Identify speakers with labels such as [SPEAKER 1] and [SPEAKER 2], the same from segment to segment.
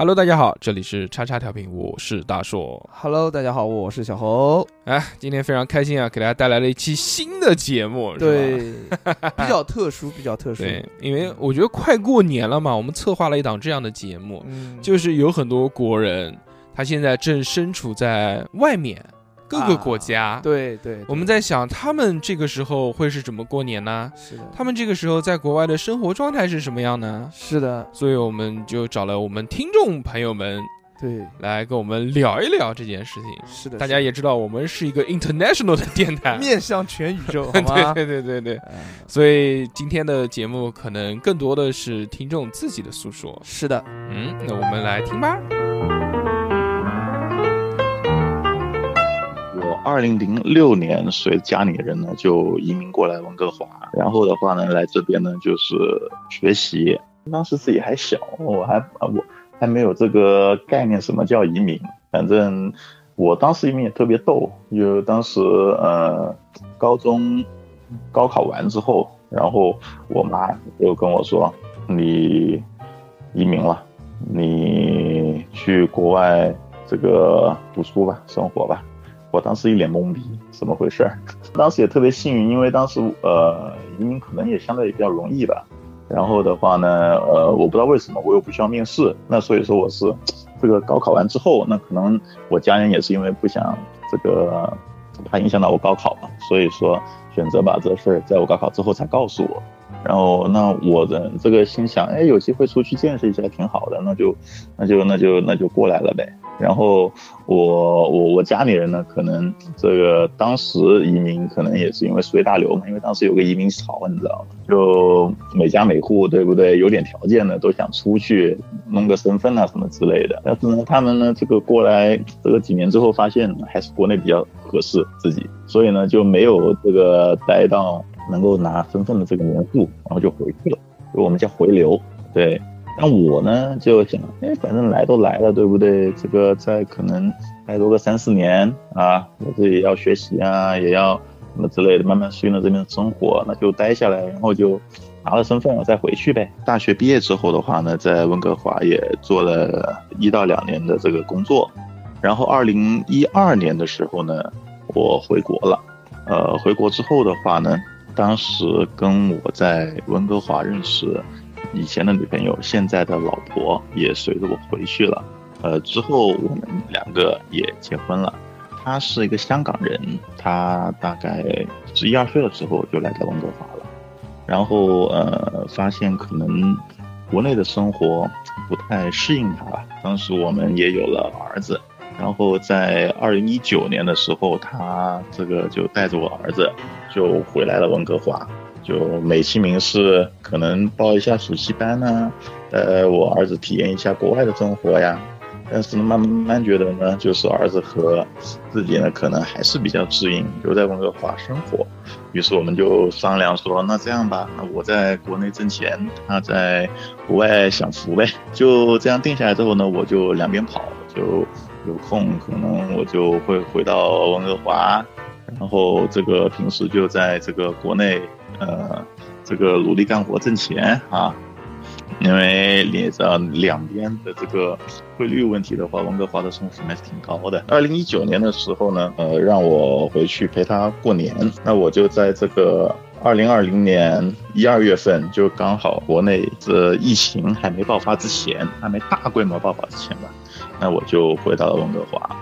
[SPEAKER 1] Hello，大家好，这里是叉叉调频，我是大硕。
[SPEAKER 2] Hello，大家好，我是小侯。
[SPEAKER 1] 哎，今天非常开心啊，给大家带来了一期新的节目，
[SPEAKER 2] 对，比较特殊，比较特殊。
[SPEAKER 1] 对，因为我觉得快过年了嘛，我们策划了一档这样的节目，
[SPEAKER 2] 嗯，
[SPEAKER 1] 就是有很多国人，他现在正身处在外面各个国家。
[SPEAKER 2] 对对，对
[SPEAKER 1] 我们在想，他们这个时候会是怎么过年呢？
[SPEAKER 2] 是的，
[SPEAKER 1] 他们这个时候在国外的生活状态是什么样呢？
[SPEAKER 2] 是的，
[SPEAKER 1] 所以我们就找了我们听众朋友们
[SPEAKER 2] 对，
[SPEAKER 1] 来跟我们聊一聊这件事情。
[SPEAKER 2] 是的，
[SPEAKER 1] 大家也知道，我们是一个 international 的电台，
[SPEAKER 2] 面向全宇宙，好吗？
[SPEAKER 1] 对对对对对，
[SPEAKER 2] 哎
[SPEAKER 1] 所以今天的节目可能更多的是听众自己的诉说。
[SPEAKER 2] 是的，
[SPEAKER 1] 嗯，那我们来听吧。
[SPEAKER 3] 二零零六年随家里人呢就移民过来温哥华，然后的话呢来这边呢就是学习。当时自己还小，我还我还没有这个概念，什么叫移民。反正我当时移民也特别逗，就当时呃高中高考完之后，然后我妈就跟我说：“你移民了，你去国外这个读书吧，生活吧。”我当时一脸懵逼，怎么回事儿？当时也特别幸运，因为当时呃移民可能也相对也比较容易吧。然后的话呢，呃，我不知道为什么我又不需要面试，那所以说我是这个高考完之后，那可能我家人也是因为不想这个怕影响到我高考嘛，所以说选择把这事儿在我高考之后才告诉我。然后那我的这个心想，哎，有机会出去见识一下挺好的，那就那就那就那就过来了呗。然后我我我家里人呢，可能这个当时移民可能也是因为随大流嘛，因为当时有个移民潮，你知道吗？就每家每户对不对？有点条件的都想出去弄个身份啊什么之类的。但是呢，他们呢这个过来这个几年之后，发现还是国内比较合适自己，所以呢就没有这个待到能够拿身份的这个年数，然后就回去了，就我们叫回流，对。那我呢就想，哎，反正来都来了，对不对？这个再可能待多个三四年啊，我这也要学习啊，也要什么之类的，慢慢适应了这边的生活，那就待下来，然后就拿了身份，我再回去呗。大学毕业之后的话呢，在温哥华也做了一到两年的这个工作，然后二零一二年的时候呢，我回国了。呃，回国之后的话呢，当时跟我在温哥华认识。以前的女朋友，现在的老婆也随着我回去了。呃，之后我们两个也结婚了。他是一个香港人，他大概十一二岁的时候就来到温哥华了。然后呃，发现可能国内的生活不太适应他吧。当时我们也有了儿子，然后在二零一九年的时候，他这个就带着我儿子就回来了温哥华。就美其名是可能报一下暑期班呢、呃，我儿子体验一下国外的生活呀。但是呢，慢慢觉得呢，就是儿子和自己呢，可能还是比较适应留在温哥华生活。于是我们就商量说，那这样吧，那我在国内挣钱，他在国外享福呗。就这样定下来之后呢，我就两边跑，就有空可能我就会回到温哥华，然后这个平时就在这个国内。呃，这个努力干活挣钱啊，因为你知道两边的这个汇率问题的话，温哥华的生活还是挺高的。二零一九年的时候呢，呃，让我回去陪他过年，那我就在这个二零二零年一二月份，就刚好国内这疫情还没爆发之前，还没大规模爆发之前吧，那我就回到了温哥华。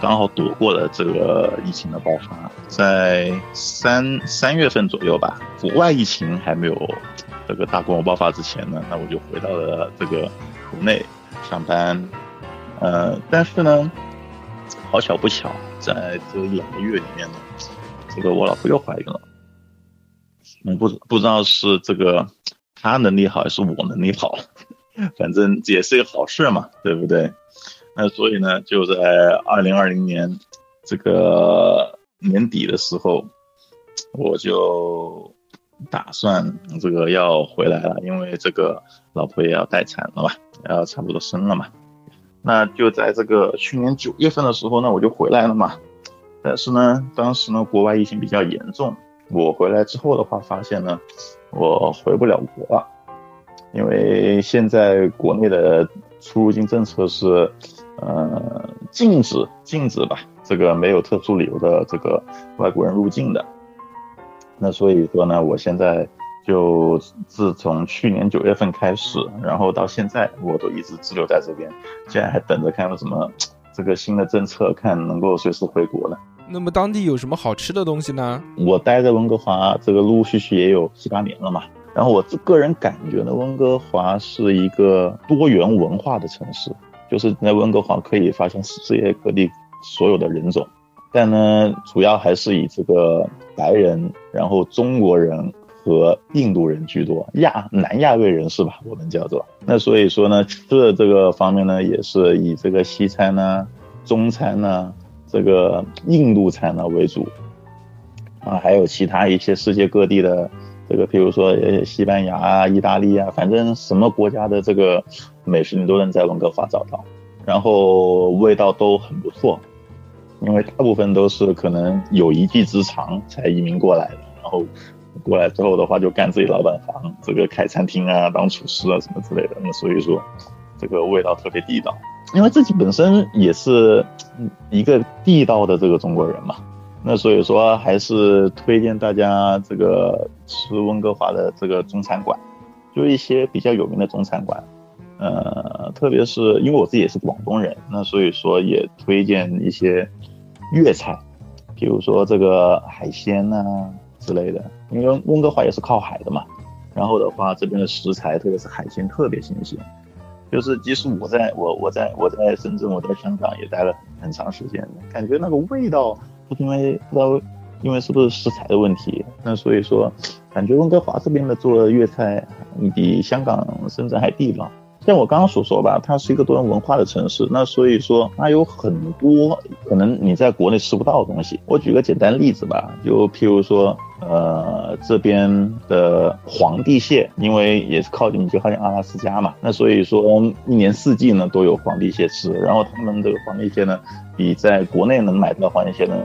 [SPEAKER 3] 刚好躲过了这个疫情的爆发，在三三月份左右吧，国外疫情还没有这个大规模爆发之前呢，那我就回到了这个国内上班。呃，但是呢，好巧不巧，在这一两个月里面呢，这个我老婆又怀孕了。嗯，不不知道是这个她能力好还是我能力好，反正这也是一个好事嘛，对不对？那所以呢，就在二零二零年这个年底的时候，我就打算这个要回来了，因为这个老婆也要待产了嘛，要差不多生了嘛。那就在这个去年九月份的时候呢，我就回来了嘛。但是呢，当时呢，国外疫情比较严重，我回来之后的话，发现呢，我回不了国了。因为现在国内的出入境政策是，呃，禁止禁止吧，这个没有特殊理由的这个外国人入境的。那所以说呢，我现在就自从去年九月份开始，然后到现在我都一直滞留在这边，现在还等着看有什么这个新的政策，看能够随时回国呢。
[SPEAKER 1] 那么当地有什么好吃的东西呢？
[SPEAKER 3] 我待在温哥华，这个陆陆续续也有七八年了嘛。然后我个人感觉呢，温哥华是一个多元文化的城市，就是在温哥华可以发现世界各地所有的人种，但呢，主要还是以这个白人，然后中国人和印度人居多，亚南亚裔人士吧，我们叫做。那所以说呢，吃的这个方面呢，也是以这个西餐呢、中餐呢。这个印度餐呢为主，啊，还有其他一些世界各地的这个，比如说西班牙啊、意大利啊，反正什么国家的这个美食你都能在温哥华找到，然后味道都很不错，因为大部分都是可能有一技之长才移民过来的，然后过来之后的话就干自己老板房，这个开餐厅啊、当厨师啊什么之类的，那所以说这个味道特别地道。因为自己本身也是一个地道的这个中国人嘛，那所以说还是推荐大家这个吃温哥华的这个中餐馆，就一些比较有名的中餐馆，呃，特别是因为我自己也是广东人，那所以说也推荐一些粤菜，比如说这个海鲜呐之类的，因为温哥华也是靠海的嘛，然后的话这边的食材，特别是海鲜特别新鲜。就是即使我在我我在我在深圳，我在香港也待了很长时间，感觉那个味道，不因为不知道，因为是不是食材的问题，那所以说，感觉温哥华这边的做粤菜比香港、深圳还地道。像我刚刚所说吧，它是一个多元文化的城市，那所以说它有很多可能你在国内吃不到的东西。我举个简单例子吧，就譬如说，呃，这边的皇帝蟹，因为也是靠近就靠近阿拉斯加嘛，那所以说一年四季呢都有皇帝蟹吃，然后他们这个皇帝蟹呢，比在国内能买到皇帝蟹呢。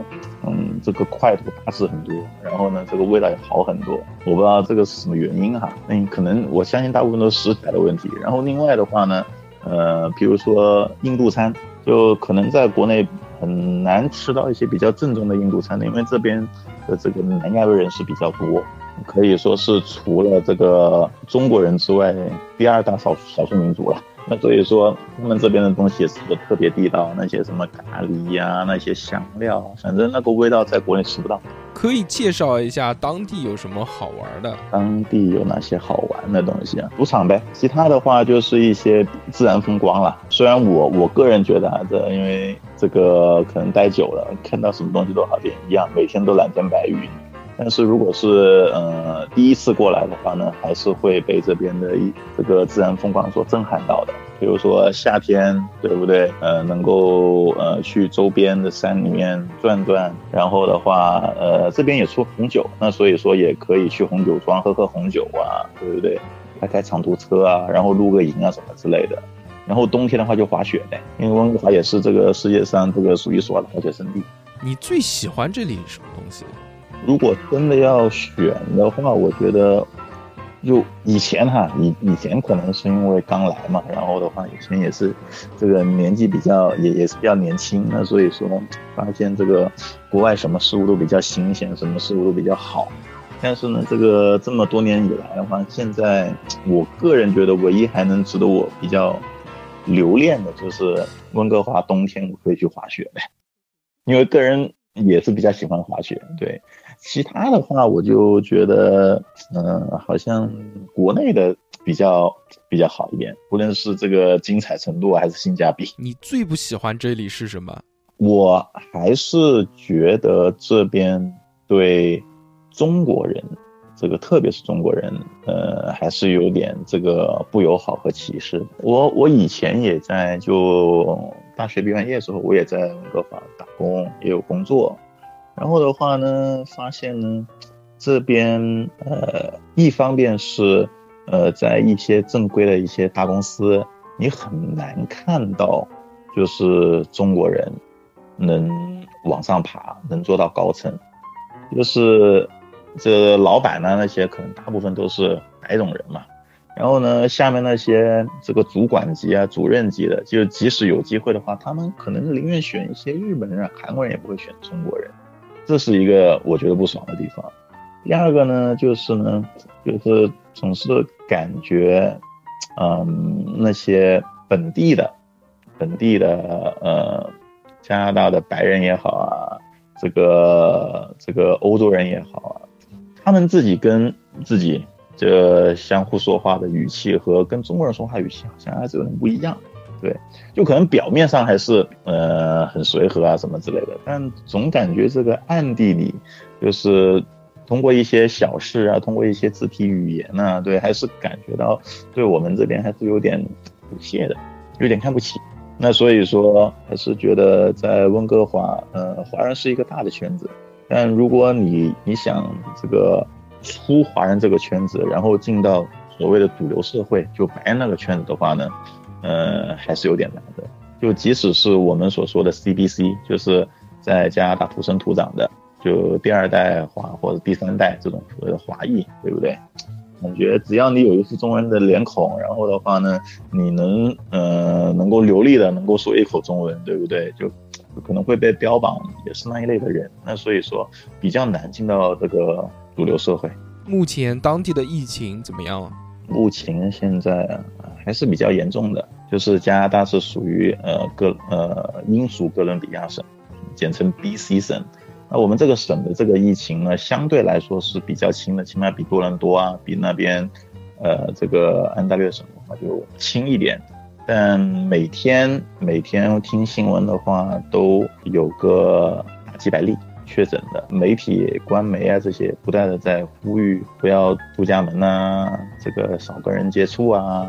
[SPEAKER 3] 嗯，这个块头大致很多，然后呢，这个味道也好很多。我不知道这个是什么原因哈，那可能我相信大部分都是食材的问题。然后另外的话呢，呃，比如说印度餐，就可能在国内很难吃到一些比较正宗的印度餐的，因为这边的这个南亚裔人士比较多，可以说是除了这个中国人之外，第二大少少数民族了。那所以说，他们这边的东西吃的特别地道，那些什么咖喱呀，那些香料，反正那个味道在国内吃不到。
[SPEAKER 1] 可以介绍一下当地有什么好玩的？
[SPEAKER 3] 当地有哪些好玩的东西啊？赌场呗，其他的话就是一些自然风光了。虽然我我个人觉得啊，这因为这个可能待久了，看到什么东西都好像一样，每天都蓝天白云。但是如果是呃第一次过来的话呢，还是会被这边的一这个自然风光所震撼到的。比如说夏天，对不对？呃，能够呃去周边的山里面转转，然后的话，呃这边也出红酒，那所以说也可以去红酒庄喝喝红酒啊，对不对？开开长途车啊，然后露个营啊什么之类的。然后冬天的话就滑雪呗，因为温哥华也是这个世界上这个数一数二的滑雪胜地。
[SPEAKER 1] 你最喜欢这里什么东西？
[SPEAKER 3] 如果真的要选的话，我觉得，就以前哈，以以前可能是因为刚来嘛，然后的话以前也是，这个年纪比较也也是比较年轻，那所以说发现这个国外什么事物都比较新鲜，什么事物都比较好。但是呢，这个这么多年以来的话，现在我个人觉得唯一还能值得我比较留恋的就是温哥华冬天我可以去滑雪呗，因为个人也是比较喜欢滑雪，对。其他的话，我就觉得，嗯，好像国内的比较比较好一点，无论是这个精彩程度还是性价比。
[SPEAKER 1] 你最不喜欢这里是什么？
[SPEAKER 3] 我还是觉得这边对中国人，这个特别是中国人，呃，还是有点这个不友好和歧视。我我以前也在就大学毕完业的时候，我也在温哥华打工，也有工作。然后的话呢，发现呢，这边呃，一方面是呃，在一些正规的一些大公司，你很难看到，就是中国人能往上爬，能做到高层，就是这老板呢，那些可能大部分都是白种人嘛，然后呢，下面那些这个主管级啊、主任级的，就即使有机会的话，他们可能宁愿选一些日本人、韩国人，也不会选中国人。这是一个我觉得不爽的地方。第二个呢，就是呢，就是总是感觉，嗯，那些本地的、本地的呃加拿大的白人也好啊，这个这个欧洲人也好啊，他们自己跟自己。这相互说话的语气和跟中国人说话语气好像还是有点不一样，对，就可能表面上还是呃很随和啊什么之类的，但总感觉这个暗地里就是通过一些小事啊，通过一些肢体语言呐，对，还是感觉到对我们这边还是有点不屑的，有点看不起。那所以说还是觉得在温哥华，呃，华人是一个大的圈子，但如果你你想这个。出华人这个圈子，然后进到所谓的主流社会，就白人那个圈子的话呢，呃，还是有点难的。就即使是我们所说的 CBC，就是在加拿大土生土长的，就第二代华或者第三代这种所谓的华裔，对不对？感觉只要你有一副中文的脸孔，然后的话呢，你能呃能够流利的能够说一口中文，对不对？就可能会被标榜也是那一类的人。那所以说比较难进到这个。主流社会，
[SPEAKER 1] 目前当地的疫情怎么样啊？
[SPEAKER 3] 目前现在啊还是比较严重的，就是加拿大是属于呃哥呃英属哥伦比亚省，简称 BC 省。那我们这个省的这个疫情呢，相对来说是比较轻的，起码比多伦多啊，比那边呃这个安大略省的话就轻一点。但每天每天听新闻的话，都有个几百例。确诊的媒体、官媒啊，这些不断的在呼吁不要出家门呐，这个少跟人接触啊，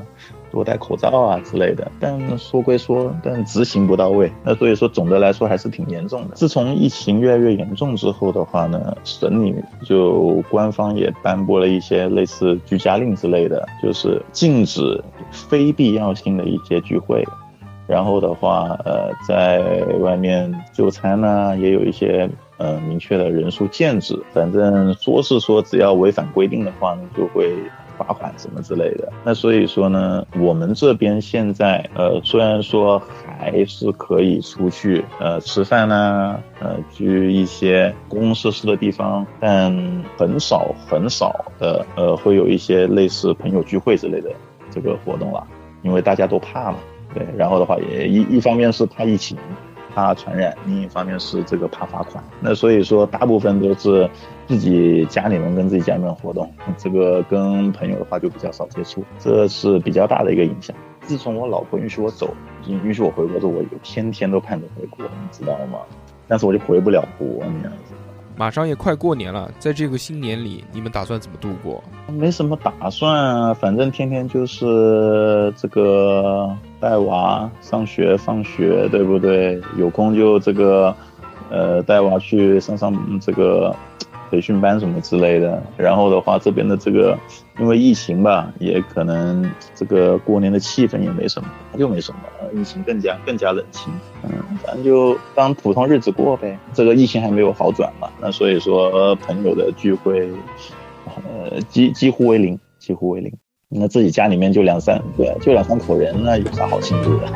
[SPEAKER 3] 多戴口罩啊之类的。但说归说，但执行不到位。那所以说，总的来说还是挺严重的。自从疫情越来越严重之后的话呢，省里就官方也颁布了一些类似居家令之类的，就是禁止非必要性的一些聚会。然后的话，呃，在外面就餐呢，也有一些。呃，明确的人数限制，反正说是说只要违反规定的话呢，就会罚款什么之类的。那所以说呢，我们这边现在呃，虽然说还是可以出去呃吃饭呐，呃去一些公共设施的地方，但很少很少的呃会有一些类似朋友聚会之类的这个活动了，因为大家都怕嘛。对，然后的话也一一方面是怕疫情。怕传染，另一方面是这个怕罚款。那所以说，大部分都是自己家里面跟自己家里面活动，这个跟朋友的话就比较少接触，这是比较大的一个影响。自从我老婆允许我走，允许我回国之后，我就天天都盼着回国，你知道吗？但是我就回不了国，那样子。
[SPEAKER 1] 马上也快过年了，在这个新年里，你们打算怎么度过？
[SPEAKER 3] 没什么打算啊，反正天天就是这个带娃上学放学，对不对？有空就这个，呃，带娃去上上这个。培训班什么之类的，然后的话，这边的这个因为疫情吧，也可能这个过年的气氛也没什么，就没什么，疫情更加更加冷清，嗯，反正就当普通日子过呗。这个疫情还没有好转嘛，那所以说朋友的聚会，呃，几几乎为零，几乎为零。那自己家里面就两三，对，就两三口人，那有啥好庆祝的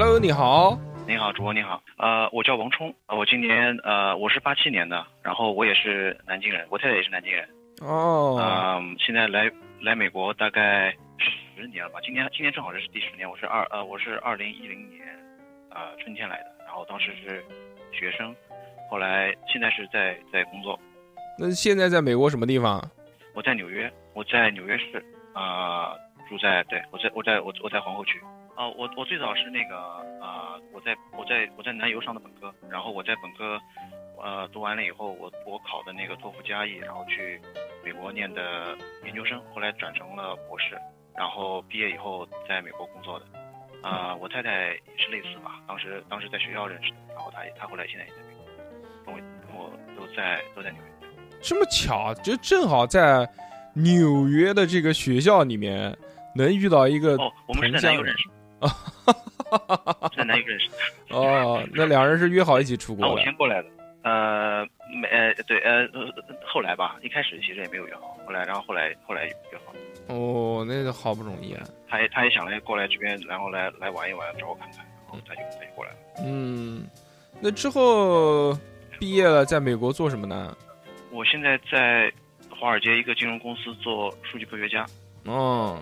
[SPEAKER 1] ？Hello，你好，
[SPEAKER 4] 你好，主播你好，呃，我叫王冲，我今年呃我是八七年的，然后我也是南京人，我太太也是南京人，
[SPEAKER 1] 哦，
[SPEAKER 4] 嗯，现在来来美国大概十年了吧，今年今年正好是第十年，我是二呃我是二零一零年呃春天来的，然后当时是学生，后来现在是在在工作，
[SPEAKER 1] 那现在在美国什么地方？
[SPEAKER 4] 我在纽约，我在纽约市啊住在对我在我在我我在皇后区。哦，我我最早是那个呃，我在我在我在南邮上的本科，然后我在本科，呃，读完了以后，我我考的那个托福加译，然后去美国念的研究生，后来转成了博士，然后毕业以后在美国工作的。啊，我太太也是类似吧，当时当时在学校认识的，然后她她后来现在也在美国，跟我跟我都在都在纽约。
[SPEAKER 1] 这么巧，就正好在纽约的这个学校里面能遇到一个
[SPEAKER 4] 哦，我们是在南邮认识。啊，在南邮认识的。
[SPEAKER 1] 哦，那两人是约好一起出国的。
[SPEAKER 4] 我先过来的。呃，没呃对呃呃后来吧，一开始其实也没有约好，后来然后后来后来约好，
[SPEAKER 1] 哦，那个好不容易啊。
[SPEAKER 4] 他也他也想来过来这边，然后来来玩一玩，找我看看，然后他就他就过来了。
[SPEAKER 1] 嗯，那之后毕业了，在美国做什么呢？
[SPEAKER 4] 我现在在华尔街一个金融公司做数据科学家，
[SPEAKER 1] 哦，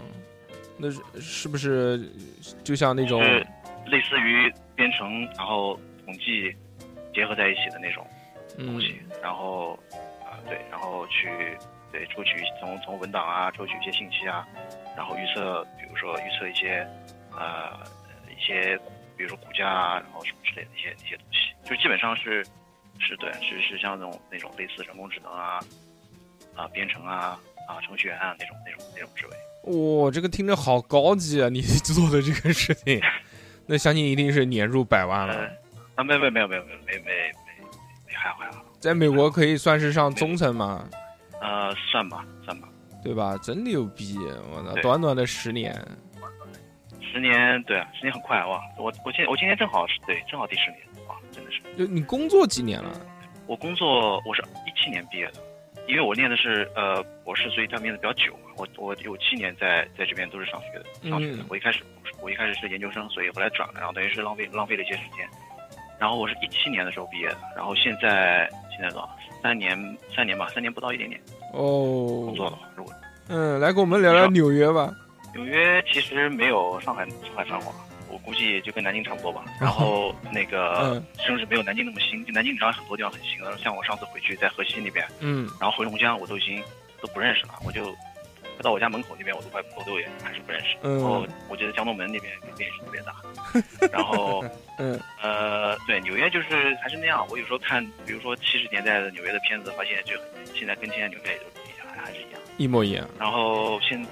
[SPEAKER 1] 那是是不是就像那种
[SPEAKER 4] 是类似于编程，然后统计结合在一起的那种
[SPEAKER 1] 嗯
[SPEAKER 4] 东西，然后啊、对，然后去对抽取从从文档啊抽取一些信息啊，然后预测，比如说预测一些呃一些比如说股价啊，然后什么之类的一些一些东西，就基本上是是对是是像那种那种类似人工智能啊啊编程啊啊程序员啊那种那种那种职位。
[SPEAKER 1] 哇、这个听着好高级啊！你做的这个事情，那相信一定是年入百万
[SPEAKER 4] 呃
[SPEAKER 1] 了。
[SPEAKER 4] 啊没有没有没有没有没有没没没没还好还好，
[SPEAKER 1] 在美国可以算是上中层吗，
[SPEAKER 4] 呃算吧算吧，
[SPEAKER 1] 对吧？真牛逼！我操，短短的十年，
[SPEAKER 4] 十年对啊，十年很快哇！我我今我今年正好是对正好第十年哇，真的是。
[SPEAKER 1] 就你工作几年了？
[SPEAKER 4] 我工作我是一七年毕业的，因为我念的是呃博士，所以他念的比较久嘛。我我有七年在在这边都是上学的，上学的。
[SPEAKER 1] 嗯
[SPEAKER 4] 我一开始，我一开始是研究生，所以后来转了，然后等于是浪费浪费了一些时间。然后我是一七年的时候毕业的，然后现在现在多少？三年三年吧，三年不到一点点哦工作
[SPEAKER 1] 哦，
[SPEAKER 4] 的话，如果
[SPEAKER 1] 嗯，来跟我们聊聊纽约吧。
[SPEAKER 4] 纽约其实没有上海上海繁华，我估计就跟南京差不多吧。然后那个
[SPEAKER 1] 嗯
[SPEAKER 4] 甚至没有南京那么新，就南京你知道很多地方很新的，像我上次回去在河西那边，
[SPEAKER 1] 嗯，
[SPEAKER 4] 然后回龙江我都已经都不认识了，我就到我家门口那边我都快我都也还是不认识。
[SPEAKER 1] 嗯
[SPEAKER 4] 然后我觉得江东门那边改变也是特别大。然后
[SPEAKER 1] 嗯
[SPEAKER 4] 呃，对，纽约就是还是那样。我有时候看，比如说七十年代的纽约的片子，发现就现在跟现在纽约也就一样，还是一样。
[SPEAKER 1] 一模一样。
[SPEAKER 4] 然后现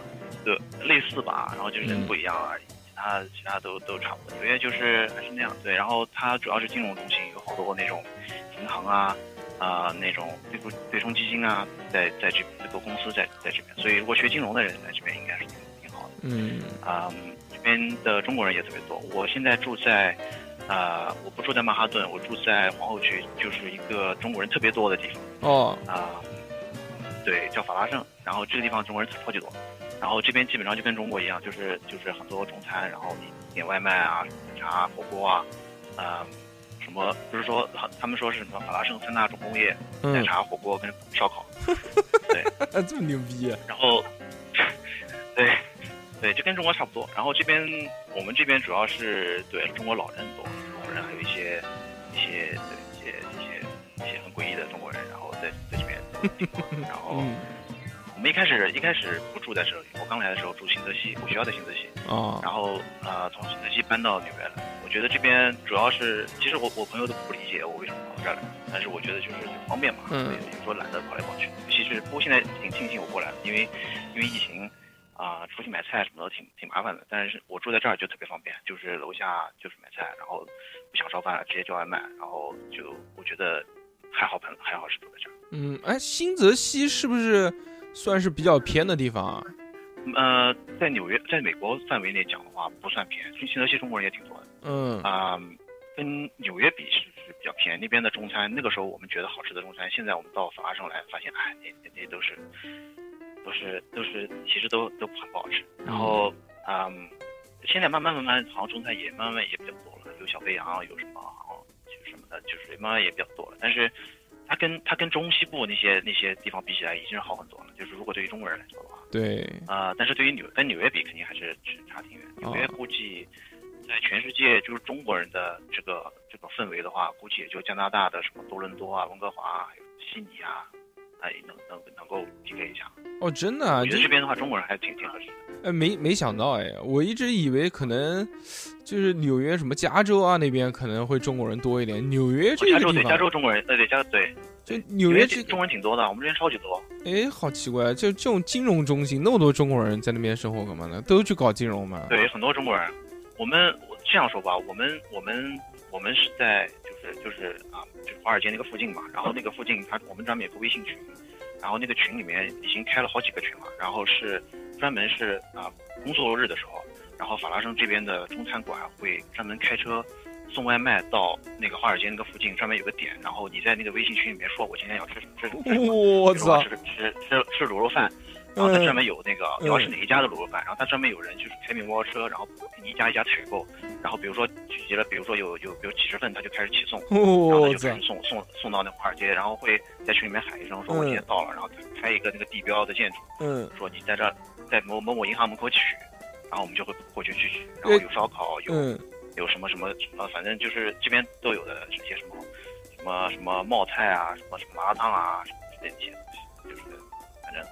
[SPEAKER 4] 对类似吧，然后就是人
[SPEAKER 1] 嗯
[SPEAKER 4] 不一样而已，其他其他都都差不多。纽约就是还是那样，对。然后它主要是金融中心，有好多那种银行啊啊、那种对冲对冲基金啊，在在这这个公司在在这边，所以如果学金融的人在这边应该是挺挺好的。
[SPEAKER 1] 嗯
[SPEAKER 4] 啊、这边的中国人也特别多。我现在住在，呃，我不住在曼哈顿，我住在皇后区，就是一个中国人特别多的地方
[SPEAKER 1] 哦，
[SPEAKER 4] 啊、对，叫法拉盛。然后这个地方中国人超级多，然后这边基本上就跟中国一样，就是就是很多中餐，然后你点外卖啊、茶、火锅啊，啊、什么不是说他们说是什么法拉盛三大重工业，奶
[SPEAKER 1] 嗯，
[SPEAKER 4] 茶、火锅跟烧烤。
[SPEAKER 1] 对这么牛逼。啊
[SPEAKER 4] 然后，对，对，就跟中国差不多。然后这边我们这边主要是对中国老人多，中国人还有一些一些对一些一些一些很诡异的中国人，然后在在这边。然后们一开始一开始不住在这里，我刚来的时候住新泽西，我学校在新泽西，
[SPEAKER 1] 哦
[SPEAKER 4] 然后呃从新泽西搬到纽约来。我觉得这边主要是，其实我我朋友都不理解我为什么跑到这儿来，但是我觉得就是方便嘛，
[SPEAKER 1] 嗯
[SPEAKER 4] 所以有时候懒得跑来跑去。其实不过现在挺庆幸我过来了，因为因为疫情啊、出去买菜什么的挺挺麻烦的。但是我住在这儿就特别方便，就是楼下就是买菜，然后不想烧饭了直接叫外卖，然后就我觉得还好，朋还好是住在这儿。
[SPEAKER 1] 嗯，哎，新泽西是不是算是比较偏的地方啊？
[SPEAKER 4] 呃，在纽约，在美国范围内讲的话不算偏，新新泽西中国人也挺多的。
[SPEAKER 1] 嗯
[SPEAKER 4] 啊、跟纽约比是是比较偏，那边的中餐，那个时候我们觉得好吃的中餐，现在我们到法拉盛来发现，哎，那那那都是都是都是，其实都都很不好吃。然后，嗯，现在慢慢慢慢，好像中餐也慢慢也比较多了，有小肥羊，有什么，就是什么的，就是慢慢也比较多了。但是它跟它跟中西部那些那些地方比起来，已经是好很多了。就是如果对于中国人来说的话，
[SPEAKER 1] 对，
[SPEAKER 4] 啊、但是对于纽跟纽约比，肯定还是是差挺远。纽约
[SPEAKER 1] 哦
[SPEAKER 4] 估计在全世界就是中国人的这个这个氛围的话，估计也就加拿大的什么多伦多啊、温哥华啊、悉尼啊，哎，能能能够匹配一下。
[SPEAKER 1] 哦，真的啊，
[SPEAKER 4] 我觉得这边的话，中国人还挺挺合适的。
[SPEAKER 1] 哎，没没想到哎，我一直以为可能就是纽约什么加州啊那边可能会中国人多一点，纽约这
[SPEAKER 4] 加州对
[SPEAKER 1] 个地方，
[SPEAKER 4] 加州中国人，呃对加对
[SPEAKER 1] 就纽约这
[SPEAKER 4] 这中国人挺多的，我们这边超级多。
[SPEAKER 1] 哎，好奇怪，就这种金融中心那么多中国人在那边生活干嘛呢？都去搞金融吗？
[SPEAKER 4] 对，很多中国人。我们我这样说吧，我们我们我们是在就是就是啊，就是华尔街那个附近嘛。然后那个附近，他我们专门有个微信群，然后那个群里面已经开了好几个群了。然后是专门是啊工作日的时候，然后法拉盛这边的中餐馆会专门开车送外卖到那个华尔街那个附近，专门有个点，然后你在那个微信群里面说，我今天要吃什么吃什么吃什么，
[SPEAKER 1] 我操
[SPEAKER 4] 比如说！吃吃吃吃卤肉饭，然后他专门有那个
[SPEAKER 1] 嗯
[SPEAKER 4] 你要是哪一家的卤肉饭，然后他专门有人就是开面包车，然后一家一家采购，然后比如说聚集了，比如说有有有几十份，他就开始起送，然后他就开！始送送送到那华尔街，然后会在群里面喊一声说我今天到了，然后开一个那个地标的建筑，
[SPEAKER 1] 嗯，
[SPEAKER 4] 说你在这儿在某某某银行门口取，然后我们就会过去去取，然后有烧烤，有
[SPEAKER 1] 嗯，
[SPEAKER 4] 有什么什么呃，反正就是这边都有的这些什么什么什么冒菜啊，什么什么麻辣烫啊，什么之类的一些东西，就是反正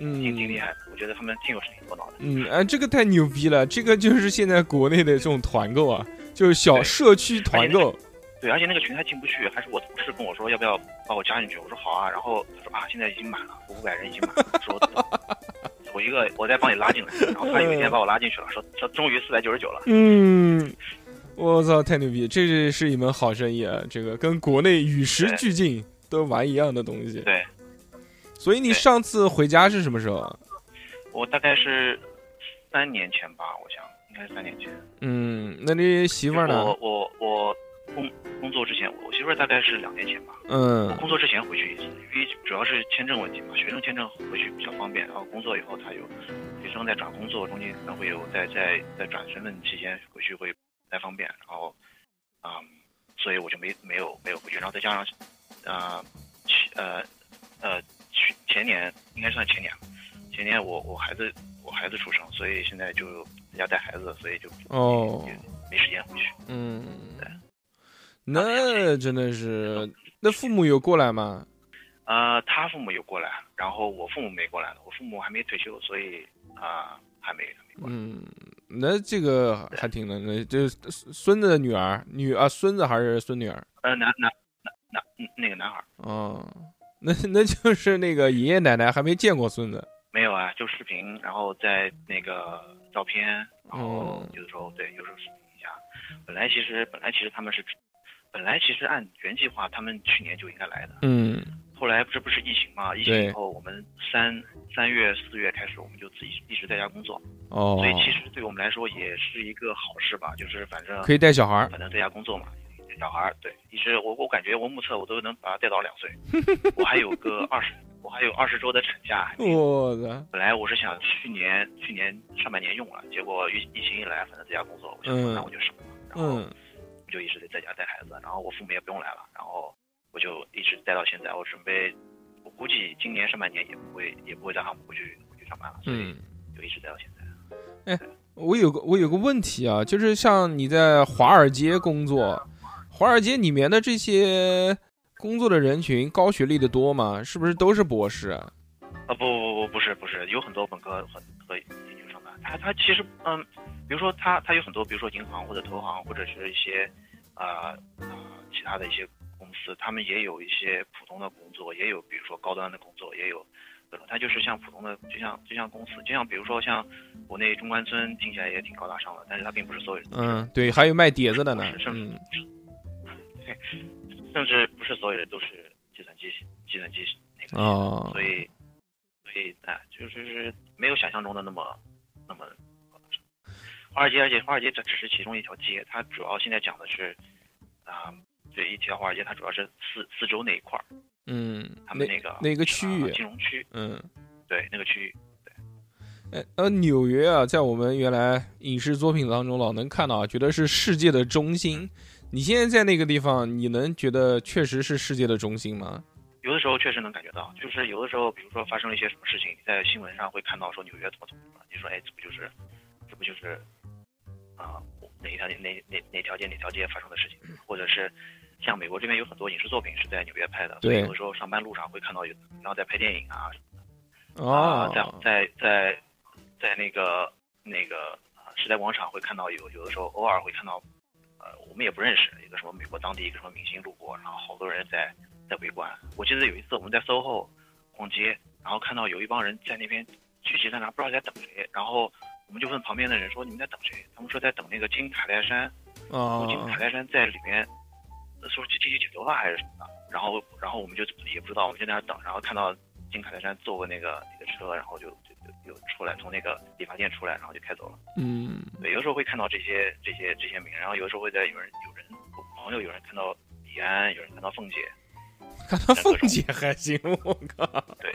[SPEAKER 4] 嗯挺挺厉
[SPEAKER 1] 嗯，
[SPEAKER 4] 害，我觉得他们挺有生意头脑的。
[SPEAKER 1] 嗯，哎，这个太牛逼了！这个就是现在国内的这种团购啊，就是小社区团购。
[SPEAKER 4] 对，而且那个群还进不去，还是我同事跟我说要不要把我加进去，我说好啊，然后他说啊现在已经满了，五百人已经满了，说 我一个我再帮你拉进来，然后他有一天把我拉进去了，说说终于四百九十九了，
[SPEAKER 1] 嗯，我操，太牛逼！这是一门好生意啊！这个跟国内与时俱进，都玩一样的东西。
[SPEAKER 4] 对
[SPEAKER 1] 所以你上次回家是什么时候啊？
[SPEAKER 4] 我大概是三年前吧，我想应该是三年前。
[SPEAKER 1] 嗯，那你媳妇儿呢
[SPEAKER 4] 我？我我工工作之前，我媳妇儿大概是两年前吧。
[SPEAKER 1] 嗯
[SPEAKER 4] 工作之前回去一次，因为主要是签证问题嘛，学生签证回去比较方便。然后工作以后，他有学生在转工作中间可能会有在在在转身份期间回去会不太方便。然后，嗯，所以我就没没有没有回去。然后再加上，呃，去呃呃去前年应该算前年，前年我我孩子我孩子出生，所以现在就在家带孩子，所以就
[SPEAKER 1] 哦
[SPEAKER 4] 也没时间回去。
[SPEAKER 1] 嗯，那真的是，那父母有过来吗？
[SPEAKER 4] 呃，他父母有过来，然后我父母没过来我父母还没退休，所以啊、还没还没过来。
[SPEAKER 1] 嗯，那这个还挺能的，就是孙子的女儿，女啊孙子还是孙女儿？
[SPEAKER 4] 呃，男男男男嗯那个男孩儿
[SPEAKER 1] 哦，那那就是那个爷爷奶奶还没见过孙子。
[SPEAKER 4] 没有啊，就视频，然后在那个照片，然后
[SPEAKER 1] 嗯
[SPEAKER 4] 有的时候对，有时候视频一下。本来其实本来其实他们是，本来其实按原计划他们去年就应该来的，
[SPEAKER 1] 嗯
[SPEAKER 4] 后来这不是疫情嘛？疫情以后，我们三三月四月开始，我们就自己一直在家工作，
[SPEAKER 1] 哦
[SPEAKER 4] 所以，其实对我们来说也是一个好事吧，就是反正
[SPEAKER 1] 可以带小孩儿。
[SPEAKER 4] 反正在家工作嘛，小孩儿对，一直我我感觉我目测我都能把他带到两岁，我还有个二十，我还有二十周的产假。
[SPEAKER 1] 我的，
[SPEAKER 4] 本来我是想去年去年上半年用了，结果疫疫情一来，反正在家工作，我想那我就省了，然后
[SPEAKER 1] 嗯
[SPEAKER 4] 我就一直得在家带孩子，然后我父母也不用来了，然后我就一直带到现在。我准备，我估计今年上半年也不会也不会让他们回去回去上班了，所以
[SPEAKER 1] 嗯，
[SPEAKER 4] 就一直带到现在。
[SPEAKER 1] 哎我有个我有个问题啊，就是像你在华尔街工作，华尔街里面的这些工作的人群，高学历的多吗？是不是都是博士啊？
[SPEAKER 4] 啊不不不不是不是，有很多本科很和他他其实嗯，比如说他他有很多，比如说银行或者投行或者是一些啊啊、其他的一些公司，他们也有一些普通的工作，也有比如说高端的工作，也有。他就是像普通的，就像就像公司，就像比如说像国内中关村听起来也挺高大上的，但是它并不是所有人
[SPEAKER 1] 嗯，对，还有卖碟子的呢。
[SPEAKER 4] 甚至
[SPEAKER 1] 嗯
[SPEAKER 4] 甚至不是所有人都是计算机计算机那个
[SPEAKER 1] 哦
[SPEAKER 4] 所以所以啊，就是是没有想象中的那么那么华尔街，而且华尔街这只是其中一条街，它主要现在讲的是啊，对一提到华尔街，它主要是四四周那一块儿，
[SPEAKER 1] 嗯，那
[SPEAKER 4] 他们那个
[SPEAKER 1] 哪个区域
[SPEAKER 4] 啊，金融区，
[SPEAKER 1] 嗯。
[SPEAKER 4] 对那个区域，
[SPEAKER 1] 哎，呃，纽约啊，在我们原来影视作品当中老能看到啊，觉得是世界的中心。你现在在那个地方，你能觉得确实是世界的中心吗？
[SPEAKER 4] 有的时候确实能感觉到，就是有的时候，比如说发生了一些什么事情，你在新闻上会看到说纽约怎么怎么怎么，你说哎，这不就是，这不就是啊、哪一条哪哪哪哪条街哪条街发生的事情，或者是像美国这边有很多影视作品是在纽约拍的，所以
[SPEAKER 1] 对
[SPEAKER 4] 有的时候上班路上会看到有，然后在拍电影啊，
[SPEAKER 1] 什么的。
[SPEAKER 4] 啊，，在在在在那个那个啊时代广场会看到有有的时候偶尔会看到，呃，我们也不认识一个什么美国当地一个什么明星路过，然后好多人在在围观。我记得有一次我们在 SOHO 逛街，然后看到有一帮人在那边聚集在那，不知道在等谁，然后我们就问旁边的人说你们在等谁？他们说在等那个金卡戴珊，哦金卡
[SPEAKER 1] 哦，
[SPEAKER 4] 戴珊在里面，说去进去剪头发还是什么的，然后然后我们就也不知道，我们就在那等，然后看到金卡戴珊坐过那个那个车，然后就就就有有出来，从那个理发店出来，然后就开走了。
[SPEAKER 1] 嗯，
[SPEAKER 4] 对，有时候会看到这些这些这些名人，然后有时候会在有人有人我朋友有人看到李安，有人看到凤姐，
[SPEAKER 1] 看到凤姐还行，我靠，
[SPEAKER 4] 对，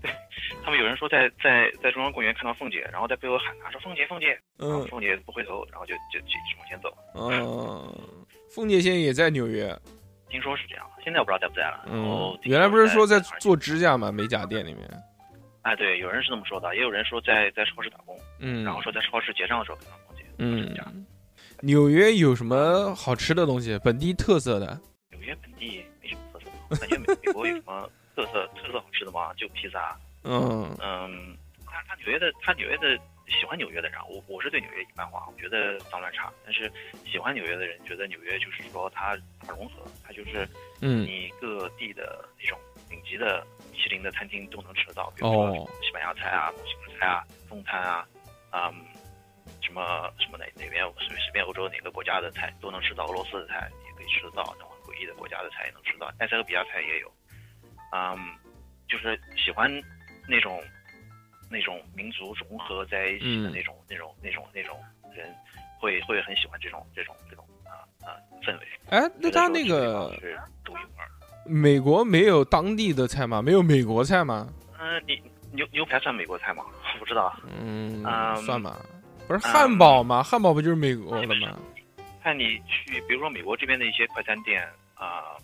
[SPEAKER 4] 对，他们有人说在在在中央公园看到凤姐，然后在背后喊她说凤姐凤姐，
[SPEAKER 1] 嗯
[SPEAKER 4] 凤姐不回头，然后就就继续往前走。
[SPEAKER 1] 嗯，凤姐现在也在纽约，
[SPEAKER 4] 听说是这样，现在我不知道在不在了。
[SPEAKER 1] 嗯，原来不是说在做指甲吗？美甲店里面，
[SPEAKER 4] 哎，对，有人是这么说的，也有人说在在超市打工，
[SPEAKER 1] 嗯，
[SPEAKER 4] 然后说在超市结账的时候看到凤姐。
[SPEAKER 1] 嗯
[SPEAKER 4] 这样，
[SPEAKER 1] 纽约有什么好吃的东西？本地特色的？
[SPEAKER 4] 纽约本地感觉美美国有什么特色特色好吃的吗？就披萨。
[SPEAKER 1] 嗯
[SPEAKER 4] 嗯，他他纽约的他纽约的喜欢纽约的人，我我是对纽约一般化，我觉得脏乱差。但是喜欢纽约的人觉得纽约就是说它它融合，它就是
[SPEAKER 1] 嗯
[SPEAKER 4] 你各地的那种顶级的米其林的餐厅都能吃得到，比如
[SPEAKER 1] 哦
[SPEAKER 4] 说西班牙菜啊、墨西哥菜啊、中餐啊，嗯，什么什么哪哪边随随便欧洲哪个国家的菜都能吃到，俄罗斯的菜也可以吃得到，那种的国家的菜也能吃到，埃塞俄比亚菜也有，嗯，就是喜欢那种那种民族融合在一起的
[SPEAKER 1] 嗯
[SPEAKER 4] 那种、那种那种那种人，会会很喜欢这种这种这种啊啊、氛围。
[SPEAKER 1] 哎，那他那个
[SPEAKER 4] 是独一无二。
[SPEAKER 1] 美国没有当地的菜吗？没有美国菜吗？
[SPEAKER 4] 嗯、你牛牛排算美国菜吗？我不知道，
[SPEAKER 1] 嗯，
[SPEAKER 4] 嗯
[SPEAKER 1] 算吧。不是汉堡吗？汉堡不就是美国的吗？
[SPEAKER 4] 看你去，比如说美国这边的一些快餐店啊、呃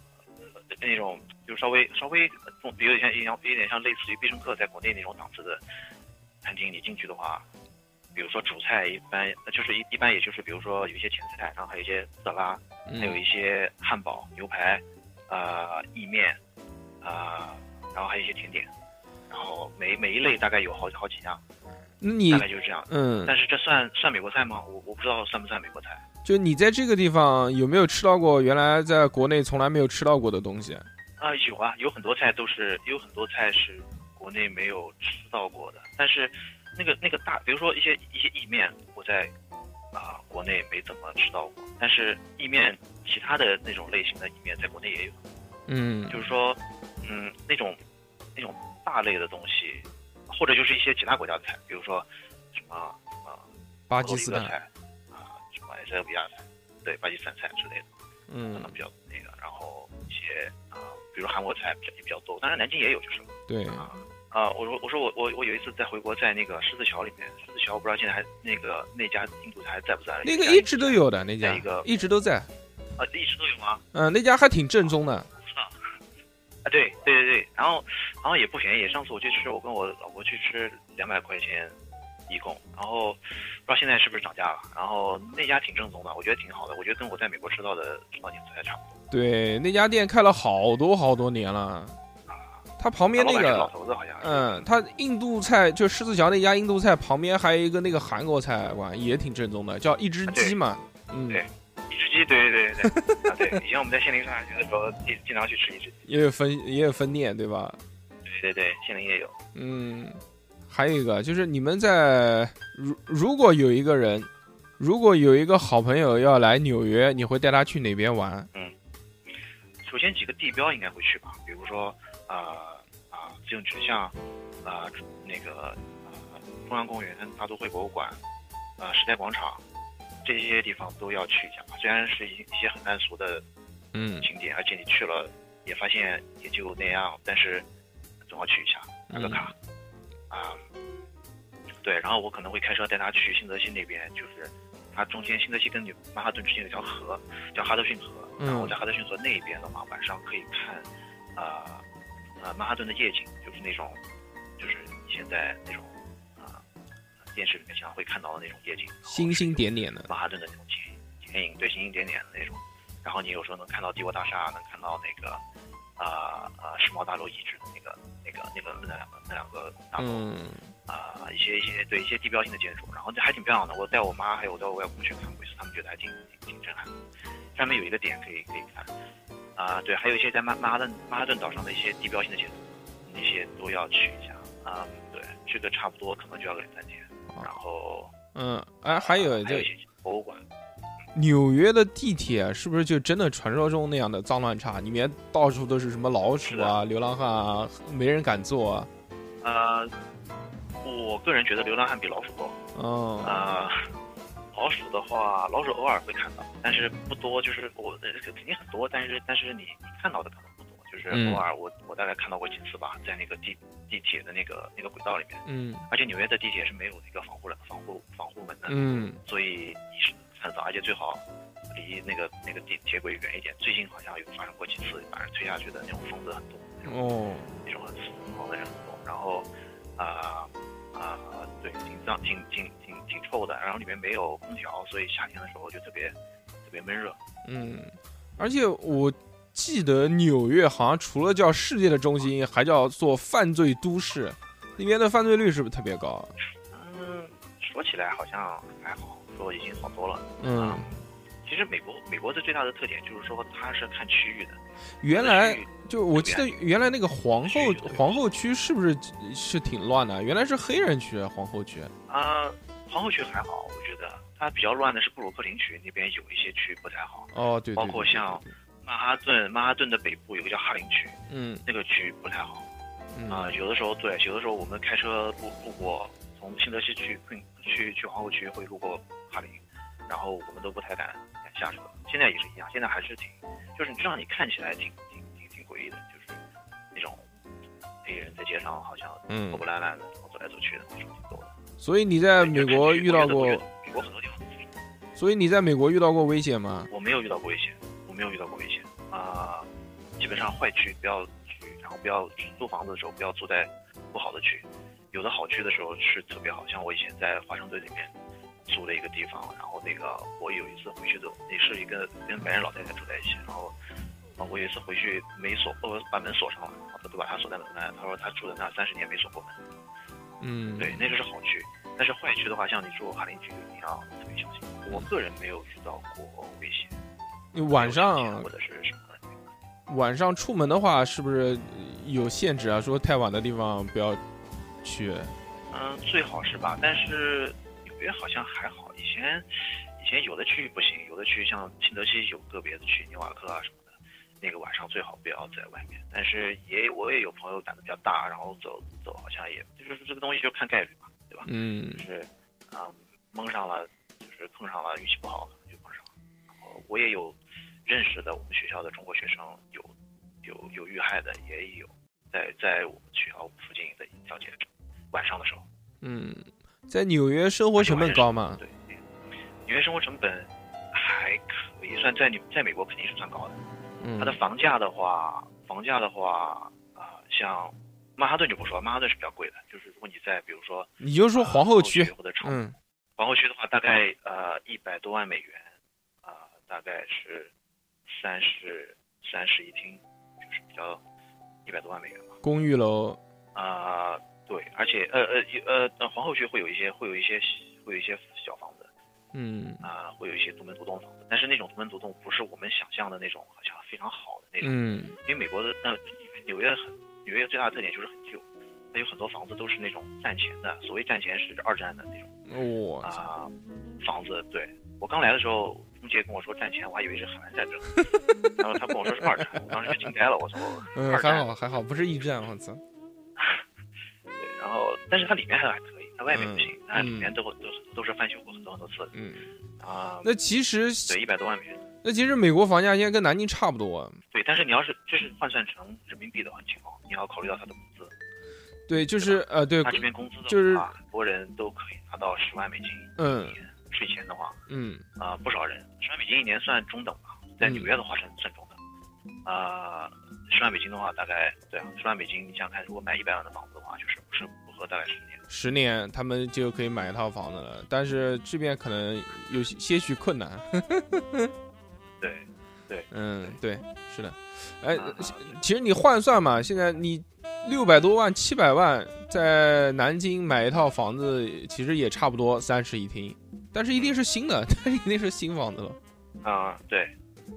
[SPEAKER 4] 那种就稍微稍微呃有点像有点有点像类似于必胜客在国内那种档次的餐厅，你进去的话，比如说主菜一般呃就是一一般也就是比如说有一些前菜，然后还有一些色拉，还有
[SPEAKER 1] 嗯
[SPEAKER 4] 一些汉堡、牛排，呃，意面，呃，然后还有一些甜点，然后每每一类大概有好好几样，大概就是这样。
[SPEAKER 1] 嗯，
[SPEAKER 4] 但是这算算美国菜吗？我我不知道算不算美国菜。
[SPEAKER 1] 就你在这个地方有没有吃到过原来在国内从来没有吃到过的东西？
[SPEAKER 4] 啊、有啊，有很多菜都是有很多菜是国内没有吃到过的，但是那个那个大，比如说一些一些意面，我在啊、国内没怎么吃到过，但是意面其他的那种类型的意面在国内也有，
[SPEAKER 1] 嗯。
[SPEAKER 4] 就是说，嗯，那种那种大类的东西，或者就是一些其他国家的菜，比如说什么啊
[SPEAKER 1] 巴基斯坦，
[SPEAKER 4] 菜啊、什么埃塞俄比亚菜，对，巴基斯坦菜之类的。嗯可能，比较那个，然后一些啊、比如韩国菜比较也比较多，当然南京也有就是
[SPEAKER 1] 对，
[SPEAKER 4] 啊啊，我说我说我我我有一次在回国，在那个狮子桥里面，狮子桥我不知道现在还那个那家印度菜还在不在？
[SPEAKER 1] 那个一直都有的那家
[SPEAKER 4] 一个，
[SPEAKER 1] 一直都在。
[SPEAKER 4] 啊，一直都有吗？
[SPEAKER 1] 嗯，那家还挺正宗的。
[SPEAKER 4] 啊，对对对对，然后然后也不便宜，上次我去吃，我跟我老婆去吃两百块钱一共，然后不知道现在是不是涨价了。然后那家挺正宗的，我觉得挺好的，我觉得跟我在美国吃到的老年菜差不多。
[SPEAKER 1] 对，那家店开了好多好多年了。他旁边那
[SPEAKER 4] 个老，头子好像。
[SPEAKER 1] 嗯，他印度菜就狮子桥那家印度菜旁边还有一个那个韩国菜馆，也挺正宗的，叫一只鸡嘛。嗯，
[SPEAKER 4] 对一只鸡，对对对对啊对，以前我们在县林上下学的时候，经经常去吃一只鸡，
[SPEAKER 1] 也有分也有分店，对吧？
[SPEAKER 4] 对对对，县林也有。
[SPEAKER 1] 嗯，还有一个就是你们在如如果有一个人，如果有一个好朋友要来纽约，你会带他去哪边玩？
[SPEAKER 4] 嗯首先几个地标应该会去吧，比如说啊啊自由指向，啊那个啊中央公园、大都会博物馆，啊时代广场，这些地方都要去一下吧。虽然是一一些很烂俗的
[SPEAKER 1] 嗯
[SPEAKER 4] 景点，而且你去了也发现也就那样，但是总要去一下打个卡。啊、对，然后我可能会开车带他去新泽西那边，就是它中间新泽西跟纽曼哈顿之间有条河叫哈德逊河，
[SPEAKER 1] 嗯
[SPEAKER 4] 然后在哈德逊河那边的话，晚上可以看啊呃曼哈顿的夜景，就是那种就是你现在那种啊、电视里面经常会看到的那种夜景，
[SPEAKER 1] 星星点点的。
[SPEAKER 4] 曼哈顿的那种剪剪影，对星星点点的那种。然后你有时候能看到帝国大厦，能看到那个啊啊、世贸大楼遗址的那个那个那个那两个那两个大楼
[SPEAKER 1] 嗯
[SPEAKER 4] 啊、一些一些对一些地标性的建筑，然后这还挺漂亮的。我带我妈还有我带我外公去看过一次，他们觉得还挺挺挺震撼的。上面有一个点可以可以看啊、对，还有一些在曼曼哈顿曼哈顿岛上的一些地标性的建筑，那些都要去一下啊、对，这个差不多可能就要个两三天，然后
[SPEAKER 1] 嗯，哎，还有这
[SPEAKER 4] 还有一些博物馆。
[SPEAKER 1] 纽约的地铁是不是就真的传说中那样的脏乱差？里面到处都是什么老鼠啊、流浪汉啊，没人敢坐啊。
[SPEAKER 4] 呃，我个人觉得流浪汉比老鼠多。
[SPEAKER 1] 哦，
[SPEAKER 4] 呃，老鼠的话，老鼠偶尔会看到，但是不多，就是我呃肯定很多，但是但是你你看到的可能不多，就是
[SPEAKER 1] 嗯。
[SPEAKER 4] 偶尔我我大概看到过几次吧，在那个地地铁的那个那个轨道里面，
[SPEAKER 1] 嗯。
[SPEAKER 4] 而且纽约的地铁是没有那个防护栏防护防护门的，
[SPEAKER 1] 嗯。
[SPEAKER 4] 所以你是看得到，而且最好离那个那个地铁轨远一点。最近好像有发生过几次把人推下去的那种疯子很多，那种
[SPEAKER 1] 哦，
[SPEAKER 4] 那种很疯狂的人很多。然后啊啊、对，挺脏，挺挺挺挺臭的。然后里面没有空调，所以夏天的时候就特别特别闷热。
[SPEAKER 1] 嗯，而且我记得纽约好像除了叫世界的中心，还叫做犯罪都市，那边的犯罪率是不是特别高？
[SPEAKER 4] 嗯，说起来好像还好，说已经好多了。
[SPEAKER 1] 嗯，
[SPEAKER 4] 其实美国美国的最大的特点就是说它是看区域的。
[SPEAKER 1] 原来就我记得原来那个皇后皇后区是不是是挺乱的？原来是黑人区皇后区。
[SPEAKER 4] 啊、皇后区还好，我觉得它比较乱的是布鲁克林区那边有一些区不太好，
[SPEAKER 1] 哦，对对，
[SPEAKER 4] 包括像曼哈顿曼哈顿的北部有个叫哈林区，
[SPEAKER 1] 嗯
[SPEAKER 4] 那个区不太好啊、
[SPEAKER 1] 嗯
[SPEAKER 4] 有的时候对，有的时候我们开车路路过从新泽西去去去皇后区会路过哈林，然后我们都不太敢敢下车。现在也是一样，现在还是挺，就是让你看起来挺挺挺挺诡异的，就是那种黑人在街上好像
[SPEAKER 1] 嗯
[SPEAKER 4] 破破烂烂的，然后走来走去的那种挺多的。
[SPEAKER 1] 所以你在美国遇到过
[SPEAKER 4] 美国很多地方
[SPEAKER 1] 所以你在美国遇到过危险吗？
[SPEAKER 4] 我没有遇到过危险，我没有遇到过危险啊、基本上坏区不要去，然后不要租房子的时候不要住在不好的区，有的好区的时候是特别好，像我以前在华盛顿里面租了一个地方，然后那个我有一次回去的，也是一个跟白人老太太住在一起，然后。啊，我有一次回去没锁，我把门锁上了，都把她锁在门外。她说她住在那三十年没锁过门。
[SPEAKER 1] 嗯，
[SPEAKER 4] 对，那个是好区，但是坏区的话，像你住哈林区，一定要特别小心。我个人没有遇到过危险，
[SPEAKER 1] 你晚上
[SPEAKER 4] 或者是什么。
[SPEAKER 1] 晚上出门的话，是不是有限制啊？说太晚的地方不要去。
[SPEAKER 4] 嗯，最好是吧？但是纽约好像还好，以前以前有的区域不行，有的区域像新泽西有个别的区，纽瓦克啊什么的，那个晚上最好不要在外面。但是也我也有朋友胆子比较大，然后走走好像也就是这个东西就看概率嘛，对吧？
[SPEAKER 1] 嗯
[SPEAKER 4] 就是啊、蒙上了，就是碰上了，运气不好可能就碰上了。然后我也有认识的我们学校的中国学生有有有遇害的，也有在在我们学校附近的一条街，晚上的时候。
[SPEAKER 1] 嗯，在纽约生活成本高吗？
[SPEAKER 4] 对，纽约生活成本还可以，算在你在美国肯定是算高的。
[SPEAKER 1] 嗯
[SPEAKER 4] 它的房价的话，房价的话啊、像曼哈顿就不说，曼哈顿是比较贵的。就是如果你在比如说
[SPEAKER 1] 你就说皇后区
[SPEAKER 4] 呃，或者长
[SPEAKER 1] 嗯
[SPEAKER 4] 皇后区的话，大概呃一百多万美元，啊、大概是三室三室一厅，就是比较一百多万美元吧。
[SPEAKER 1] 公寓楼，
[SPEAKER 4] 啊、对，而且呃呃呃呃，皇后区会有一些会有一些会有一些小房子。
[SPEAKER 1] 嗯。
[SPEAKER 4] 啊、会有一些独门独栋房子，但是那种独门独栋不是我们想象的那种好像非常好的那种，
[SPEAKER 1] 嗯。
[SPEAKER 4] 因为美国的呃纽约很纽约最大的特点就是很旧，它有很多房子都是那种战前的，所谓战前是二战的那种。
[SPEAKER 1] 我操，
[SPEAKER 4] 啊、房子。对我刚来的时候，中介跟我说战前，我还以为是海湾战争，然后他跟我说是二战，我当时就惊呆了，我说
[SPEAKER 1] 嗯。还好还好，不是一战，我操，
[SPEAKER 4] 对，然后但是它里面还还可以，它外面不行，
[SPEAKER 1] 嗯
[SPEAKER 4] 它里面都都都是翻修过很多很多次的
[SPEAKER 1] 嗯，
[SPEAKER 4] 啊。
[SPEAKER 1] 那其实
[SPEAKER 4] 对，一百多万美元。
[SPEAKER 1] 那其实美国房价现在跟南京差不多，
[SPEAKER 4] 对，但是你要是就是换算成人民币的话情况，你要考虑到他的工资。
[SPEAKER 1] 对，就是呃对
[SPEAKER 4] 他，这边工资的话，
[SPEAKER 1] 就是
[SPEAKER 4] 很多人都可以拿到十万美金
[SPEAKER 1] 嗯
[SPEAKER 4] 税前的话，
[SPEAKER 1] 嗯
[SPEAKER 4] 啊、不少人，十万美金一年算中等吧，在
[SPEAKER 1] 嗯
[SPEAKER 4] 纽约的话算算中等。啊、十万美金的话，大概对啊，十万美金，你想想看，如果买一百万的房子的话，就是不是符合大概十年。
[SPEAKER 1] 十年他们就可以买一套房子了，但是这边可能有些许困难。
[SPEAKER 4] 对，对
[SPEAKER 1] 嗯，对，是的。哎
[SPEAKER 4] 啊，
[SPEAKER 1] 其实你换算嘛，现在你六百多万、七百万在南京买一套房子，其实也差不多三室一厅，但是一定是新的，但是一定是新房子了。
[SPEAKER 4] 啊、对，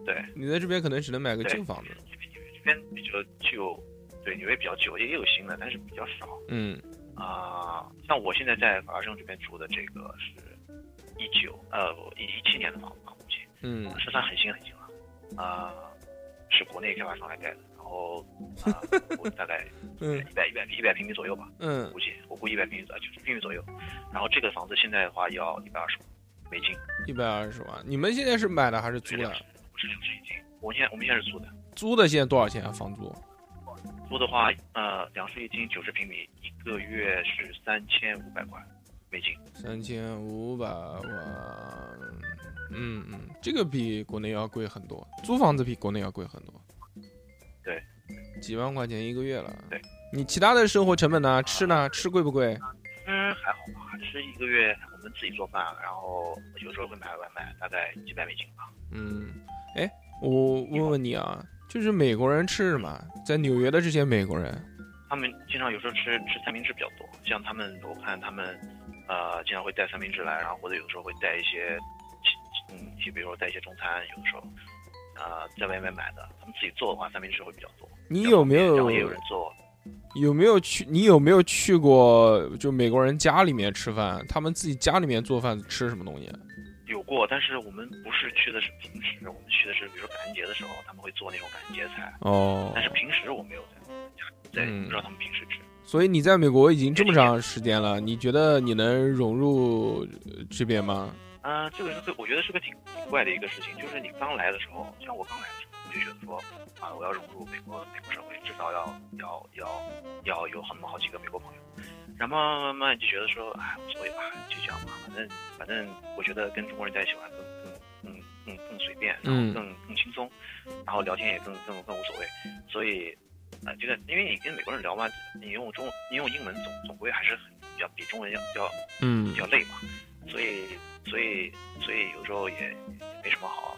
[SPEAKER 4] 对，
[SPEAKER 1] 你在这边可能只能买个旧房子。
[SPEAKER 4] 这边纽约这边比较旧，对，纽约比较旧，也有新的，但是比较少。
[SPEAKER 1] 嗯
[SPEAKER 4] 啊、像我现在在法拉盛这边住的这个是一九呃一一七年的房子吧，目前
[SPEAKER 1] 嗯
[SPEAKER 4] 是算很新很新了，啊、是国内开发商来盖的，然后啊，我大概
[SPEAKER 1] 嗯
[SPEAKER 4] 一百一百一百平米左右吧，
[SPEAKER 1] 嗯
[SPEAKER 4] 估计我估一百平米左右，九十平米左右。然后这个房子现在的话要一百二十万美金，
[SPEAKER 1] 一百二十万。你们现在是买的还是租的
[SPEAKER 4] 不是两室一厅。我现在我们现在是租的，
[SPEAKER 1] 租的现在多少钱啊？房租？
[SPEAKER 4] 租的话，呃，两室一厅九十平米，一个月是三千五百块美金。
[SPEAKER 1] 三千五百万。嗯嗯，这个比国内要贵很多，租房子比国内要贵很多。
[SPEAKER 4] 对，
[SPEAKER 1] 几万块钱一个月了。
[SPEAKER 4] 对，
[SPEAKER 1] 你其他的生活成本呢？吃呢？吃贵不贵？
[SPEAKER 4] 嗯，还好吧，吃一个月我们自己做饭，然后有时候会买外卖，大概几百美金吧。
[SPEAKER 1] 嗯，哎，我问问你啊，就是美国人吃什么？在纽约的这些美国人，
[SPEAKER 4] 他们经常有时候吃吃三明治比较多，像他们我看他们呃经常会带三明治来，然后或者有时候会带一些嗯，就比如说带一些中餐，有的时候呃在外面买的，他们自己做的话三明治会比较多。
[SPEAKER 1] 你有没有
[SPEAKER 4] 然后也有人做？
[SPEAKER 1] 有没有去？你有没有去过就美国人家里面吃饭？他们自己家里面做饭吃什么东西？啊
[SPEAKER 4] 有过，但是我们不是去的是平时，我们去的是比如说感恩节的时候，他们会做那种感恩节菜，
[SPEAKER 1] 哦
[SPEAKER 4] 但，是平时我没有在家在，
[SPEAKER 1] 嗯
[SPEAKER 4] 不知道他们平时吃。
[SPEAKER 1] 所以你在美国已经这么长时间了，你觉得你能融入呃这边吗？
[SPEAKER 4] 啊、这个是个我觉得是个挺挺怪的一个事情，就是你刚来的时候，像我刚来的时候，我就觉得说啊，我要融入美国美国社会，至少要要要要有很好几个美国朋友。然后慢慢慢慢就觉得说，哎，无所谓吧，就这样吧，反正反正我觉得跟中国人在一起玩更更更更更随便，然后
[SPEAKER 1] 嗯
[SPEAKER 4] 更更轻松，然后聊天也更更更无所谓。所以啊、这个因为你跟美国人聊嘛，你用中你用英文总总归还是很比较比中文要要
[SPEAKER 1] 嗯
[SPEAKER 4] 比较累嘛，所以所以所以有时候也也没什么好，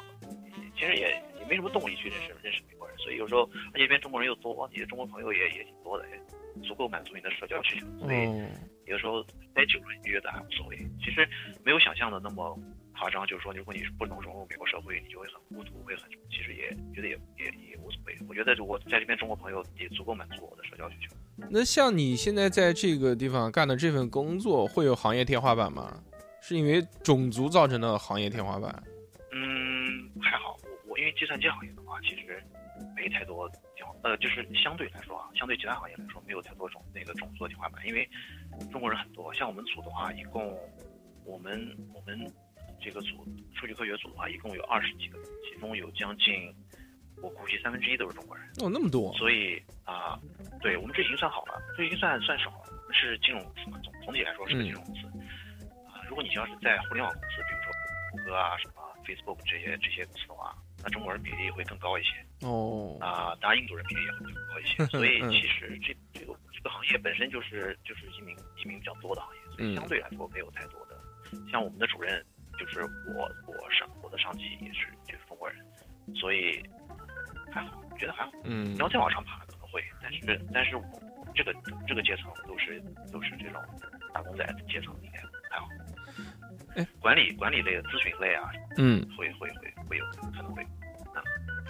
[SPEAKER 4] 其实也也没什么动力去认识认识美国人，所以有时候而且这边中国人又多，你的中国朋友也也挺多的，也足够满足你的社交需求，所以
[SPEAKER 1] 哦，
[SPEAKER 4] 有时候待久了你觉得还无所谓，其实没有想象的那么夸张，就是说如果你不能融入美国社会，你就会很孤独，会很其实也觉得也也也无所谓，我觉得我在这边中国朋友也足够满足我的社交需求。
[SPEAKER 1] 那像你现在在这个地方干的这份工作，会有行业天花板吗？是因为种族造成的行业天花板？
[SPEAKER 4] 嗯，还好，我我因为计算机行业的话，其实没太多天花，呃，就是相对来说啊，相对其他行业来说，没有太多种那个种族的天花板，因为中国人很多。像我们组的话，一共我们我们这个组数据科学组的话，一共有二十几个人，其中有将近我估计三分之一都是中国人，
[SPEAKER 1] 哦，那么多。
[SPEAKER 4] 所以啊、对我们这已经算好了，这已经算算少了。我们是金融公司嘛，总总体来说是个金融公司。啊、如果你要是在互联网公司，比如说谷歌啊、什么 Facebook 这些这些公司的话，那中国人比例会更高一些
[SPEAKER 1] 哦，
[SPEAKER 4] 啊、当然印度人比例也会更高一些。所以
[SPEAKER 1] 嗯
[SPEAKER 4] 其实这这个这个行业本身就是就是移民移民比较多的行业，所以
[SPEAKER 1] 嗯
[SPEAKER 4] 相对来说没有太多的。像我们的主任就是我我上我的上级也是就是中国人，所以还好，觉得还好。
[SPEAKER 1] 嗯
[SPEAKER 4] 你要再往上爬可能会，但是但是我这个这个阶层都是都是这种打工仔的阶层，应该还好。
[SPEAKER 1] 哎，
[SPEAKER 4] 管理管理类的咨询类啊，
[SPEAKER 1] 嗯，
[SPEAKER 4] 会会会会有可能会。
[SPEAKER 1] 啊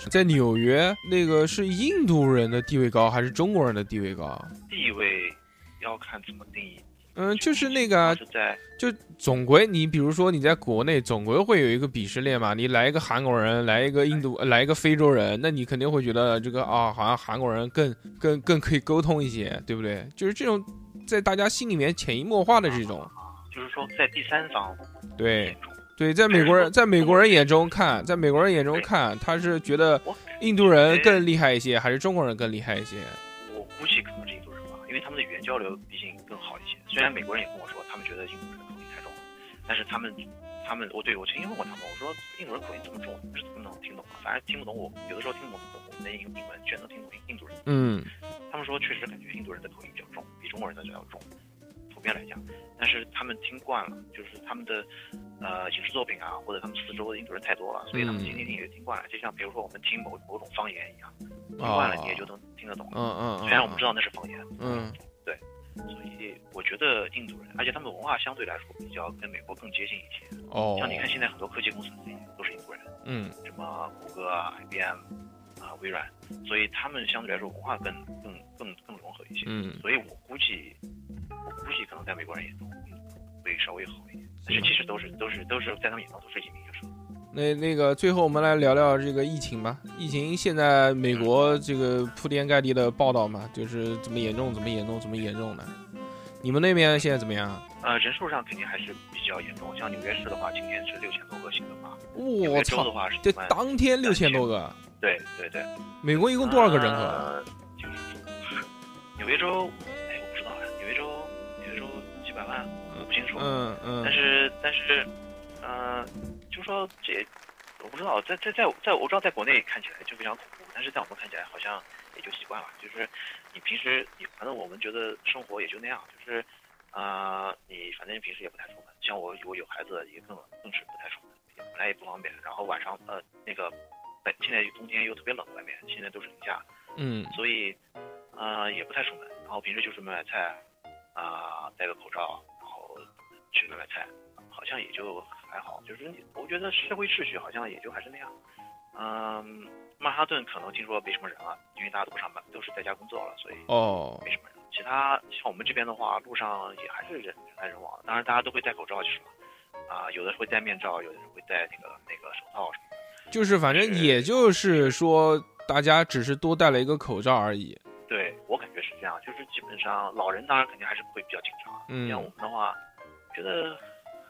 [SPEAKER 1] 在纽约，那个是印度人的地位高还是中国人的地位高？
[SPEAKER 4] 地位要看怎么定义。
[SPEAKER 1] 嗯，就是那个啊
[SPEAKER 4] 是在
[SPEAKER 1] 就总归你比如说你在国内总归会有一个鄙视链嘛，你来一个韩国人，来一个印度，呃来一个非洲人，那你肯定会觉得这个啊，好像韩国人更更更可以沟通一些，对不对？就是这种在大家心里面潜移默化的这种，
[SPEAKER 4] 就是说在第三方
[SPEAKER 1] 对对，在美国人在美国人眼中看，在美国人眼中看，他是觉得印度人更厉害一些，还是中国人更厉害一些？
[SPEAKER 4] 我估计可能是印度人吧，因为他们的语言交流毕竟更好一些。虽然美国人也跟我说，他们觉得印度人的口音太重了，但是他们他们我对我曾经问过他们，我说印度人口音这么重，是怎么能听懂啊？反正听不懂我，有的时候听不懂我们的英英文，全都听懂印度人。
[SPEAKER 1] 嗯
[SPEAKER 4] 他们说确实感觉印度人的口音比较重，比中国人的要重，普遍来讲。但是他们听惯了，就是他们的呃影视作品啊，或者他们四周的印度人太多了，所以他们听听听也听惯了。就像比如说我们听某某种方言一样，听惯了你也就能听得懂了。
[SPEAKER 1] 嗯嗯，
[SPEAKER 4] 虽然我们知道那是方言，
[SPEAKER 1] 嗯对
[SPEAKER 4] 所以我觉得印度人，而且他们文化相对来说比较跟美国更接近一些。
[SPEAKER 1] 哦，
[SPEAKER 4] 像你看现在很多科技公司自己都是印度人，
[SPEAKER 1] 嗯
[SPEAKER 4] 什么谷歌啊、IBM 啊、微软，所以他们相对来说文化更更更更融合一些。
[SPEAKER 1] 嗯
[SPEAKER 4] 所以我估计，我估计可能在美国人眼中，嗯，会稍微好一点。但是其实都是都是都是在他们眼中都是移民就是。
[SPEAKER 1] 那那个最后我们来聊聊这个疫情吧。疫情现在美国这个铺天盖地的报道嘛，就是怎么严重，怎么严重，怎么严重的。你们那边现在怎么样？
[SPEAKER 4] 呃，人数上肯定还是比较严重。像纽约市的话，今天是六千多个新增嘛。纽
[SPEAKER 1] 我操
[SPEAKER 4] 的！话是
[SPEAKER 1] 这当天六千多个，
[SPEAKER 4] 对对对。
[SPEAKER 1] 美国一共多少个人口？
[SPEAKER 4] 呃就是纽约州，哎，我不知道啊，纽约州，纽约州几百万，我不清楚。
[SPEAKER 1] 嗯嗯
[SPEAKER 4] 但是但是，呃，就说这，我不知道，在在在在我知道在国内看起来就非常恐怖，但是在我们看起来好像也就习惯了。就是你平时你反正我们觉得生活也就那样，就是啊、呃你反正平时也不太出门，像我我有孩子也更更是不太出门，也本来也不方便。然后晚上呃那个，本现在冬天又特别冷，外面现在都是零下，
[SPEAKER 1] 嗯
[SPEAKER 4] 所以呃也不太出门，然后平时就是买买菜，啊、戴个口罩，然后去买买菜，好像也就还好，就是我觉得社会秩序好像也就还是那样。嗯，曼哈顿可能听说没什么人了，因为大家都不上班，都是在家工作了，所以
[SPEAKER 1] 哦
[SPEAKER 4] 没什么人。其他像我们这边的话，路上也还是人人来人往的，当然大家都会戴口罩就是了。啊、有的会戴面罩，有的人会戴那个那个手套什么的。
[SPEAKER 1] 就是反正也就是说，大家只是多戴了一个口罩而已。
[SPEAKER 4] 对我感觉是这样，就是基本上老人当然肯定还是会比较紧张。
[SPEAKER 1] 嗯
[SPEAKER 4] 像我们的话，觉得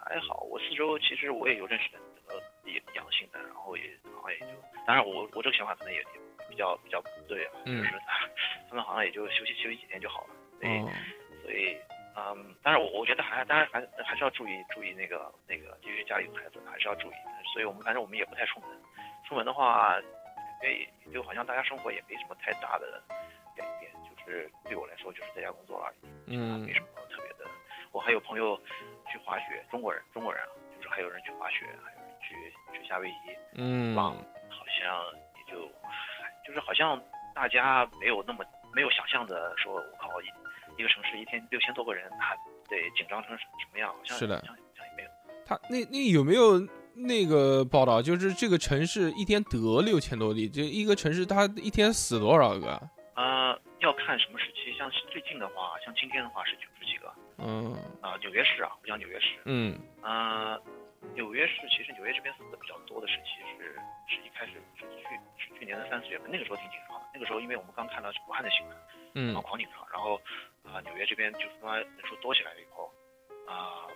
[SPEAKER 4] 还好。我四周其实我也有认识的呃也阳性的，然后也好像也就，当然我我这个想法可能也也比较比较不对啊，
[SPEAKER 1] 嗯
[SPEAKER 4] 就是 他们好像也就休息休息几天就好了。所以、
[SPEAKER 1] 哦，
[SPEAKER 4] 所以嗯，但是我我觉得还当然还还是要注意注意那个那个，因为家里有孩子还是要注意。所以我们反正我们也不太出门，出门的话，也就好像大家生活也没什么太大的改变，就是对我来说就是在家工作而已。
[SPEAKER 1] 嗯
[SPEAKER 4] 没什么特别的。我还有朋友去滑雪，中国人，中国人啊，就是还有人去滑雪，还有人去去夏威夷，
[SPEAKER 1] 嗯，
[SPEAKER 4] 棒，好像也就，就是好像大家没有那么没有想象的说，我靠，一一个城市一天六千多个人，他得紧张成什什么样？好像
[SPEAKER 1] 是的
[SPEAKER 4] 好像也没有。
[SPEAKER 1] 他那那有没有那个报道？就是这个城市一天得六千多例，就一个城市他一天死多少个？
[SPEAKER 4] 呃，要看什么时期，像最近的话，像今天的话是九十几个，
[SPEAKER 1] 嗯
[SPEAKER 4] 啊、纽约市啊，不讲纽约市，
[SPEAKER 1] 嗯
[SPEAKER 4] 呃，纽约市其实纽约这边死的比较多的时期是是一开始是去是去年的三四月份，那个时候挺紧张的。那个时候因为我们刚看到武汉的新闻，
[SPEAKER 1] 嗯
[SPEAKER 4] 然后狂紧张，然后啊、纽约这边就是说人数多起来了以后，啊、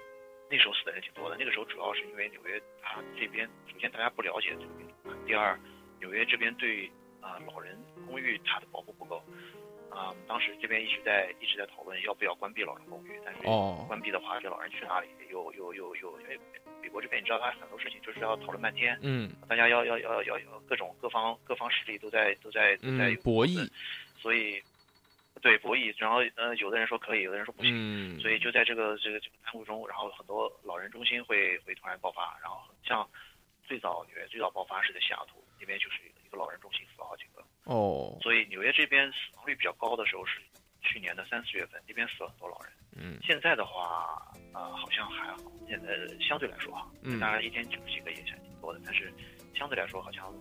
[SPEAKER 4] 那时候死的人挺多的。那个时候主要是因为纽约它这边首先大家不了解这个病毒，第二纽约这边对啊、老人公寓它的保护不够。啊、当时这边一直在一直在讨论要不要关闭老人公寓，但是
[SPEAKER 1] 哦
[SPEAKER 4] 关闭的话，这老人去哪里？又又又又，因为美国这边你知道，他很多事情就是要讨论半天，
[SPEAKER 1] 嗯
[SPEAKER 4] 大家要要要要要各种各方各方势力都在都在都在
[SPEAKER 1] 嗯，博弈，
[SPEAKER 4] 所以对博弈，然后呃，有的人说可以，有的人说不行，
[SPEAKER 1] 嗯
[SPEAKER 4] 所以就在这个这个这个耽误中，然后很多老人中心会会突然爆发，然后像最早纽约最早爆发是在西雅图那边就是一个老人中心死了好几个，
[SPEAKER 1] 哦，
[SPEAKER 4] 所以纽约这边死亡率比较高的时候是去年的三四月份，那边死了很多老人。
[SPEAKER 1] 嗯
[SPEAKER 4] 现在的话，呃，好像还好。现在相对来说哈，
[SPEAKER 1] 嗯
[SPEAKER 4] 当然一天九十几个也是挺多的，但是相对来说好像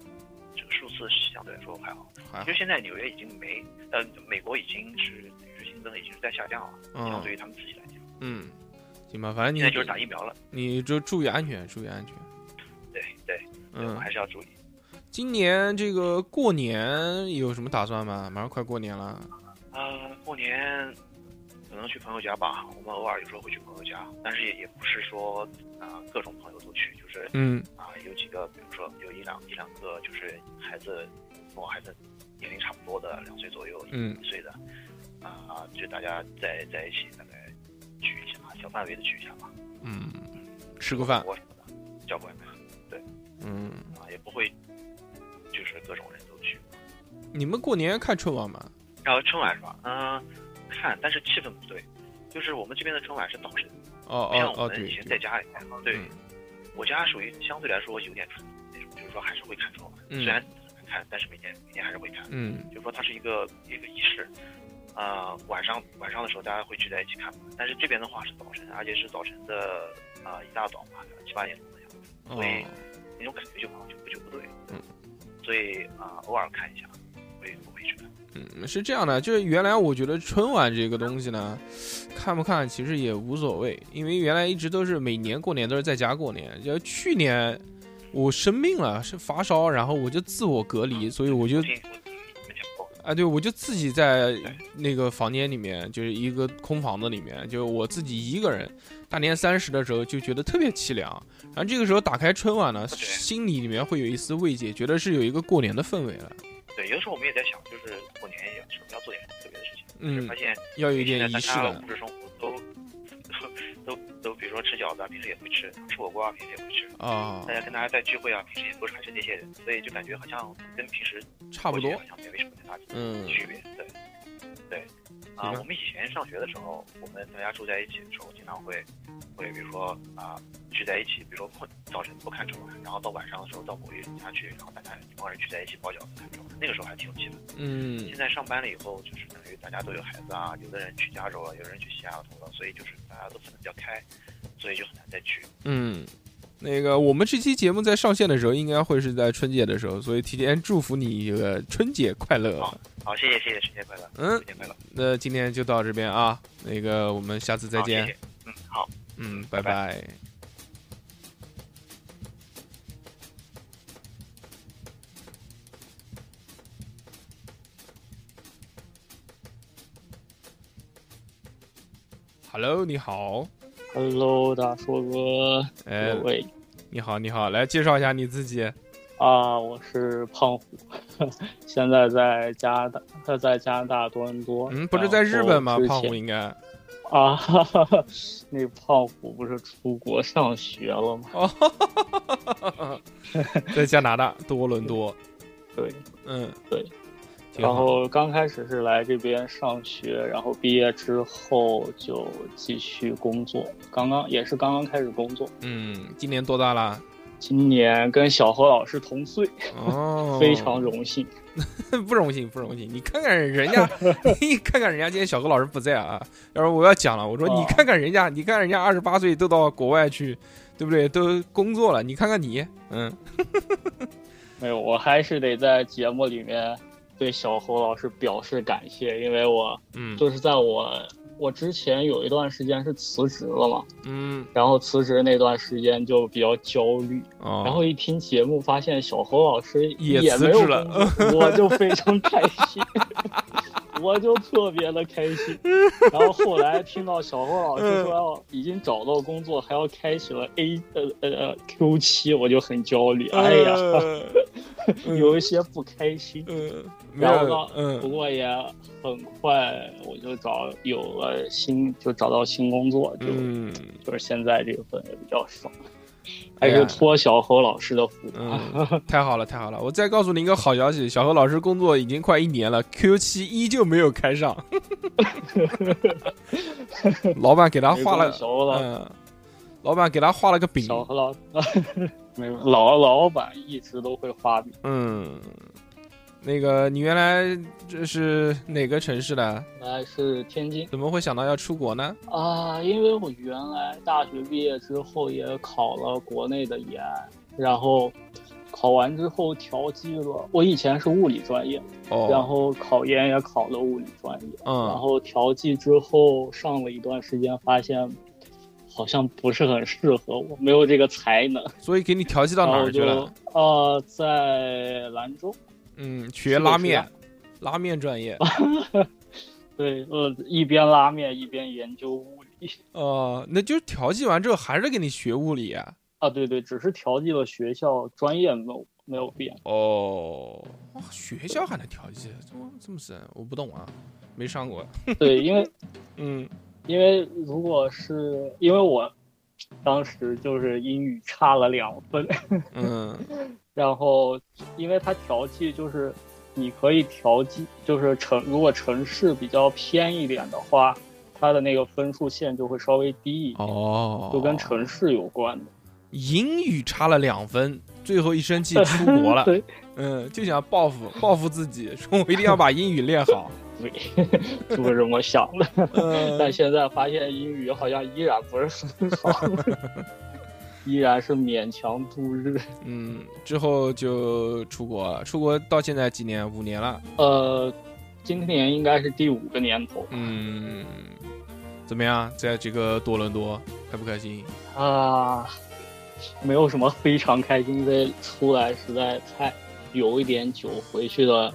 [SPEAKER 4] 这个数字相对来说还好。
[SPEAKER 1] 还好
[SPEAKER 4] 因为现在纽约已经没，呃，美国已经是等于是新增已经是在下降了，相对于他们自己来讲，
[SPEAKER 1] 嗯，行吧，反正你
[SPEAKER 4] 现在就是打疫苗了。
[SPEAKER 1] 你就注意安全，注意安全。
[SPEAKER 4] 对对，对我们
[SPEAKER 1] 嗯，
[SPEAKER 4] 还是要注意。
[SPEAKER 1] 今年这个过年有什么打算吗？马上快过年了。
[SPEAKER 4] 啊、过年可能去朋友家吧，我们偶尔有时候会去朋友家，但是也也不是说啊、各种朋友都去，就是
[SPEAKER 1] 嗯
[SPEAKER 4] 啊，有几个，比如说有一两一两个，就是孩子跟我孩子年龄差不多的，两岁左右，
[SPEAKER 1] 嗯
[SPEAKER 4] 一岁的，啊，就大家在在一起，大概聚一下，小范围的聚一下吧，
[SPEAKER 1] 嗯，吃个饭。
[SPEAKER 4] 叫外卖对
[SPEAKER 1] 嗯，
[SPEAKER 4] 啊，也不会就是各种人都去。
[SPEAKER 1] 你们过年看春晚吗？
[SPEAKER 4] 然后春晚是吧？嗯、看，但是气氛不对，就是我们这边的春晚是早晨，
[SPEAKER 1] 哦
[SPEAKER 4] 不像
[SPEAKER 1] 哦哦，对
[SPEAKER 4] 我们以前在，家里看。对，
[SPEAKER 1] 嗯
[SPEAKER 4] 我家属于相对来说有点传统那种，就是说还是会看春晚，
[SPEAKER 1] 嗯
[SPEAKER 4] 虽然很难看，但是每年每年还是会看。
[SPEAKER 1] 嗯
[SPEAKER 4] 就是说它是一个一个仪式，啊、晚上晚上的时候大家会聚在一起看嘛。但是这边的话是早晨，而且是早晨的啊、一大早嘛，七八点钟的样子，
[SPEAKER 1] 哦
[SPEAKER 4] 所以那种感觉就好像就不就不对。
[SPEAKER 1] 嗯，
[SPEAKER 4] 所以啊、偶尔看一下，会不会去看？
[SPEAKER 1] 嗯，是这样的，就是原来我觉得春晚这个东西呢，看不看其实也无所谓，因为原来一直都是每年过年都是在家过年，就去年我生病了，是发烧，然后我就自我隔离，所以我就啊，对，我就自己在那个房间里面，就是一个空房子里面，就我自己一个人。大年三十的时候就觉得特别凄凉，然后这个时候打开春晚呢，心里里面会有一丝慰藉，觉得是有一个过年的氛围了。
[SPEAKER 4] 对，有的时候我们也在想，就是过年也是不是要做点特别的事情，
[SPEAKER 1] 嗯
[SPEAKER 4] 就是发现
[SPEAKER 1] 要有一点仪式感
[SPEAKER 4] 物。质生活都都比如说吃饺子啊，平时也会吃；吃火锅啊，平时也会吃。
[SPEAKER 1] 啊
[SPEAKER 4] 大，家跟大家在聚会啊，平时也都是还是那些人，所以就感觉好像跟平时
[SPEAKER 1] 差不多
[SPEAKER 4] 好像也没什么太大
[SPEAKER 1] 嗯
[SPEAKER 4] 区别。对，对。啊，我们以前上学的时候，我们大家住在一起的时候，经常会会比如说啊聚在一起，比如说早晨不看春晚，然后到晚上的时候到某一人家去，然后大家一帮人聚在一起包饺子看春晚，那个时候还挺有气氛。
[SPEAKER 1] 嗯
[SPEAKER 4] 现在上班了以后，就是等于大家都有孩子啊，有的人去加州了，有的人去西雅图了，所以就是大家都分得比较开，所以就很难再聚。
[SPEAKER 1] 嗯，那个我们这期节目在上线的时候，应该会是在春节的时候，所以提前祝福你一个春节快乐。
[SPEAKER 4] 好好，谢谢谢谢，春节快乐，
[SPEAKER 1] 嗯
[SPEAKER 4] 春，节快乐，
[SPEAKER 1] 那今天就到这边啊，那个我们下次再见
[SPEAKER 4] 谢。谢嗯，好。
[SPEAKER 1] 嗯，拜
[SPEAKER 4] 拜
[SPEAKER 1] 拜。Hello，你好，
[SPEAKER 5] Hello，大硕哥，
[SPEAKER 1] 哎
[SPEAKER 5] 喂，
[SPEAKER 1] 你好，你好，来介绍一下你自己。
[SPEAKER 5] 啊，我是胖虎，现在在加拿大，他在加拿大多伦多。
[SPEAKER 1] 嗯，不是在日本吗？胖虎应该。
[SPEAKER 5] 啊，哈哈哈，那胖虎不是出国上学了吗？
[SPEAKER 1] 哦，哈哈在加拿大多伦多。
[SPEAKER 5] 对，
[SPEAKER 1] 嗯，
[SPEAKER 5] 对。然后刚开始是来这边上学，然后毕业之后就继续工作，刚刚也是刚刚开始工作。
[SPEAKER 1] 嗯，今年多大了？
[SPEAKER 5] 今年跟小何老师同岁，
[SPEAKER 1] 哦，
[SPEAKER 5] 非常荣幸。
[SPEAKER 1] 不荣幸，不荣幸。你看看人家，你看看人家，今天小何老师不在啊。要是我要讲了，我说
[SPEAKER 5] 哦
[SPEAKER 1] 你看看人家，你看人家二十八岁都到国外去，对不对？都工作了，你看看你，嗯，
[SPEAKER 5] 没有，我还是得在节目里面对小侯老师表示感谢，因为我
[SPEAKER 1] 嗯
[SPEAKER 5] 就是在我我之前有一段时间是辞职了嘛，
[SPEAKER 1] 嗯
[SPEAKER 5] 然后辞职那段时间就比较焦虑，
[SPEAKER 1] 哦，
[SPEAKER 5] 然后一听节目发现小侯老师
[SPEAKER 1] 也
[SPEAKER 5] 也没有
[SPEAKER 1] 辞职了，
[SPEAKER 5] 我就非常开心。我就特别的开心，然后后来听到小侯老师说要已经找到工作，还要开启了 A 呃呃 Q 七，我就很焦虑。哎呀，
[SPEAKER 1] 呃
[SPEAKER 5] 有一些不开心。然后呢，，嗯不
[SPEAKER 1] 嗯
[SPEAKER 5] 过也很快我就找有了新，就找到新工作，就、
[SPEAKER 1] 嗯
[SPEAKER 5] 就是现在这份也比较爽，还是托小何老师的福。
[SPEAKER 1] 嗯，太好了，太好了！我再告诉你一个好消息，小何老师工作已经快一年了，Q 七依旧没有开上，老板给他画了
[SPEAKER 5] 没关系，小侯老
[SPEAKER 1] 嗯，老板给他画了个饼，
[SPEAKER 5] 小何老 没有老老板一直都会画饼。
[SPEAKER 1] 嗯，那个你原来这是哪个城市的？
[SPEAKER 5] 原来是天津
[SPEAKER 1] 怎么会想到要出国呢？
[SPEAKER 5] 啊，因为我原来大学毕业之后也考了国内的研，然后考完之后调剂了。我以前是物理专业，然
[SPEAKER 1] 哦，
[SPEAKER 5] 后考研也考了物理专业，嗯然
[SPEAKER 1] 嗯，
[SPEAKER 5] 后调剂之后上了一段时间，发现好像不是很适合我，没有这个才能。
[SPEAKER 1] 所以给你调剂到哪儿去了？
[SPEAKER 5] 呃，在兰州，
[SPEAKER 1] 嗯，学拉面，拉面专业。
[SPEAKER 5] 对，呃，一边拉面一边研究物理。
[SPEAKER 1] 哦，那就是调剂完之后还是给你学物理啊？
[SPEAKER 5] 啊，对对，只是调剂了学校，专业没有没有变。
[SPEAKER 1] 哦，哇，学校还能调剂，怎么这么深？我不懂啊，没上过。
[SPEAKER 5] 对，因为
[SPEAKER 1] 嗯
[SPEAKER 5] 因为如果是因为我当时就是英语差了两分，
[SPEAKER 1] 嗯
[SPEAKER 5] 然后因为它调剂就是你可以调剂，就是城如果城市比较偏一点的话，它的那个分数线就会稍微低一点，
[SPEAKER 1] 哦，
[SPEAKER 5] 就跟城市有关的。
[SPEAKER 1] 英语差了两分，最后一生气出国了。
[SPEAKER 5] 对
[SPEAKER 1] 嗯，就想报复报复自己，说我一定要把英语练好。
[SPEAKER 5] 对，就是这么想的。
[SPEAKER 1] 嗯
[SPEAKER 5] 但现在发现英语好像依然不是很好，依然是勉强度日。
[SPEAKER 1] 嗯，之后就出国了，出国到现在几年？五年了。
[SPEAKER 5] 呃，今年应该是第五个年头
[SPEAKER 1] 嗯，怎么样？在这个多伦多开不开心？
[SPEAKER 5] 啊，没有什么非常开心，因为出来实在太有一点久，回去的，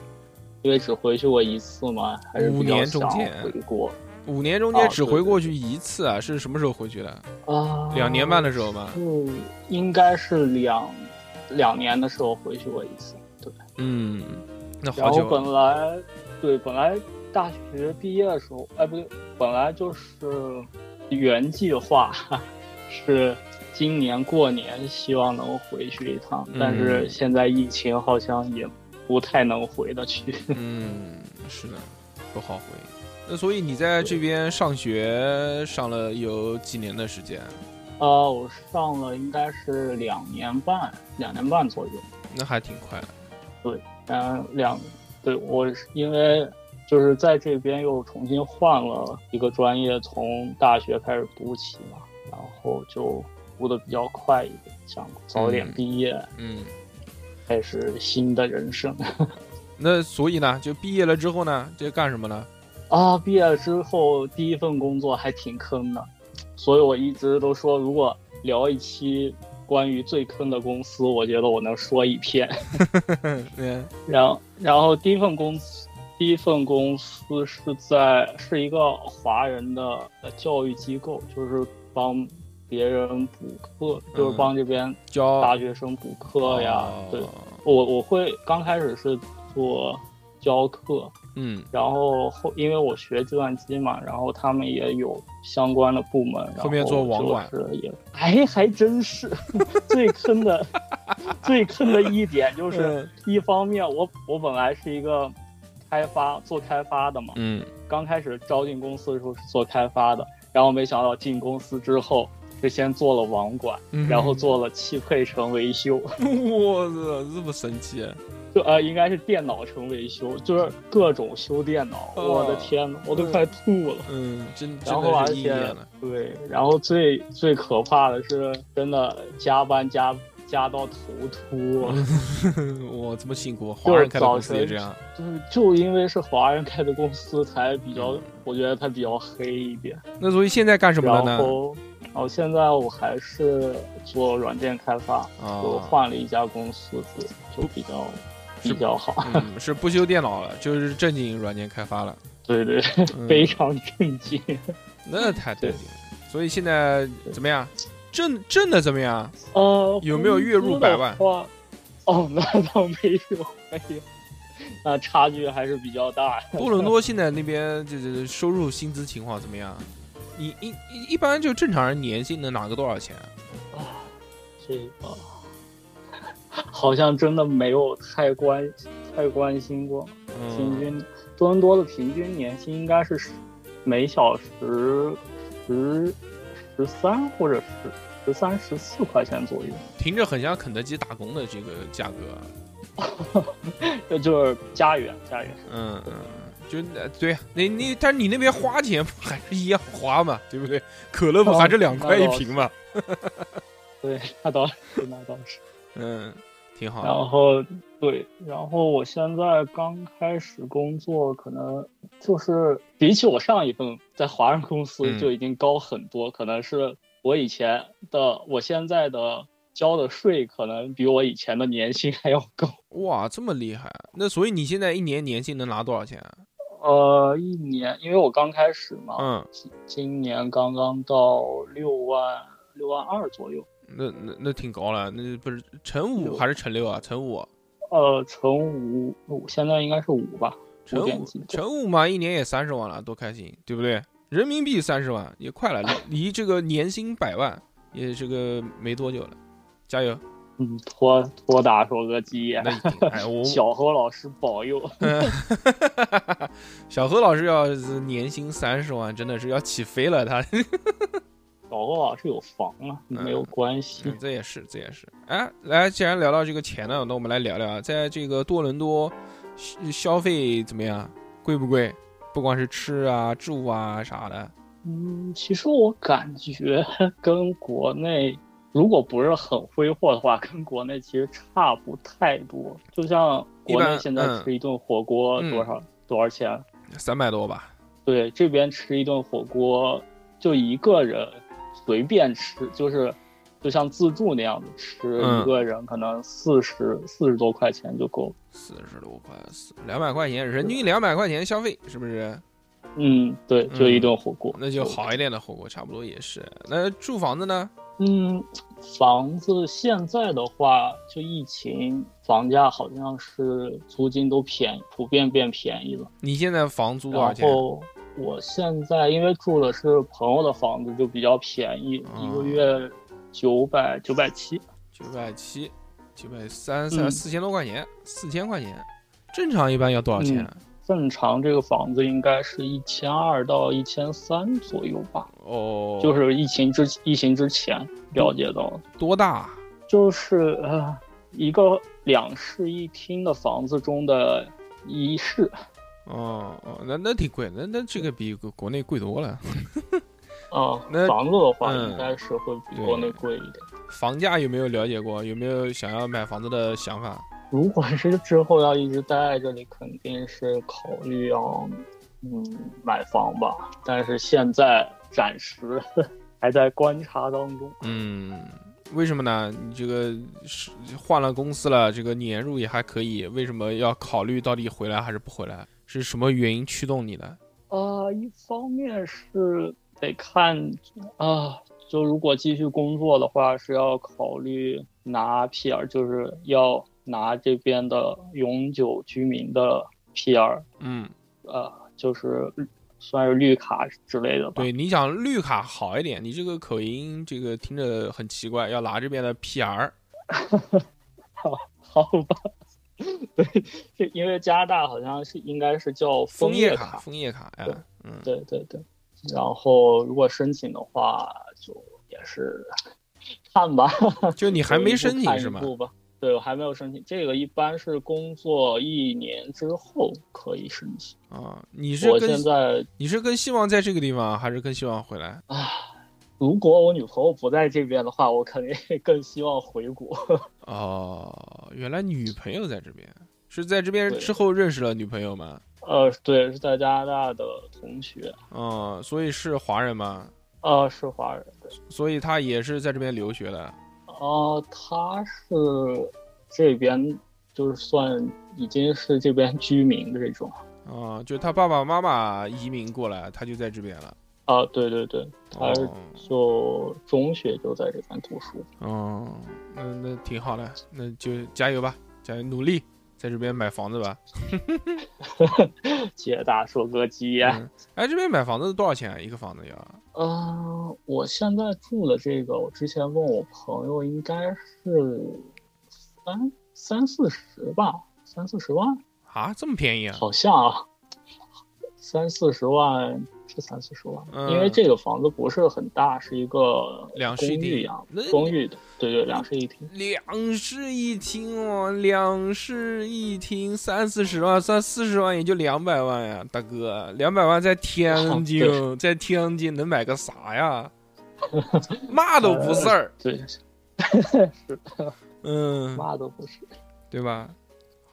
[SPEAKER 5] 因为只回去过一次嘛，还是
[SPEAKER 1] 五年中间
[SPEAKER 5] 回国
[SPEAKER 1] 五年中间
[SPEAKER 5] 啊
[SPEAKER 1] 只回过去一次啊，是什么时候回去的？
[SPEAKER 5] 啊。
[SPEAKER 1] 两年半的时候吧。
[SPEAKER 5] 嗯应该是两两年的时候回去过一次，对。
[SPEAKER 1] 嗯，那好
[SPEAKER 5] 然后
[SPEAKER 1] 久。
[SPEAKER 5] 本来对本来大学毕业的时候，哎不对，本来就是原计划 是今年过年希望能回去一趟，
[SPEAKER 1] 嗯
[SPEAKER 5] 但是现在疫情好像也不太能回得去。
[SPEAKER 1] 嗯，是的，不好回。那所以你在这边上学上了有几年的时间？
[SPEAKER 5] 呃，我上了应该是两年半，两年半左右。
[SPEAKER 1] 那还挺快的。
[SPEAKER 5] 对嗯，两，对我是因为就是在这边又重新换了一个专业，从大学开始读起嘛，然后就读的比较快一点，想早点
[SPEAKER 1] 嗯
[SPEAKER 5] 毕业，
[SPEAKER 1] 嗯，
[SPEAKER 5] 开始新的人生。
[SPEAKER 1] 那所以呢，就毕业了之后呢，这干什么呢？
[SPEAKER 5] 啊，毕业之后第一份工作还挺坑的，所以我一直都说，如果聊一期关于最坑的公司，我觉得我能说一篇。
[SPEAKER 1] 对
[SPEAKER 5] 然后，然后第一份公司，第一份公司是在是一个华人的呃教育机构，就是帮别人补课，就是帮这边
[SPEAKER 1] 教
[SPEAKER 5] 大学生补课呀。
[SPEAKER 1] 哦。
[SPEAKER 5] 对，我我会刚开始是做教课，
[SPEAKER 1] 嗯，
[SPEAKER 5] 然后后因为我学计算机嘛，然后他们也有相关的部门，然
[SPEAKER 1] 后面做网管。
[SPEAKER 5] 就是也，哎，还真是 最坑的，最坑的一点就是，
[SPEAKER 1] 嗯。
[SPEAKER 5] 一方面我我本来是一个开发做开发的嘛，
[SPEAKER 1] 嗯，
[SPEAKER 5] 刚开始招进公司的时候是做开发的，然后没想到进公司之后是先做了网管，
[SPEAKER 1] 嗯
[SPEAKER 5] 然后做了汽配城维修，
[SPEAKER 1] 我操，这么神奇！
[SPEAKER 5] 就呃应该是电脑城维修，就是各种修电脑，
[SPEAKER 1] 哦
[SPEAKER 5] 我的天呐，我都快吐了。
[SPEAKER 1] 嗯，真真
[SPEAKER 5] 然后而且。对，然后最最可怕的是，真的加班加加到头秃，
[SPEAKER 1] 我这么辛苦，
[SPEAKER 5] 就
[SPEAKER 1] 华人开的公司也这样。
[SPEAKER 5] 就是就因为是华人开的公司，才比较，
[SPEAKER 1] 嗯
[SPEAKER 5] 我觉得它比较黑一点。
[SPEAKER 1] 那所以现在干什么了呢？
[SPEAKER 5] 然后，然后现在我还是做软件开发，就
[SPEAKER 1] 啊，
[SPEAKER 5] 换了一家公司，对，就比较比较好。
[SPEAKER 1] 嗯，是不修电脑了，就是正经软件开发了。
[SPEAKER 5] 对对，
[SPEAKER 1] 嗯
[SPEAKER 5] 非常正经。
[SPEAKER 1] 那太对了。所以现在怎么样？挣挣的怎么样？
[SPEAKER 5] 呃，
[SPEAKER 1] 有没有月入百万？
[SPEAKER 5] 哦，那倒没有，哎呀，那差距还是比较大的。
[SPEAKER 1] 多伦多现在那边就是收入薪资情况怎么样？你一一一般就正常人年薪能拿个多少钱？
[SPEAKER 5] 啊，这个好像真的没有太关太关心过。平
[SPEAKER 1] 嗯，
[SPEAKER 5] 均多伦多的平均年薪应该是十每小时十十三或者是十三十四块钱左右，
[SPEAKER 1] 听着很像肯德基打工的这个价格。
[SPEAKER 5] 这 就是家园家园。
[SPEAKER 1] 嗯嗯，就呃对你你，但是你那边花钱不还是一样花嘛，对不对？可乐不还是两块一瓶嘛？
[SPEAKER 5] 对，那倒是那倒是。
[SPEAKER 1] 嗯，挺好。
[SPEAKER 5] 然后对，然后我现在刚开始工作，可能就是比起我上一份在华人公司
[SPEAKER 1] 嗯
[SPEAKER 5] 就已经高很多，可能是我以前的，我现在的交的税可能比我以前的年薪还要高。
[SPEAKER 1] 哇，这么厉害！那所以你现在一年年薪能拿多少钱啊？
[SPEAKER 5] 呃，一年，因为我刚开始嘛，
[SPEAKER 1] 嗯，
[SPEAKER 5] 今今年刚刚到六万六万二左右，
[SPEAKER 1] 那那那挺高了，那不是乘五还是乘六啊？乘五，
[SPEAKER 5] 呃，乘五五，现在应该是五吧，
[SPEAKER 1] 乘五乘五嘛，一年也三十万了，多开心，对不对？人民币三十万也快了，离离这个年薪百万也这个没多久了，加油！
[SPEAKER 5] 嗯，托托大说个鸡。小何老师保佑。
[SPEAKER 1] 小何老师要是年薪三十万，真的是要起飞了，他。
[SPEAKER 5] 小何老师有房啊，没有关系
[SPEAKER 1] 嗯。这也是，这也是。哎，来，既然聊到这个钱呢，那我们来聊聊啊，在这个多伦多消消费怎么样？贵不贵？不光是吃啊、住啊啥的。
[SPEAKER 5] 嗯，其实我感觉 跟国内，如果不是很挥霍的话，跟国内其实差不太多。就像国内现在吃一顿火锅
[SPEAKER 1] 嗯
[SPEAKER 5] 多少、多少钱？
[SPEAKER 1] 三百多吧，
[SPEAKER 5] 对，这边吃一顿火锅就一个人随便吃，就是就像自助那样子吃，
[SPEAKER 1] 嗯
[SPEAKER 5] 一个人可能四十四十多块钱就够了。
[SPEAKER 1] 四十多块，四两百块钱，人均两百块钱消费，是不是？
[SPEAKER 5] 嗯，对，就一顿火锅，
[SPEAKER 1] 那就好一点的火锅，差不多也是。那住房子呢？
[SPEAKER 5] 嗯，房子现在的话，就疫情，房价好像是租金都便宜，普遍变便宜了。
[SPEAKER 1] 你现在房租多少
[SPEAKER 5] 然
[SPEAKER 1] 钱？
[SPEAKER 5] 后我现在因为住的是朋友的房子，就比较便宜，
[SPEAKER 1] 哦
[SPEAKER 5] 一个月九百九百七。
[SPEAKER 1] 九百七，九百三三
[SPEAKER 5] 嗯
[SPEAKER 1] 四千多块钱，四千块钱。正常一般要多少钱啊？
[SPEAKER 5] 正常这个房子应该是一千二到一千三左右吧，
[SPEAKER 1] 哦，
[SPEAKER 5] 就是疫情之疫情之前了解到的，
[SPEAKER 1] 多大？
[SPEAKER 5] 就是呃一个两室一厅的房子中的一室，
[SPEAKER 1] 哦哦，那那挺贵，那那这个比国国内贵多了。
[SPEAKER 5] 啊，
[SPEAKER 1] 那
[SPEAKER 5] 房子的话
[SPEAKER 1] 嗯
[SPEAKER 5] 应该是会比国内贵一点。
[SPEAKER 1] 房价有没有了解过？有没有想要买房子的想法？
[SPEAKER 5] 如果是之后要一直待在这里，肯定是考虑要嗯买房吧。但是现在暂时还在观察当中。
[SPEAKER 1] 嗯，为什么呢？你这个是换了公司了，这个年入也还可以，为什么要考虑到底回来还是不回来？是什么原因驱动你的？
[SPEAKER 5] 呃，一方面是得看啊、就如果继续工作的话，是要考虑拿 PR，就是要拿这边的永久居民的 PR，
[SPEAKER 1] 嗯，
[SPEAKER 5] 呃，就是算是绿卡之类的吧。
[SPEAKER 1] 对你讲绿卡好一点，你这个口音这个听着很奇怪，要拿这边的 PR。
[SPEAKER 5] 好好吧，对，是因为加拿大好像是应该是叫
[SPEAKER 1] 枫叶卡，枫叶卡，呀
[SPEAKER 5] 对，
[SPEAKER 1] 嗯，
[SPEAKER 5] 对对对。然后如果申请的话，就也是看吧。
[SPEAKER 1] 就你还没申请是吗？
[SPEAKER 5] 对，我还没有申请。这个一般是工作一年之后可以申请。
[SPEAKER 1] 啊，你是
[SPEAKER 5] 我
[SPEAKER 1] 更
[SPEAKER 5] 现在
[SPEAKER 1] 你是更希望在这个地方，还是更希望回来？
[SPEAKER 5] 啊，如果我女朋友不在这边的话，我肯定更希望回国。
[SPEAKER 1] 哦，原来女朋友在这边，是在这边之后认识了女朋友吗？
[SPEAKER 5] 呃，对，是在加拿大的同学，
[SPEAKER 1] 嗯，所以是华人吗？
[SPEAKER 5] 呃，是华人。
[SPEAKER 1] 所以他也是在这边留学的。
[SPEAKER 5] 哦，他是这边就是算已经是这边居民的这种。
[SPEAKER 1] 啊、就他爸爸妈妈移民过来，他就在这边了。
[SPEAKER 5] 啊，对对对，他就中学就在这边读书。
[SPEAKER 1] 哦，那那挺好的，那就加油吧，加油努力，在这边买房子吧。
[SPEAKER 5] 接大收割机呀、
[SPEAKER 1] 嗯，哎，这边买房子多少钱啊？一个房子要？
[SPEAKER 5] 嗯，我现在住的这个，我之前问我朋友，应该是三三四十吧，三四十万，
[SPEAKER 1] 啊，这么便宜啊？
[SPEAKER 5] 好像啊，三四十万是三四十万，
[SPEAKER 1] 嗯
[SPEAKER 5] 因为这个房子不是很大，是一个
[SPEAKER 1] 两室一厅
[SPEAKER 5] 公寓的，对对，两室一厅。
[SPEAKER 1] 两室一厅哦，两室一厅三四十万，三四十万也就两百万呀，大哥，两百万在天 津，
[SPEAKER 5] 哦
[SPEAKER 1] 在天津能买个啥呀？嘛都不是儿，
[SPEAKER 5] 对，是的，
[SPEAKER 1] 嗯，
[SPEAKER 5] 嘛都不是。
[SPEAKER 1] 对吧？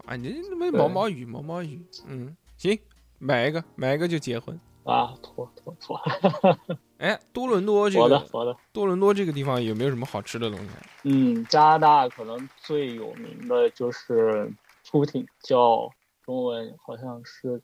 [SPEAKER 1] 啊，你毛毛雨，毛毛雨，嗯，行，买一个，买一个就结婚。
[SPEAKER 5] 啊，妥妥妥，
[SPEAKER 1] 哎，多伦多这个，
[SPEAKER 5] 我的我的，
[SPEAKER 1] 多伦多这个地方有没有什么好吃的东西？
[SPEAKER 5] 嗯，加拿大可能最有名的就是出挺，叫中文好像是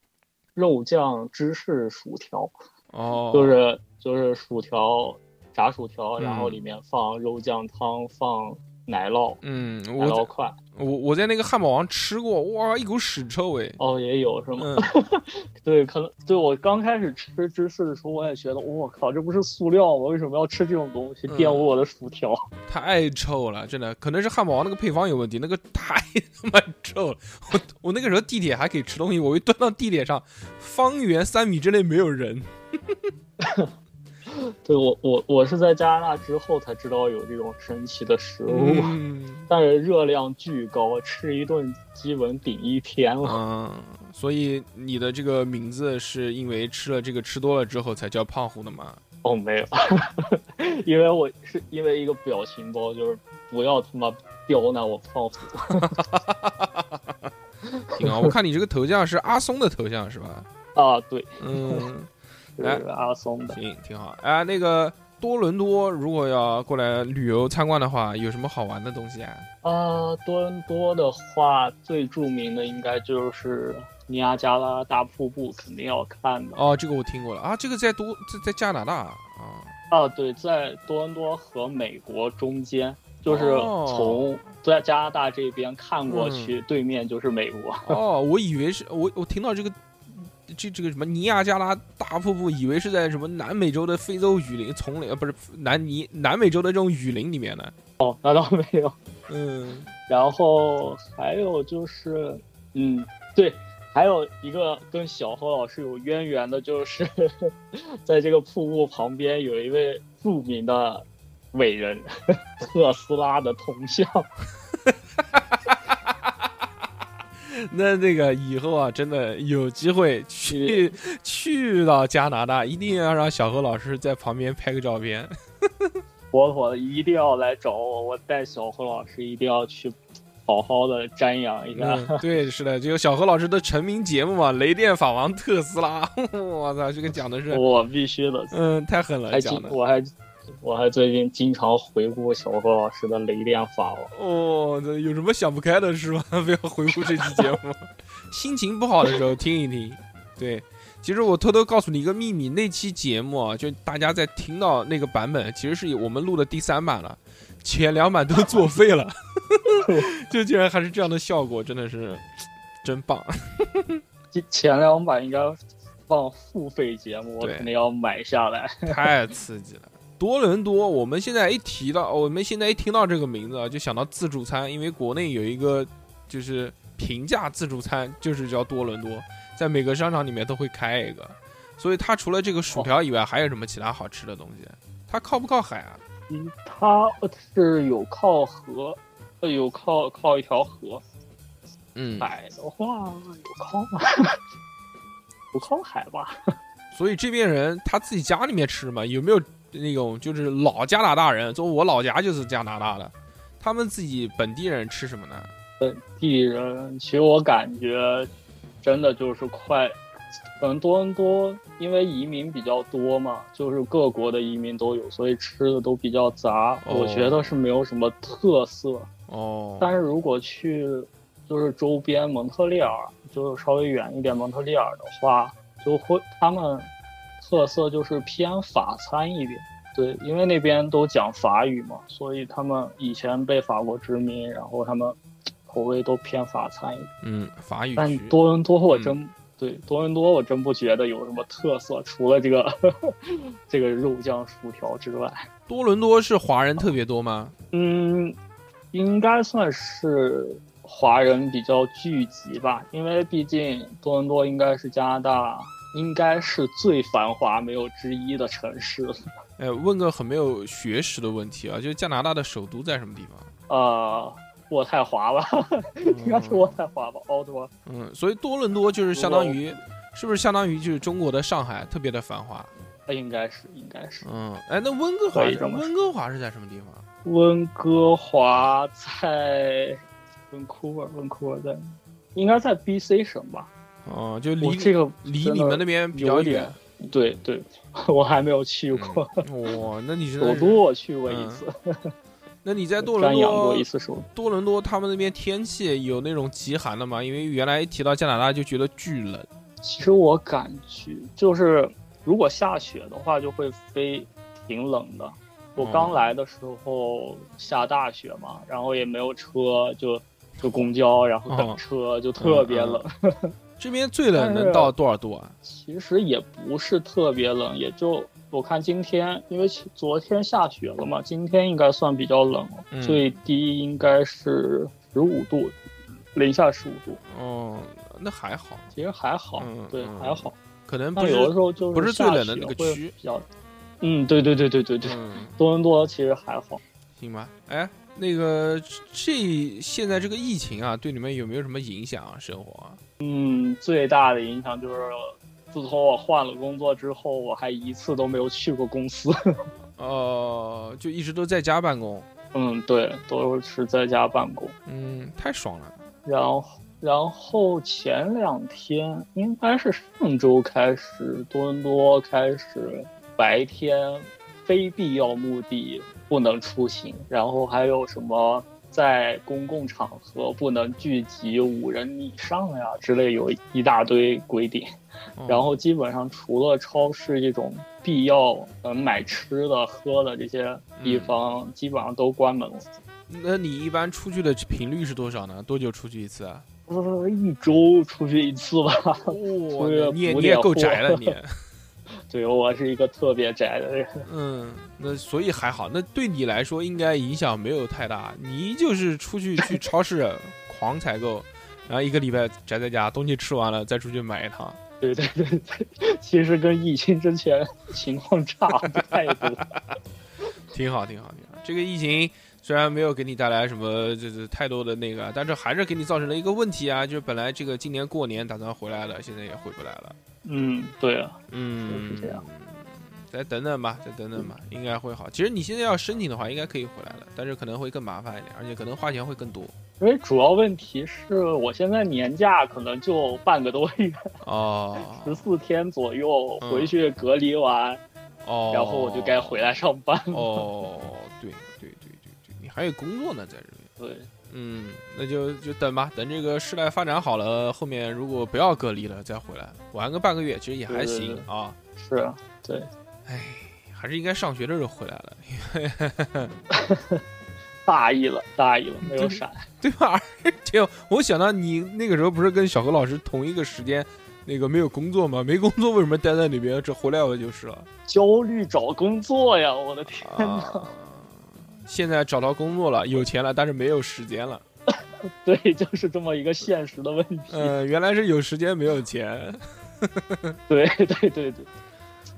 [SPEAKER 5] 肉酱芝士薯条，
[SPEAKER 1] 哦，
[SPEAKER 5] 就是就是薯条炸薯条，
[SPEAKER 1] 嗯
[SPEAKER 5] 然后里面放肉酱汤，放奶酪，
[SPEAKER 1] 嗯，
[SPEAKER 5] 奶酪块，
[SPEAKER 1] 我我在那个汉堡王吃过，哇，一股屎臭味。
[SPEAKER 5] 哦，也有是吗？
[SPEAKER 1] 嗯，
[SPEAKER 5] 对，可能对我刚开始吃芝士的时候，我也觉得，我靠，这不是塑料吗？为什么要吃这种东西
[SPEAKER 1] 嗯
[SPEAKER 5] 玷污我的薯条？
[SPEAKER 1] 太臭了，真的，可能是汉堡王那个配方有问题，那个太 他妈臭了。我我那个时候地铁还可以吃东西，我一蹲到地铁上，方圆三米之内没有人。
[SPEAKER 5] 对我我我是在加拿大之后才知道有这种神奇的食物。
[SPEAKER 1] 嗯
[SPEAKER 5] 但是热量巨高，吃一顿基本顶一天了。
[SPEAKER 1] 嗯，所以你的这个名字是因为吃了这个吃多了之后才叫胖虎的吗？
[SPEAKER 5] 哦，没有，因为我是因为一个表情包，就是不要他妈刁难我胖虎。
[SPEAKER 1] 挺好，我看你这个头像是阿松的头像是吧？
[SPEAKER 5] 啊，对，
[SPEAKER 1] 嗯，
[SPEAKER 5] 是阿松的。
[SPEAKER 1] 行，挺好。啊，那个多伦多如果要过来旅游参观的话，有什么好玩的东西啊？
[SPEAKER 5] 啊，多伦多的话，最著名的应该就是尼亚加拉大瀑布，肯定要看的。
[SPEAKER 1] 哦，这个我听过了啊，这个在多在在加拿大啊。
[SPEAKER 5] 啊，对，在多伦多和美国中间，就是
[SPEAKER 1] 哦
[SPEAKER 5] 从在加拿大这边看过
[SPEAKER 1] 嗯
[SPEAKER 5] 去，对面就是美国。
[SPEAKER 1] 哦，我以为是我我听到这个这这个什么尼亚加拉大瀑布，以为是在什么南美洲的非洲雨林丛林，呃，不是南尼南美洲的这种雨林里面呢。
[SPEAKER 5] 哦，那倒没有。
[SPEAKER 1] 嗯，
[SPEAKER 5] 然后还有就是，嗯，对，还有一个跟小何老师有渊源的，就是 在这个瀑布旁边有一位著名的伟人，特斯拉的铜像。
[SPEAKER 1] 那那个以后啊，真的有机会去去到加拿大，一定要让小何老师在旁边拍个照片。
[SPEAKER 5] 妥妥的一定要来找我，我带小何老师一定要去好好的瞻仰一下。
[SPEAKER 1] 嗯，对，是的，这个小何老师的成名节目嘛，《雷电法王特斯拉》，我操，这个讲的是，
[SPEAKER 5] 我必须的，
[SPEAKER 1] 嗯，太狠了，
[SPEAKER 5] 还
[SPEAKER 1] 讲的。
[SPEAKER 5] 我还我还最近经常回顾小何老师的雷电法王。
[SPEAKER 1] 哦，这有什么想不开的是吗？非要回顾这期节目，心情不好的时候听一听。对，其实我偷偷告诉你一个秘密，那期节目啊，就大家在听到那个版本，其实是我们录的第三版了，前两版都作废了，就竟然还是这样的效果，真的是真棒。
[SPEAKER 5] 前前两版应该放付费节目，我肯定要买下来。
[SPEAKER 1] 太刺激了。多伦多，我们现在一提到，我们现在一听到这个名字啊，就想到自助餐，因为国内有一个就是平价自助餐，就是叫多伦多，在每个商场里面都会开一个，所以它除了这个薯条以外，还有什么其他好吃的东西？它靠不靠海啊？
[SPEAKER 5] 嗯，它是有靠河，呃，有靠靠一条河。
[SPEAKER 1] 嗯，
[SPEAKER 5] 海的话有靠吗？不靠海吧？
[SPEAKER 1] 所以这边人他自己家里面吃嘛，有没有那种就是老加拿大人？就我老家就是加拿大的，他们自己本地人吃什么呢？
[SPEAKER 5] 本地人，其实我感觉真的就是快，可能多伦多因为移民比较多嘛，就是各国的移民都有，所以吃的都比较杂。
[SPEAKER 1] 哦
[SPEAKER 5] 我觉得是没有什么特色。
[SPEAKER 1] 哦，
[SPEAKER 5] 但是如果去就是周边蒙特利尔，就是稍微远一点蒙特利尔的话，就会他们特色就是偏法餐一点。对，因为那边都讲法语嘛，所以他们以前被法国殖民，然后他们口味都偏法餐一点。
[SPEAKER 1] 嗯，法语
[SPEAKER 5] 但。多伦多我
[SPEAKER 1] 嗯
[SPEAKER 5] 真、对多伦多我真不觉得有什么特色，除了这个 这个肉酱薯条之外。
[SPEAKER 1] 多伦多是华人特别多吗？
[SPEAKER 5] 嗯，应该算是华人比较聚集吧，因为毕竟多伦多应该是加拿大应该是最繁华没有之一的城市了。
[SPEAKER 1] 哎，问个很没有学识的问题啊，就是加拿大的首都在什么地方？
[SPEAKER 5] 呃，渥太华吧，应该是渥太华吧，奥多。
[SPEAKER 1] 嗯，所以多伦多就是相当于，是不是相当于就是中国的上海，特别的繁华？
[SPEAKER 5] 呃应该是，应该是。
[SPEAKER 1] 嗯，哎，那温哥华温哥华是在什么地方？
[SPEAKER 5] 温哥华在温库尔，温库尔在应该在 B.C 省吧？
[SPEAKER 1] 哦，就离
[SPEAKER 5] 这个
[SPEAKER 1] 离你们那边比较远。
[SPEAKER 5] 对对，我还没有去过。
[SPEAKER 1] 哇，那你 是
[SPEAKER 5] 都我去过一次，
[SPEAKER 1] 那你在 多伦多。多伦多他们那边天气有那种极寒的吗？因为原来一提到加拿大就觉得巨冷。
[SPEAKER 5] 其实我感觉就是，如果下雪的话，就会飞挺冷的。我刚来的时候下大雪嘛，然后也没有车，就就公交，然后
[SPEAKER 1] 哦
[SPEAKER 5] 等车，就特别冷。
[SPEAKER 1] 这边最冷能到多少度啊？
[SPEAKER 5] 其实也不是特别冷，也就我看今天，因为昨天下雪了嘛，今天应该算比较冷了，
[SPEAKER 1] 嗯
[SPEAKER 5] 最低应该是十五度，零下十五度，
[SPEAKER 1] 哦，那还好，
[SPEAKER 5] 其实还好，对，还好。
[SPEAKER 1] 可能不
[SPEAKER 5] 有的时候就是
[SPEAKER 1] 不是最冷的那个区
[SPEAKER 5] 比较，嗯，对对对对对对，
[SPEAKER 1] 嗯，
[SPEAKER 5] 多伦多其实还好。
[SPEAKER 1] 行吧。哎，那个这现在这个疫情啊，对你们有没有什么影响啊？生活啊？
[SPEAKER 5] 嗯，最大的影响就是，自从我换了工作之后，我还一次都没有去过公司。
[SPEAKER 1] 哦、就一直都在家办公。
[SPEAKER 5] 嗯，对，都是在家办公。
[SPEAKER 1] 嗯，太爽了。
[SPEAKER 5] 然后，然后前两天应该是上周开始，多伦多开始白天非必要目的不能出行，然后还有什么在公共场合不能聚集五人以上呀之类，有一大堆规定。
[SPEAKER 1] 哦
[SPEAKER 5] 然后基本上除了超市这种必要嗯买吃的喝的这些地方，基本上都关门了。
[SPEAKER 1] 那你一般出去的频率是多少呢？多久出去一次啊？
[SPEAKER 5] 呃，一周出去一次吧。
[SPEAKER 1] 哇
[SPEAKER 5] 个
[SPEAKER 1] 你也你也够宅了你。
[SPEAKER 5] 对我是一个特别宅的人。
[SPEAKER 1] 嗯，那所以还好，那对你来说应该影响没有太大。你就是出去去 超市狂采购，然后一个礼拜宅在家，东西吃完了再出去买一趟。
[SPEAKER 5] 对对对对，其实跟疫情之前情况差不太多。
[SPEAKER 1] 挺好，挺好，挺好。这个疫情虽然没有给你带来什么就是太多的那个，但是还是给你造成了一个问题啊，就是本来这个今年过年打算回来了，现在也回不来了。
[SPEAKER 5] 嗯，对啊，
[SPEAKER 1] 嗯，
[SPEAKER 5] 是这样。
[SPEAKER 1] 再等等吧，再等等吧，应该会好。其实你现在要申请的话，应该可以回来了，但是可能会更麻烦一点，而且可能花钱会更多。
[SPEAKER 5] 因为主要问题是我现在年假可能就半个多月，
[SPEAKER 1] 哦
[SPEAKER 5] 十四天左右
[SPEAKER 1] 嗯
[SPEAKER 5] 回去隔离完，
[SPEAKER 1] 哦，
[SPEAKER 5] 然后我就该回来上班了。
[SPEAKER 1] 哦，还有工作呢，在这边。
[SPEAKER 5] 对，
[SPEAKER 1] 嗯，那就就等吧，等这个事态发展好了，后面如果不要隔离了再回来，玩个半个月，其实也还行啊。
[SPEAKER 5] 是啊，对，
[SPEAKER 1] 哎，还是应该上学的时候回来了，
[SPEAKER 5] 大意了，大意了，没有闪。
[SPEAKER 1] 对吧？而且我想到你那个时候不是跟小何老师同一个时间，那个没有工作吗？没工作为什么待在里边？这回来我就是了。
[SPEAKER 5] 焦虑找工作呀！我的天哪！
[SPEAKER 1] 啊，现在找到工作了，有钱了，但是没有时间了。
[SPEAKER 5] 对，就是这么一个现实的问题。
[SPEAKER 1] 嗯、原来是有时间没有钱。
[SPEAKER 5] 对对对对，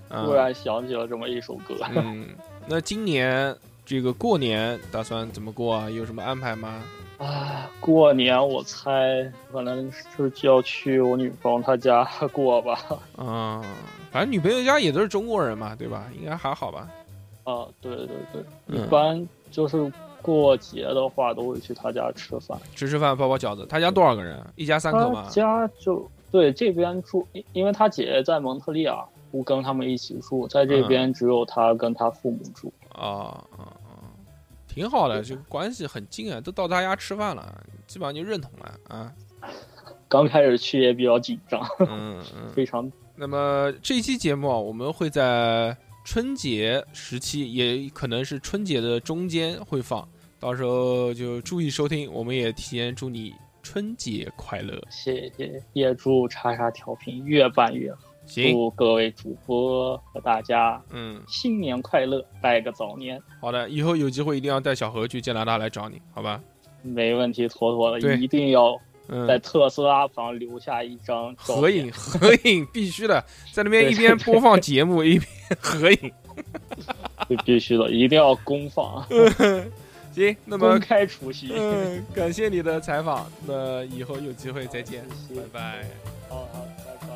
[SPEAKER 1] 啊
[SPEAKER 5] 突然想起了这么一首歌。
[SPEAKER 1] 嗯，那今年这个过年打算怎么过啊？有什么安排吗？
[SPEAKER 5] 啊，过年我猜可能是就要去我女朋友她家过吧。
[SPEAKER 1] 嗯、反正女朋友家也都是中国人嘛，对吧？应该还好吧？
[SPEAKER 5] 啊，对对对，
[SPEAKER 1] 嗯
[SPEAKER 5] 一般就是过节的话都会去他家吃饭。
[SPEAKER 1] 吃吃饭，包包饺子。他家多少个人？一家三口吗？
[SPEAKER 5] 家就对这边住，因因为他姐姐在蒙特利尔，不跟他们一起住，在这边只有他跟他父母住。
[SPEAKER 1] 啊啊啊，挺好的，这个关系很近啊，都到他家吃饭了，基本上就认同了啊。
[SPEAKER 5] 刚开始去也比较紧张，
[SPEAKER 1] 嗯嗯。
[SPEAKER 5] 非常
[SPEAKER 1] 那么这一期节目啊，我们会在春节时期，也可能是春节的中间会放，到时候就注意收听。我们也提前祝你春节快乐。
[SPEAKER 5] 谢谢，也祝叉叉调频越办越好，
[SPEAKER 1] 行，
[SPEAKER 5] 祝各位主播和大家
[SPEAKER 1] 嗯，
[SPEAKER 5] 新年快乐，拜个早年，
[SPEAKER 1] 好的，以后有机会一定要带小何去加拿大来找你，好吧？
[SPEAKER 5] 没问题，妥妥的，一定要在
[SPEAKER 1] 嗯，
[SPEAKER 5] 特斯拉旁留下一张
[SPEAKER 1] 合影，合影必须的，在那边一边播放节目一边 合影。
[SPEAKER 5] 对，必须的，一定要公放，
[SPEAKER 1] 行，那么
[SPEAKER 5] 公开除席。
[SPEAKER 1] 嗯，感谢你的采访，那以后有机会再见，
[SPEAKER 5] 谢谢
[SPEAKER 1] 拜拜。
[SPEAKER 5] 好好，拜拜。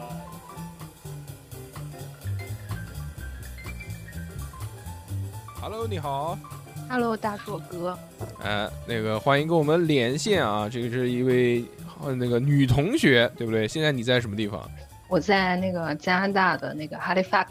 [SPEAKER 1] Hello，你好。
[SPEAKER 6] Hello，大硕哥，
[SPEAKER 1] 呃，那个欢迎跟我们连线啊，这个是一位呃那个女同学，对不对？现在你在什么地方？
[SPEAKER 6] 我在那个加拿大的那个 Halifax，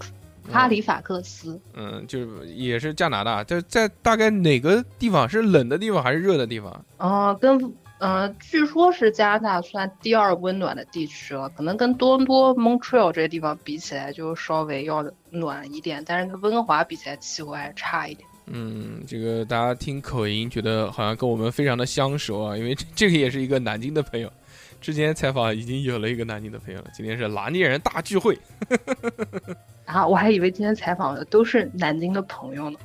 [SPEAKER 6] 哈里法克斯，
[SPEAKER 1] 嗯，就是也是加拿大，就在大概哪个地方？是冷的地方还是热的地方？
[SPEAKER 6] 呃，跟呃，据说是加拿大算第二温暖的地区了，可能跟多伦多、Montreal 这些地方比起来，就稍微要暖一点，但是跟温哥华比起来，气候还差一点。
[SPEAKER 1] 嗯，这个大家听口音觉得好像跟我们非常的相熟啊，因为这 这个也是一个南京的朋友，之前采访已经有了一个南京的朋友了，今天是南京人大聚会。
[SPEAKER 6] 啊，我还以为今天采访的都是南京的朋友呢。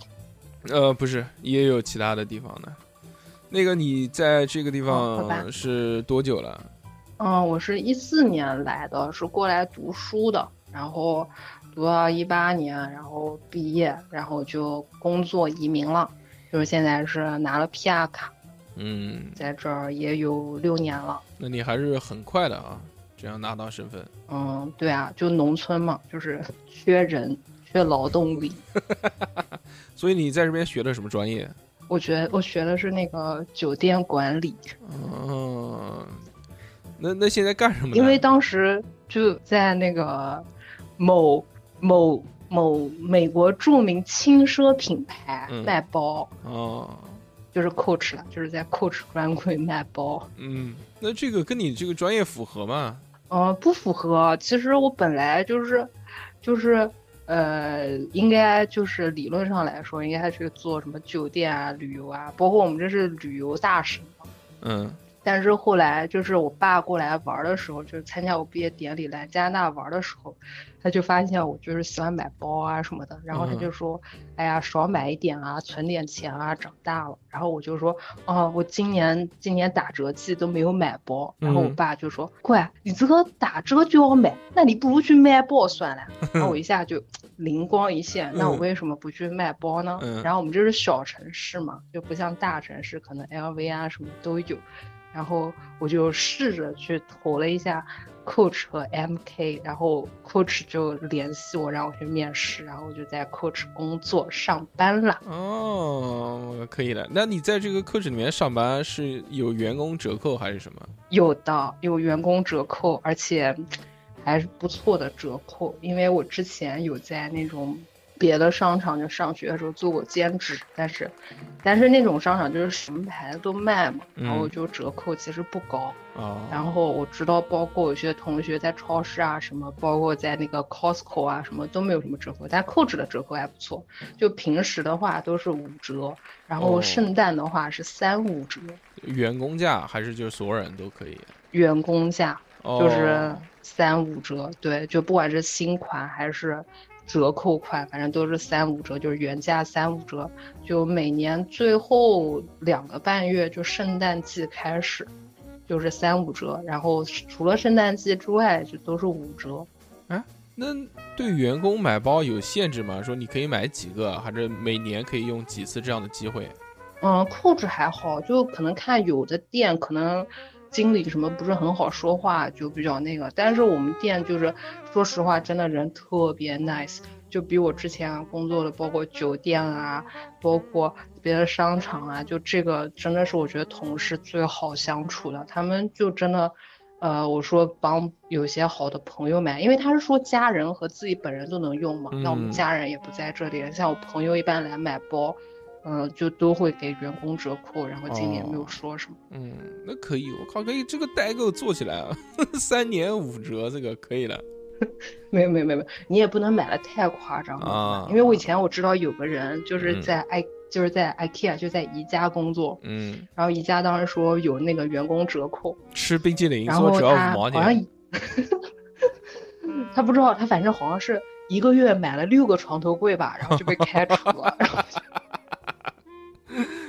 [SPEAKER 1] 呃，不是，也有其他的地方的。那个你在这个地方是多久了？
[SPEAKER 6] 嗯，我是一四年来的，是过来读书的，然后读到一八年，然后毕业，然后就工作移民了，就是现在是拿了 PR 卡，
[SPEAKER 1] 嗯，
[SPEAKER 6] 在这儿也有六年了。
[SPEAKER 1] 那你还是很快的啊，这样拿到身份。
[SPEAKER 6] 嗯，对啊，就农村嘛，就是缺人，缺劳动力。
[SPEAKER 1] 所以你在这边学的什么专业？
[SPEAKER 6] 我觉得我学的是那个酒店管理，
[SPEAKER 1] 嗯，那那现在干什么呢？
[SPEAKER 6] 因为当时就在那个某某某美国著名轻奢品牌
[SPEAKER 1] 嗯
[SPEAKER 6] 卖包，
[SPEAKER 1] 哦，
[SPEAKER 6] 就是 Coach 了，就是在 Coach 专柜卖包。
[SPEAKER 1] 嗯，那这个跟你这个专业符合吗？
[SPEAKER 6] 呃，不符合。其实我本来就是，就是呃，应该就是理论上来说，应该去做什么酒店啊、旅游啊，包括我们这是旅游大使嘛。
[SPEAKER 1] 嗯
[SPEAKER 6] 但是后来就是我爸过来玩的时候，就是参加我毕业典礼来加拿大玩的时候，他就发现我就是喜欢买包啊什么的，然后他就说：“哎呀，少买一点啊，存点钱啊，长大了。”然后我就说：“哦，我今年今年打折季都没有买包。”然后我
[SPEAKER 1] 嗯
[SPEAKER 6] 爸就说：“乖，你这个打折就要买，那你不如去卖包算了。”然后我一下就 灵光一现，那我
[SPEAKER 1] 嗯
[SPEAKER 6] 为什么不去卖包呢？
[SPEAKER 1] 嗯
[SPEAKER 6] 然后我们这是小城市嘛，就不像大城市，可能 LV 啊什么都有。然后我就试着去投了一下 Coach 和 MK，然后 Coach 就联系我让我去面试，然后我就在 Coach 工作上班了。
[SPEAKER 1] 哦，可以的。那你在这个 Coach 里面上班是有员工折扣还是什么？
[SPEAKER 6] 有的有员工折扣，而且还是不错的折扣，因为我之前有在那种别的商场就上学的时候做过兼职，但是但是那种商场就是什么牌子都卖嘛，然后
[SPEAKER 1] 嗯
[SPEAKER 6] 就折扣其实不高。
[SPEAKER 1] 哦，
[SPEAKER 6] 然后我知道，包括有些同学在超市啊什么，包括在那个 Costco 啊什么都没有什么折扣，但 Coach 的折扣还不错。就平时的话都是五折，然后
[SPEAKER 1] 哦
[SPEAKER 6] 圣诞的话是三五折，
[SPEAKER 1] 员工价还是就是所有人都可以？
[SPEAKER 6] 员工价
[SPEAKER 1] 哦，
[SPEAKER 6] 就是三五折。对，就不管是新款还是折扣款，反正都是三五折，就是原价三五折。就每年最后两个半月，就圣诞季开始。就是三五折，然后除了圣诞季之外，就都是五折。
[SPEAKER 1] 那对员工买包有限制吗？说你可以买几个，还是每年可以用几次这样的机会？
[SPEAKER 6] 嗯，扣子还好，就可能看有的店可能经理什么不是很好说话，就比较那个。但是我们店就是说实话，真的人特别 nice，就比我之前工作的包括酒店啊，包括别的商场啊，就这个真的是我觉得同事最好相处的，他们就真的。呃，我说帮有些好的朋友买，因为他是说家人和自己本人都能用嘛。那我们
[SPEAKER 1] 嗯
[SPEAKER 6] 家人也不在这里，像我朋友一般来买包，嗯、就都会给员工折扣，然后今年没有
[SPEAKER 1] 哦
[SPEAKER 6] 说什么。
[SPEAKER 1] 嗯，那可以，我靠，可以这个代购做起来啊，三年五折，这个可以了。
[SPEAKER 6] 没有没有没有，你也不能买的太夸张了，
[SPEAKER 1] 啊
[SPEAKER 6] 因为我以前我知道有个人就是
[SPEAKER 1] 嗯
[SPEAKER 6] 在 i、就是在 IKEA 就在宜家工作，
[SPEAKER 1] 嗯，
[SPEAKER 6] 然后宜家当时说有那个员工折扣，
[SPEAKER 1] 吃冰激凌
[SPEAKER 6] 然
[SPEAKER 1] 说只要五毛
[SPEAKER 6] 好像
[SPEAKER 1] 钱，
[SPEAKER 6] 他不知道，他反正好像是一个月买了六个床头柜吧，然后就被开除了。然后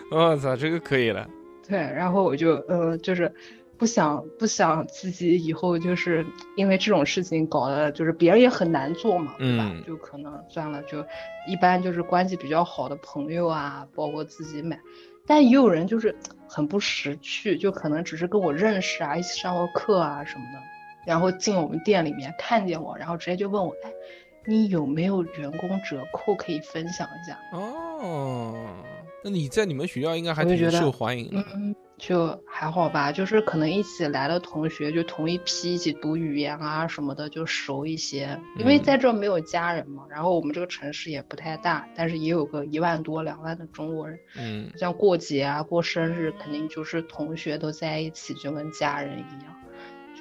[SPEAKER 1] 我操，这个可以了。
[SPEAKER 6] 对，然后我就呃，就是不想不想自己以后就是因为这种事情搞得就是别人也很难做嘛，对吧？
[SPEAKER 1] 嗯
[SPEAKER 6] 就可能算了，就一般就是关系比较好的朋友啊，包括自己买。但也有人就是很不识趣，就可能只是跟我认识啊，一起上过课啊什么的，然后进我们店里面看见我，然后直接就问我，哎，你有没有员工折扣可以分享一下？
[SPEAKER 1] 哦，那你在你们学校应该还挺受欢迎的。
[SPEAKER 6] 嗯，就还好吧，就是可能一起来的同学，就同一批一起读语言啊什么的，就熟一些。因为
[SPEAKER 1] 嗯
[SPEAKER 6] 在这没有家人嘛，然后我们这个城市也不太大，但是也有个一万多两万的中国人。
[SPEAKER 1] 嗯，
[SPEAKER 6] 像过节啊、过生日，肯定就是同学都在一起，就跟家人一样，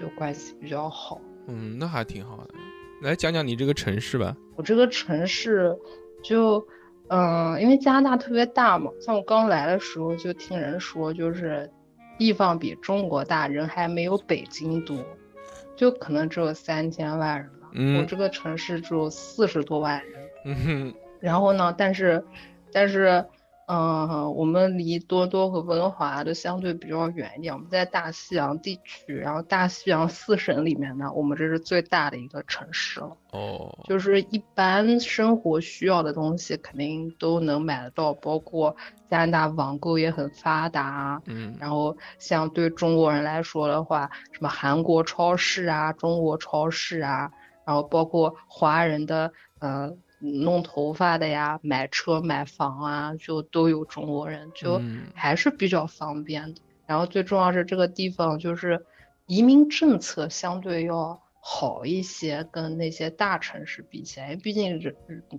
[SPEAKER 6] 就关系比较好。
[SPEAKER 1] 嗯，那还挺好的。来讲讲你这个城市吧。
[SPEAKER 6] 我这个城市就，嗯、因为加拿大特别大嘛，像我刚来的时候就听人说，就是地方比中国大，人还没有北京多，就可能只有三千万人吧。
[SPEAKER 1] 嗯
[SPEAKER 6] 我这个城市只有四十多万人。
[SPEAKER 1] 嗯哼，
[SPEAKER 6] 然后呢，但是，但是，嗯、我们离多多和温哥华都相对比较远一点。我们在大西洋地区，然后大西洋四省里面呢，我们这是最大的一个城市了。
[SPEAKER 1] 哦，
[SPEAKER 6] 就是一般生活需要的东西肯定都能买得到，包括加拿大网购也很发达啊。
[SPEAKER 1] 嗯
[SPEAKER 6] 然后像对中国人来说的话，什么韩国超市啊、中国超市啊，然后包括华人的呃弄头发的呀、买车买房啊，就都有中国人，就
[SPEAKER 1] 嗯
[SPEAKER 6] 还是比较方便的。然后最重要是这个地方就是移民政策相对要好一些，跟那些大城市比起来，毕竟人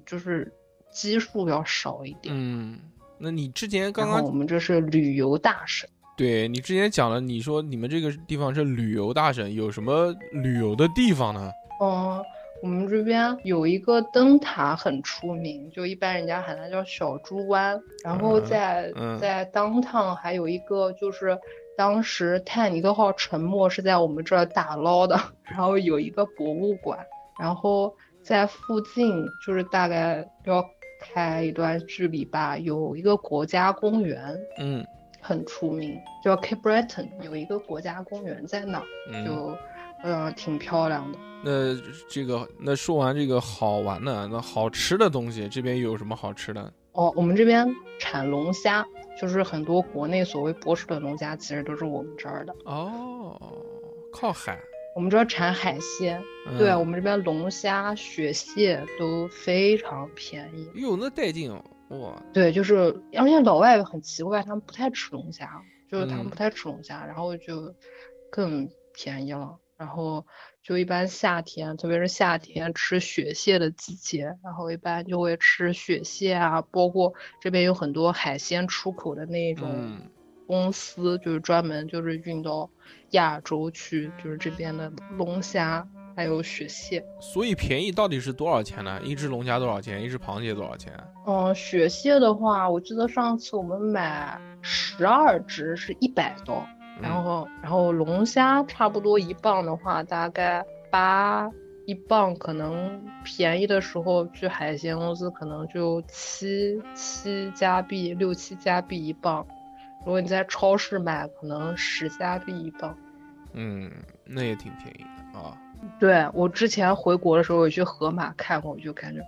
[SPEAKER 6] 就是基数要少一点。
[SPEAKER 1] 嗯，那你之前刚刚
[SPEAKER 6] 我们这是旅游大省，
[SPEAKER 1] 对你之前讲了，你说你们这个地方是旅游大省，有什么旅游的地方呢？
[SPEAKER 6] 嗯，我们这边有一个灯塔很出名，就一般人家喊它叫小猪湾。然后
[SPEAKER 1] 嗯
[SPEAKER 6] 在、
[SPEAKER 1] 嗯。
[SPEAKER 6] 在当趟还有一个就是当时泰坦尼克号沉没是在我们这儿打捞的，然后有一个博物馆，然后在附近就是大概要开一段距离吧，有一个国家公园
[SPEAKER 1] 嗯。
[SPEAKER 6] 很出名，叫 Cape Breton，有一个国家公园在那儿，
[SPEAKER 1] 嗯，
[SPEAKER 6] 就呃挺漂亮的。
[SPEAKER 1] 那这个那说完这个好玩的，那好吃的东西这边有什么好吃的？
[SPEAKER 6] 哦，我们这边产龙虾，就是很多国内所谓博士的龙虾，其实都是我们这儿的。
[SPEAKER 1] 哦，靠海。
[SPEAKER 6] 我们这儿产海鲜，
[SPEAKER 1] 嗯
[SPEAKER 6] 对我们这边龙虾、雪蟹都非常便宜。
[SPEAKER 1] 哟，那带劲哦！哇，
[SPEAKER 6] 对，就是而且老外很奇怪，他们不太吃龙虾，就是他们
[SPEAKER 1] 嗯
[SPEAKER 6] 不太吃龙虾，然后就更便宜了。然后就一般夏天，特别是夏天吃雪蟹的季节，然后一般就会吃雪蟹啊，包括这边有很多海鲜出口的那种
[SPEAKER 1] 嗯
[SPEAKER 6] 公司，就是专门就是运到亚洲去，就是这边的龙虾还有雪蟹。
[SPEAKER 1] 所以便宜到底是多少钱呢？一只龙虾多少钱？一只螃蟹多少钱？
[SPEAKER 6] 嗯，雪蟹的话，我记得上次我们买十二只是一百多，然
[SPEAKER 1] 嗯
[SPEAKER 6] 后然后龙虾差不多一磅的话，大概八一磅，可能便宜的时候去海鲜公司可能就七七加币，六七加币一磅。如果你在超市买，可能十加币一磅。
[SPEAKER 1] 嗯，那也挺便宜的啊。
[SPEAKER 6] 对，我之前回国的时候也去盒马看过，我就感觉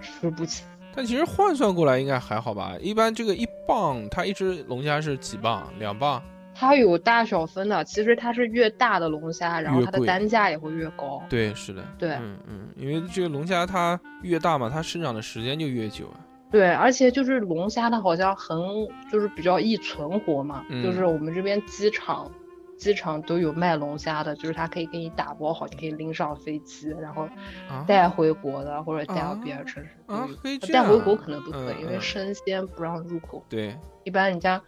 [SPEAKER 6] 吃不起。
[SPEAKER 1] 但其实换算过来应该还好吧？一般这个一磅，它一只龙虾是几磅？两磅？
[SPEAKER 6] 它有大小分的，其实它是越大的龙虾，然后它的单价也会越高。
[SPEAKER 1] 对，是的。
[SPEAKER 6] 对
[SPEAKER 1] 嗯嗯，因为这个龙虾它越大嘛，它生长的时间就越久啊。
[SPEAKER 6] 对，而且就是龙虾，它好像很就是比较易存活嘛，
[SPEAKER 1] 嗯
[SPEAKER 6] 就是我们这边机场。机场都有卖龙虾的，就是它可以给你打包好，你可以拎上飞机，然后
[SPEAKER 1] 啊
[SPEAKER 6] 带回国的，或者带到
[SPEAKER 1] 啊
[SPEAKER 6] 别的城市都
[SPEAKER 1] 啊
[SPEAKER 6] 有。
[SPEAKER 1] 可以这样啊
[SPEAKER 6] 带回国可能不可以，
[SPEAKER 1] 嗯
[SPEAKER 6] 因为
[SPEAKER 1] 嗯
[SPEAKER 6] 生鲜不让入口。
[SPEAKER 1] 对，
[SPEAKER 6] 一般人家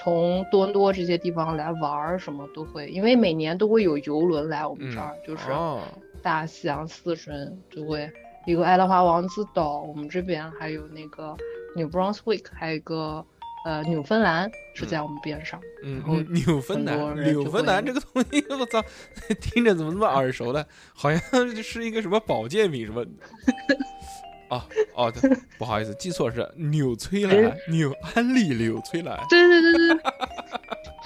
[SPEAKER 6] 从多伦多这些地方来玩儿什么都会，因为每年都会有游轮来我们这儿，就是
[SPEAKER 1] 哦，
[SPEAKER 6] 大西洋四省就会一个爱德华王子岛，我们这边还有那个 New Brunswick，还有一个呃纽芬兰是在我们边上。
[SPEAKER 1] 嗯
[SPEAKER 6] 然后，
[SPEAKER 1] 纽芬兰，纽芬兰这个东西，我操，听着怎么那么耳熟呢？好像是一个什么保健品什么。哦哦，对不好意思，记错了是纽崔莱，纽安利纽崔莱。
[SPEAKER 6] 对对对对，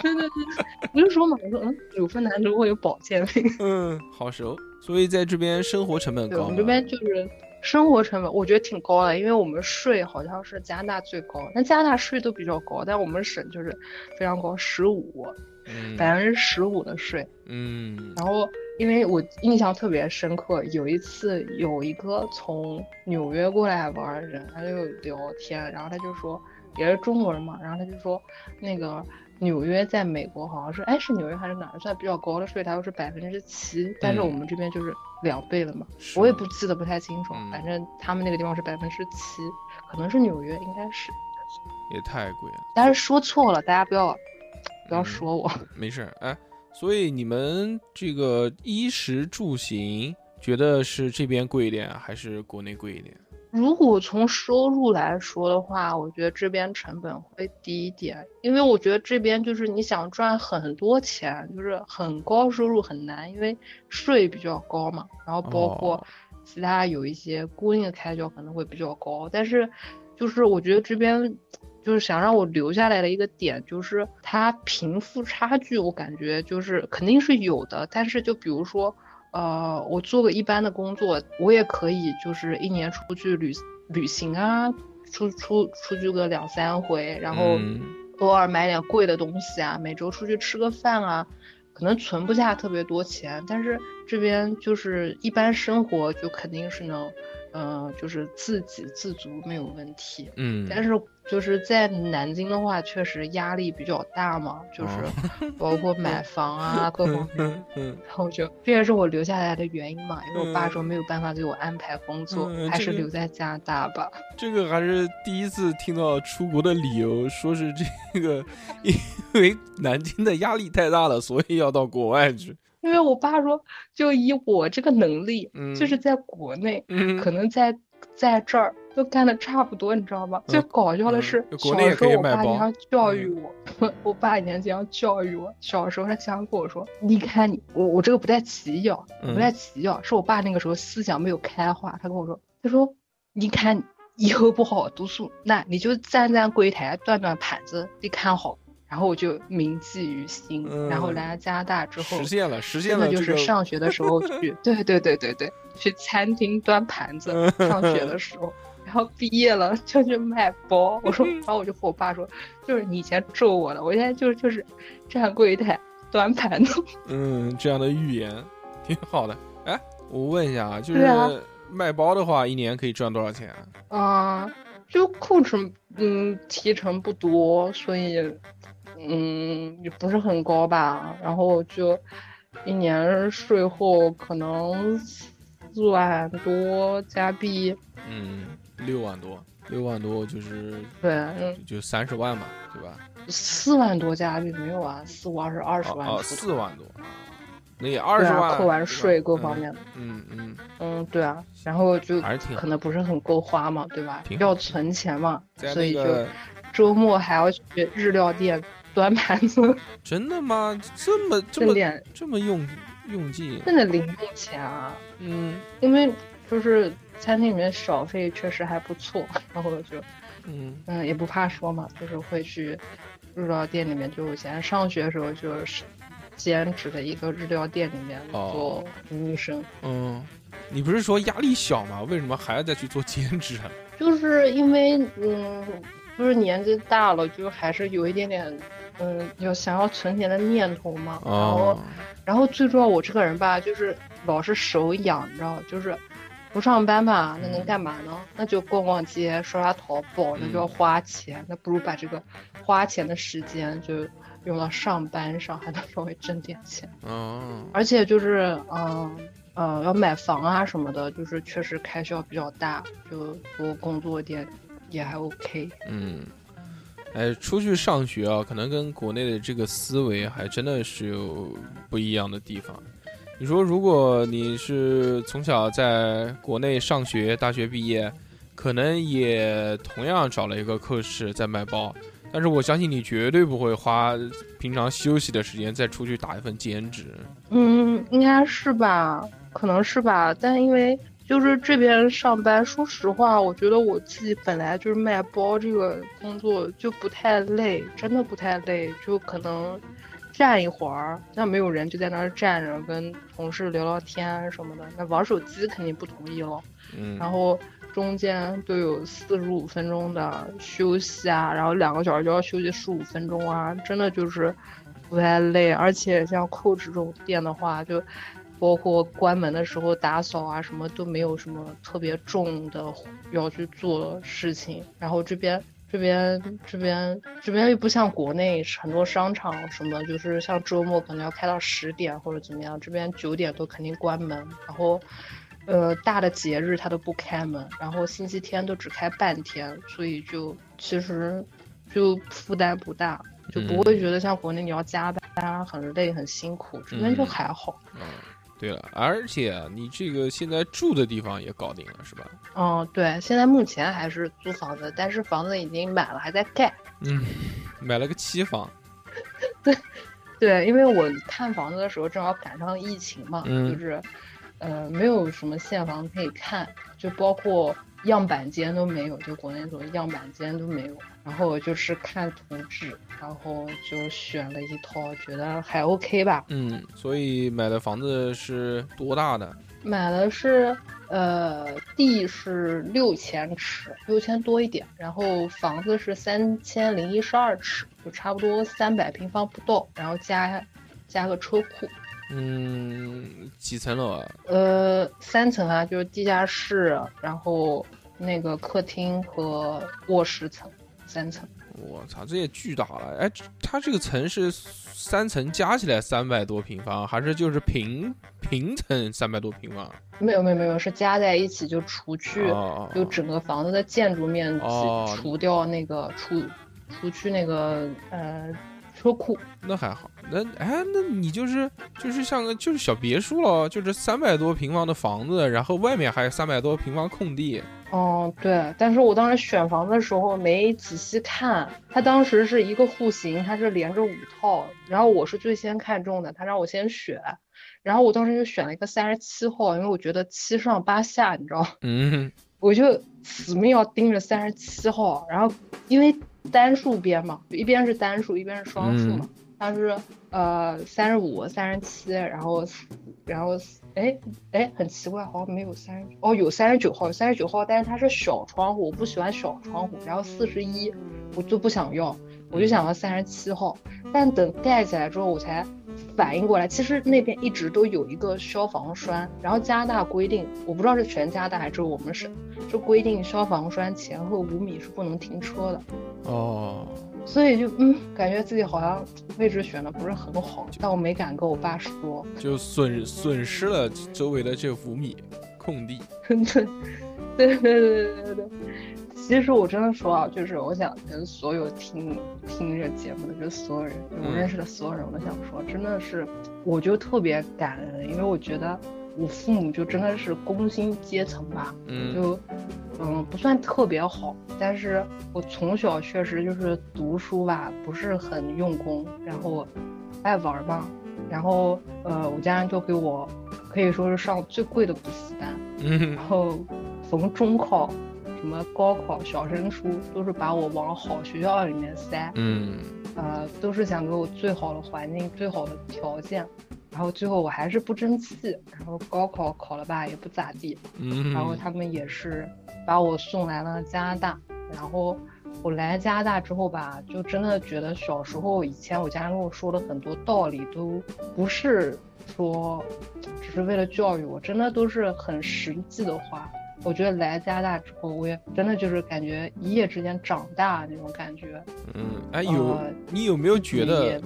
[SPEAKER 6] 对对对对，我就说嘛，我说嗯，纽芬兰如果有保健品，
[SPEAKER 1] 嗯，好熟。所以在这边生活成本高吗？
[SPEAKER 6] 我们这边就是生活成本，我觉得挺高的，因为我们税好像是加拿大最高，但加拿大税都比较高，但我们省就是非常高，十五，
[SPEAKER 1] 嗯
[SPEAKER 6] 百分之十五的税。
[SPEAKER 1] 嗯
[SPEAKER 6] 然后，因为我印象特别深刻，有一次有一个从纽约过来玩的人，他就聊天，然后他就说，也是中国人嘛，然后他就说，那个纽约在美国好像是，哎，是纽约还是哪儿算比较高的税，他又是百分之七，但是
[SPEAKER 1] 嗯
[SPEAKER 6] 我们这边就是两倍了嘛，
[SPEAKER 1] 是
[SPEAKER 6] 我也不记得不太清楚，
[SPEAKER 1] 嗯
[SPEAKER 6] 反正他们那个地方是百分之七，可能是纽约，应该是，
[SPEAKER 1] 也太贵了。
[SPEAKER 6] 但是说错了，大家不要不要
[SPEAKER 1] 嗯
[SPEAKER 6] 说我。
[SPEAKER 1] 没事儿，哎，所以你们这个衣食住行，觉得是这边贵一点，还是国内贵一点？
[SPEAKER 6] 如果从收入来说的话，我觉得这边成本会低一点，因为我觉得这边就是你想赚很多钱，就是很高收入很难，因为税比较高嘛，然后包括
[SPEAKER 1] 哦。
[SPEAKER 6] 其他有一些固定的开销可能会比较高，但是就是我觉得这边就是想让我留下来的一个点，就是它贫富差距，我感觉就是肯定是有的，但是就比如说。呃，我做个一般的工作，我也可以就是一年出去旅旅行啊，出出出去个两三回，然后
[SPEAKER 1] 嗯
[SPEAKER 6] 偶尔买点贵的东西啊，每周出去吃个饭啊，可能存不下特别多钱，但是这边就是一般生活就肯定是能，嗯、就是自给自足没有问题。
[SPEAKER 1] 嗯，
[SPEAKER 6] 但是就是在南京的话，确实压力比较大嘛，就是
[SPEAKER 1] 哦
[SPEAKER 6] 包括买房啊各方面。
[SPEAKER 1] 嗯嗯
[SPEAKER 6] 然后就这也是我留下来的原因嘛，因为我爸说没有办法给我安排工作，还是留在加拿大吧。
[SPEAKER 1] 这个还是第一次听到出国的理由，说是这个 因为南京的压力太大了，所以要到国外去。
[SPEAKER 6] 因为我爸说，就以我这个能力，
[SPEAKER 1] 嗯
[SPEAKER 6] 就是在国内，
[SPEAKER 1] 嗯，
[SPEAKER 6] 可能在在这儿都干的差不多，你知道吗？最搞笑的是，
[SPEAKER 1] 嗯
[SPEAKER 6] 小时候我爸经常教育我，我爸以前经常教育我。小时候他经常跟我说：“你看你，我我这个不太起脚，我不
[SPEAKER 1] 嗯
[SPEAKER 6] 带起眼，是我爸那个时候思想没有开化。他跟我说，他说你看你以后不好好读书，那你就站站柜台，端端盘子，你看好。”然后我就铭记于心。然后
[SPEAKER 1] 嗯
[SPEAKER 6] 来了加拿大之后，
[SPEAKER 1] 实现了，实现
[SPEAKER 6] 了就
[SPEAKER 1] 了这个
[SPEAKER 6] 是上学的时候去，对对对对对，去餐厅端盘子。上学的时候，然后毕业了就去卖包。我说，然后我就和我爸说，就是你以前咒我的，我现在就是就是站柜台端盘子。
[SPEAKER 1] 嗯这样的预言挺好的。哎，我问一下啊，就是卖包的话，一年可以赚多少钱啊？
[SPEAKER 6] 嗯，就控制嗯提成不多，所以嗯也不是很高吧。然后就一年税后可能四万多加币。
[SPEAKER 1] 嗯，六万多，六万多就是
[SPEAKER 6] 对，嗯，
[SPEAKER 1] 就三十万嘛，对吧？
[SPEAKER 6] 四万多加币没有啊，四五二十二十万
[SPEAKER 1] 哦，
[SPEAKER 6] 出
[SPEAKER 1] 四
[SPEAKER 6] 头。
[SPEAKER 1] 万多啊，那也二十万，
[SPEAKER 6] 扣完税各方面的，
[SPEAKER 1] 嗯嗯，
[SPEAKER 6] 嗯，对啊，然后就可能不是很够花嘛，对吧要存钱嘛，
[SPEAKER 1] 在
[SPEAKER 6] 所以就周末还要去日料店端盘子，
[SPEAKER 1] 真的吗？这么这么
[SPEAKER 6] 点
[SPEAKER 1] 这么用用劲？
[SPEAKER 6] 真的零用钱啊。
[SPEAKER 1] 嗯
[SPEAKER 6] 因为就是餐厅里面小费确实还不错，然后就
[SPEAKER 1] 嗯
[SPEAKER 6] 嗯也不怕说嘛，就是会去日料店里面，就以前上学的时候就是兼职的一个日料店里面
[SPEAKER 1] 哦
[SPEAKER 6] 做服务生。
[SPEAKER 1] 嗯，你不是说压力小吗？为什么还要再去做兼职啊？
[SPEAKER 6] 就是因为嗯，就是年纪大了，就还是有一点点嗯，有想要存钱的念头嘛。然后
[SPEAKER 1] 哦，
[SPEAKER 6] 然后最重要，我这个人吧，就是老是手痒，你知道，就是不上班吧，那能干嘛呢？那就逛逛街，刷刷淘宝，那就要花钱，那不如把这个花钱的时间就用到上班上，还能稍微挣点钱。
[SPEAKER 1] 哦，
[SPEAKER 6] 而且就是嗯呃要买房啊什么的，就是确实开销比较大，就多工作点也还 OK。
[SPEAKER 1] 嗯，哎，出去上学啊，可能跟国内的这个思维还真的是有不一样的地方。你说，如果你是从小在国内上学，大学毕业，可能也同样找了一个科室在卖包，但是我相信你绝对不会花平常休息的时间再出去打一份兼职。
[SPEAKER 6] 嗯，应该是吧，可能是吧，但因为就是这边上班，说实话，我觉得我自己本来就是卖包这个工作就不太累，真的不太累，就可能站一会儿，那没有人就在那儿站着跟同事聊聊天什么的，那玩手机肯定不同意了。
[SPEAKER 1] 嗯，
[SPEAKER 6] 然后中间都有四十五分钟的休息啊，然后两个小时就要休息十五分钟啊，真的就是不太累。而且像 Coach 这种店的话，就包括关门的时候打扫啊，什么都没有什么特别重的要去做的事情。然后这边。这边这边这边又不像国内很多商场什么，就是像周末可能要开到十点或者怎么样，这边九点都肯定关门。然后呃，大的节日它都不开门，然后星期天都只开半天，所以就其实就负担不大，就不会觉得像国内你要加班啊，很累很辛苦，这边就
[SPEAKER 1] 嗯
[SPEAKER 6] 还好。
[SPEAKER 1] 嗯，对了，而且你这个现在住的地方也搞定了，是吧？
[SPEAKER 6] 嗯，对，现在目前还是租房子，但是房子已经买了，还在盖。
[SPEAKER 1] 嗯，买了个期房。
[SPEAKER 6] 对，因为我看房子的时候正好赶上疫情嘛，
[SPEAKER 1] 嗯
[SPEAKER 6] 就是，呃，没有什么现房可以看，就包括样板间都没有，就国内那种样板间都没有。然后我就是看图纸，然后就选了一套，觉得还 OK 吧。
[SPEAKER 1] 嗯，所以买的房子是多大的？
[SPEAKER 6] 买的是，呃，地是六千尺，六千多一点，然后房子是三千零一十二尺，就差不多三百平方不到，然后加加个车库。
[SPEAKER 1] 嗯，几层楼啊？
[SPEAKER 6] 呃，三层啊，就是地下室，然后那个客厅和卧室层，三层。
[SPEAKER 1] 我操，这也巨大了！哎，它这个层是三层加起来三百多平方，还是就是平平层三百多平方？
[SPEAKER 6] 没有没有没有，是加在一起就除去，
[SPEAKER 1] 哦
[SPEAKER 6] 就整个房子的建筑面积
[SPEAKER 1] 哦
[SPEAKER 6] 除掉那个除除去那个呃车库。
[SPEAKER 1] 那还好。那哎，那你就是就是像个就是小别墅了，就是三百多平方的房子，然后外面还有三百多平方空地。
[SPEAKER 6] 哦，对，但是我当时选房的时候没仔细看，他当时是一个户型，它是连着五套，然后我是最先看中的，他让我先选，然后我当时就选了一个三十七号，因为我觉得七上八下，你知道，
[SPEAKER 1] 嗯，
[SPEAKER 6] 我就死命要盯着三十七号，然后因为单数边嘛，一边是单数，一边是双数嘛，它是呃三十五、三十七，然后然后哎哎很奇怪，好像没有三十哦有三十九号，三十九号，但是它是小窗户，我不喜欢小窗户，然后四十一我就不想要，我就想要三十七号，但等盖起来之后我才反应过来，其实那边一直都有一个消防栓，然后加拿大规定，我不知道是全加拿大还是我们省，就规定消防栓前后五米是不能停车的。
[SPEAKER 1] 哦，
[SPEAKER 6] 所以就嗯，感觉自己好像位置选的不是很好，但我没敢跟我爸说。
[SPEAKER 1] 就损损失了周围的这五米空地。
[SPEAKER 6] 对对对对对对。其实我真的说啊，就是我想跟所有听听这节目的，就是所有人，我认识的所有人，我都想说，真的是，我就特别感恩，因为我觉得我父母就真的是工薪阶层吧，
[SPEAKER 1] 嗯。
[SPEAKER 6] 就嗯不算特别好，但是我从小确实就是读书吧，不是很用功，然后爱玩嘛，然后呃我家人就给我可以说是上最贵的补习班，
[SPEAKER 1] 嗯。
[SPEAKER 6] 然后逢中考、什么高考、小升初都是把我往好学校里面塞，
[SPEAKER 1] 嗯
[SPEAKER 6] 呃，都是想给我最好的环境、最好的条件。然后最后我还是不争气，然后高考考了吧也不咋地，
[SPEAKER 1] 嗯，
[SPEAKER 6] 然后他们也是把我送来了加拿大。然后我来加拿大之后吧，就真的觉得小时候以前我家人跟我说的很多道理都不是说只是为了教育我，真的都是很实际的话。我觉得来加拿大之后，我也真的就是感觉一夜之间长大那种感觉。
[SPEAKER 1] 嗯，哎，有
[SPEAKER 6] 呃
[SPEAKER 1] 你有没有觉得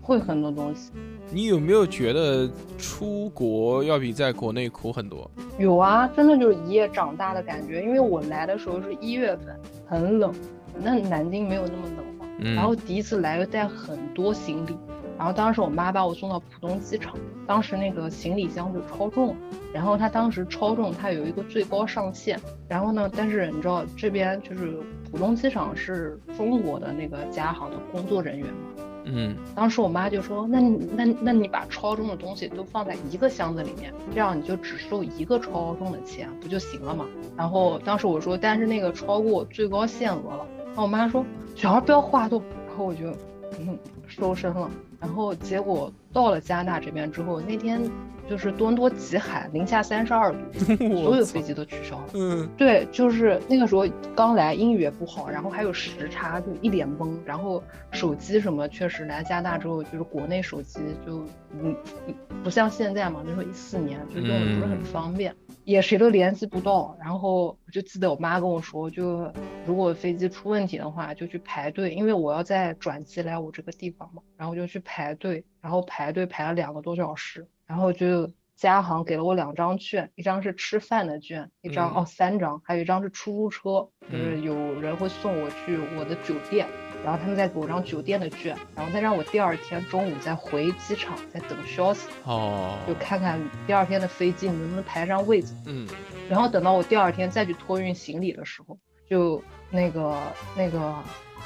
[SPEAKER 6] 会很多东西？
[SPEAKER 1] 你有没有觉得出国要比在国内苦很多？
[SPEAKER 6] 有啊，真的就是一夜长大的感觉。因为我来的时候是一月份，很冷，那南京没有那么冷嘛。
[SPEAKER 1] 嗯，
[SPEAKER 6] 然后第一次来又带很多行李，然后当时我妈把我送到浦东机场，当时那个行李箱就超重了，然后它当时超重，它有一个最高上限，然后呢，但是你知道这边就是浦东机场是中国的那个家航的工作人员嘛，
[SPEAKER 1] 嗯
[SPEAKER 6] 当时我妈就说：“那你那那你把超重的东西都放在一个箱子里面，这样你就只收一个超重的钱，不就行了吗？”然后当时我说：“但是那个超过最高限额了。”然后我妈说：“小孩不要话多。”然后我就嗯收身了。然后结果到了加拿大这边之后，那天就是多伦多极寒，零下三十二度，所有飞机都取消了。
[SPEAKER 1] 嗯
[SPEAKER 6] 对，就是那个时候刚来，英语也不好，然后还有时差，就一脸懵。然后手机什么，确实来加拿大之后，就是国内手机就嗯嗯不像现在嘛，那时候一四年就用的不是很方便，也谁都联系不到。然后我就记得我妈跟我说，就如果飞机出问题的话，就去排队，因为我要再转机来我这个地方嘛，然后就去排队，然后排队排了两个多小时，然后就。加航给了我两张券，一张是吃饭的券，一张、
[SPEAKER 1] 嗯
[SPEAKER 6] 哦三张，还有一张是出租车，就是
[SPEAKER 1] 嗯
[SPEAKER 6] 有人会送我去我的酒店，然后他们再给我张酒店的券，然后再让我第二天中午再回机场再等消息，
[SPEAKER 1] 哦，
[SPEAKER 6] 就看看第二天的飞机你能不能排上位子。
[SPEAKER 1] 嗯
[SPEAKER 6] 然后等到我第二天再去托运行李的时候，就那个那个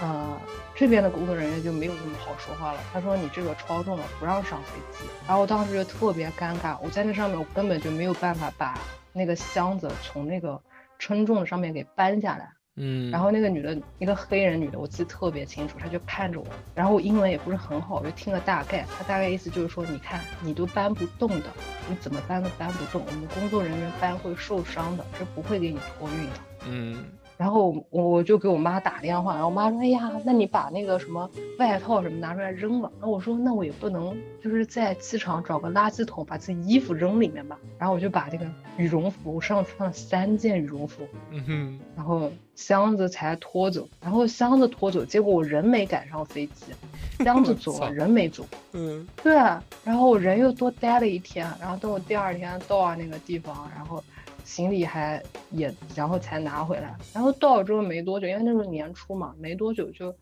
[SPEAKER 6] 呃这边的工作人员就没有那么好说话了。他说你这个超重了，不让上飞机。然后我当时就特别尴尬，我在那上面我根本就没有办法把那个箱子从那个称重的上面给搬下来。
[SPEAKER 1] 嗯，
[SPEAKER 6] 然后那个女的，一个黑人女的，我记得特别清楚，她就看着我，然后我英文也不是很好，我就听了大概，她大概意思就是说，你看你都搬不动的，你怎么搬都搬不动，我们工作人员搬会受伤的，是不会给你托运的。
[SPEAKER 1] 嗯
[SPEAKER 6] 然后我我就给我妈打电话，然后我妈说：“哎呀，那你把那个什么外套什么拿出来扔了。”然后我说：“那我也不能就是在机场找个垃圾桶把自己衣服扔里面吧。”然后我就把这个羽绒服，我上穿了三件羽绒服，
[SPEAKER 1] 嗯哼，
[SPEAKER 6] 然后箱子才拖走，然后箱子拖走，结果我人没赶上飞机，箱子走了，人没走。
[SPEAKER 1] 嗯
[SPEAKER 6] 对啊，然后我人又多待了一天，然后等我第二天到了那个地方，然后行李还也，然后才拿回来。然后到了之后没多久，因为那时候年初嘛，没多久就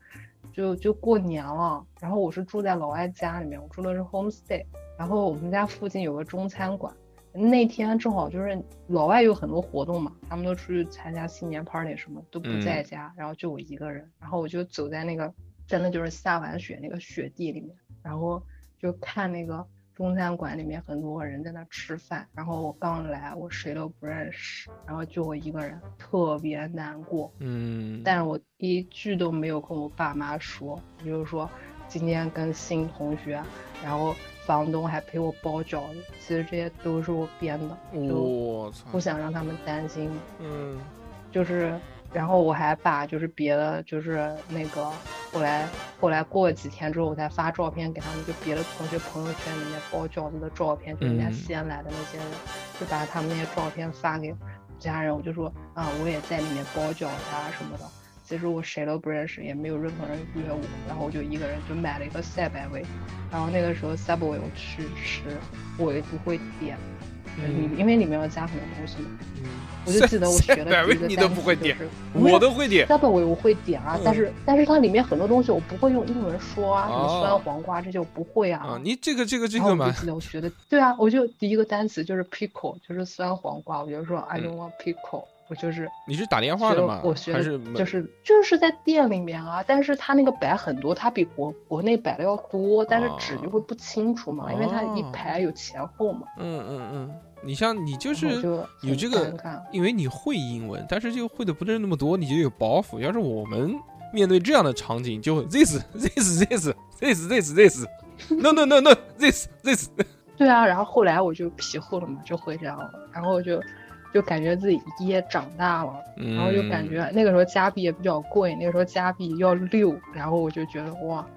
[SPEAKER 6] 就就过年了。然后我是住在老外家里面，我住的是 homestay，然后我们家附近有个中餐馆。那天正好就是老外有很多活动嘛，他们都出去参加新年 party 什么，都不在家，然后就我一个人，然后我就走在那个真的就是下完雪那个雪地里面，然后就看那个中餐馆里面很多人在那吃饭，然后我刚来，我谁都不认识，然后就我一个人，特别难过，
[SPEAKER 1] 嗯，
[SPEAKER 6] 但是我一句都没有跟我爸妈说，我就是说今天跟新同学，然后房东还陪我包饺子，其实这些都是我编的，就不，想让他们担心，
[SPEAKER 1] 嗯。
[SPEAKER 6] 就是，然后我还把就是别的就是那个后来后来过了几天之后，我才发照片给他们，就别的同学朋友圈里面包饺子的照片，就人家
[SPEAKER 1] 嗯
[SPEAKER 6] 西安来的那些人，就把他们那些照片发给家人，我就说啊，我也在里面包饺子啊什么的。其实我谁都不认识，也没有任何人约我，然后我就一个人就买了一个赛百味，然后那个时候 Subway 我去吃，我也不会点，里、因为里面要加很多东西嘛。我就记得我学的个
[SPEAKER 1] 你都不会点我都会点
[SPEAKER 6] ，Subway 我会点啊，但是但是它里面很多东西我不会用英文说啊，什么
[SPEAKER 1] 哦
[SPEAKER 6] 酸黄瓜这些我不会啊。
[SPEAKER 1] 啊，你这个这个这个嘛
[SPEAKER 6] 我就，记得我学的，对啊，我就第一个单词就是 pickle，就是酸黄瓜，我就说 I
[SPEAKER 1] 嗯
[SPEAKER 6] don't want pickle，我就是
[SPEAKER 1] 你是打电话的吗？
[SPEAKER 6] 我学的
[SPEAKER 1] 还是
[SPEAKER 6] 就是就是在店里面啊，但是它那个摆很多，它比国国内摆的要多，但是纸就会不清楚嘛，因为它一
[SPEAKER 1] 哦
[SPEAKER 6] 排有前后嘛，
[SPEAKER 1] 嗯嗯嗯，你像你就是有这个因为你会英文，但是就会的不是那么多，你就有包袱。要是我们面对这样的场景，就 this this this this this this no no no no this this，
[SPEAKER 6] 对啊，然后后来我就皮厚了嘛，就会这样了，然后就就感觉自己也长大了，然后就感
[SPEAKER 1] 嗯
[SPEAKER 6] 觉那个时候加币也比较贵，那个时候加币要六，然后我就觉得哇，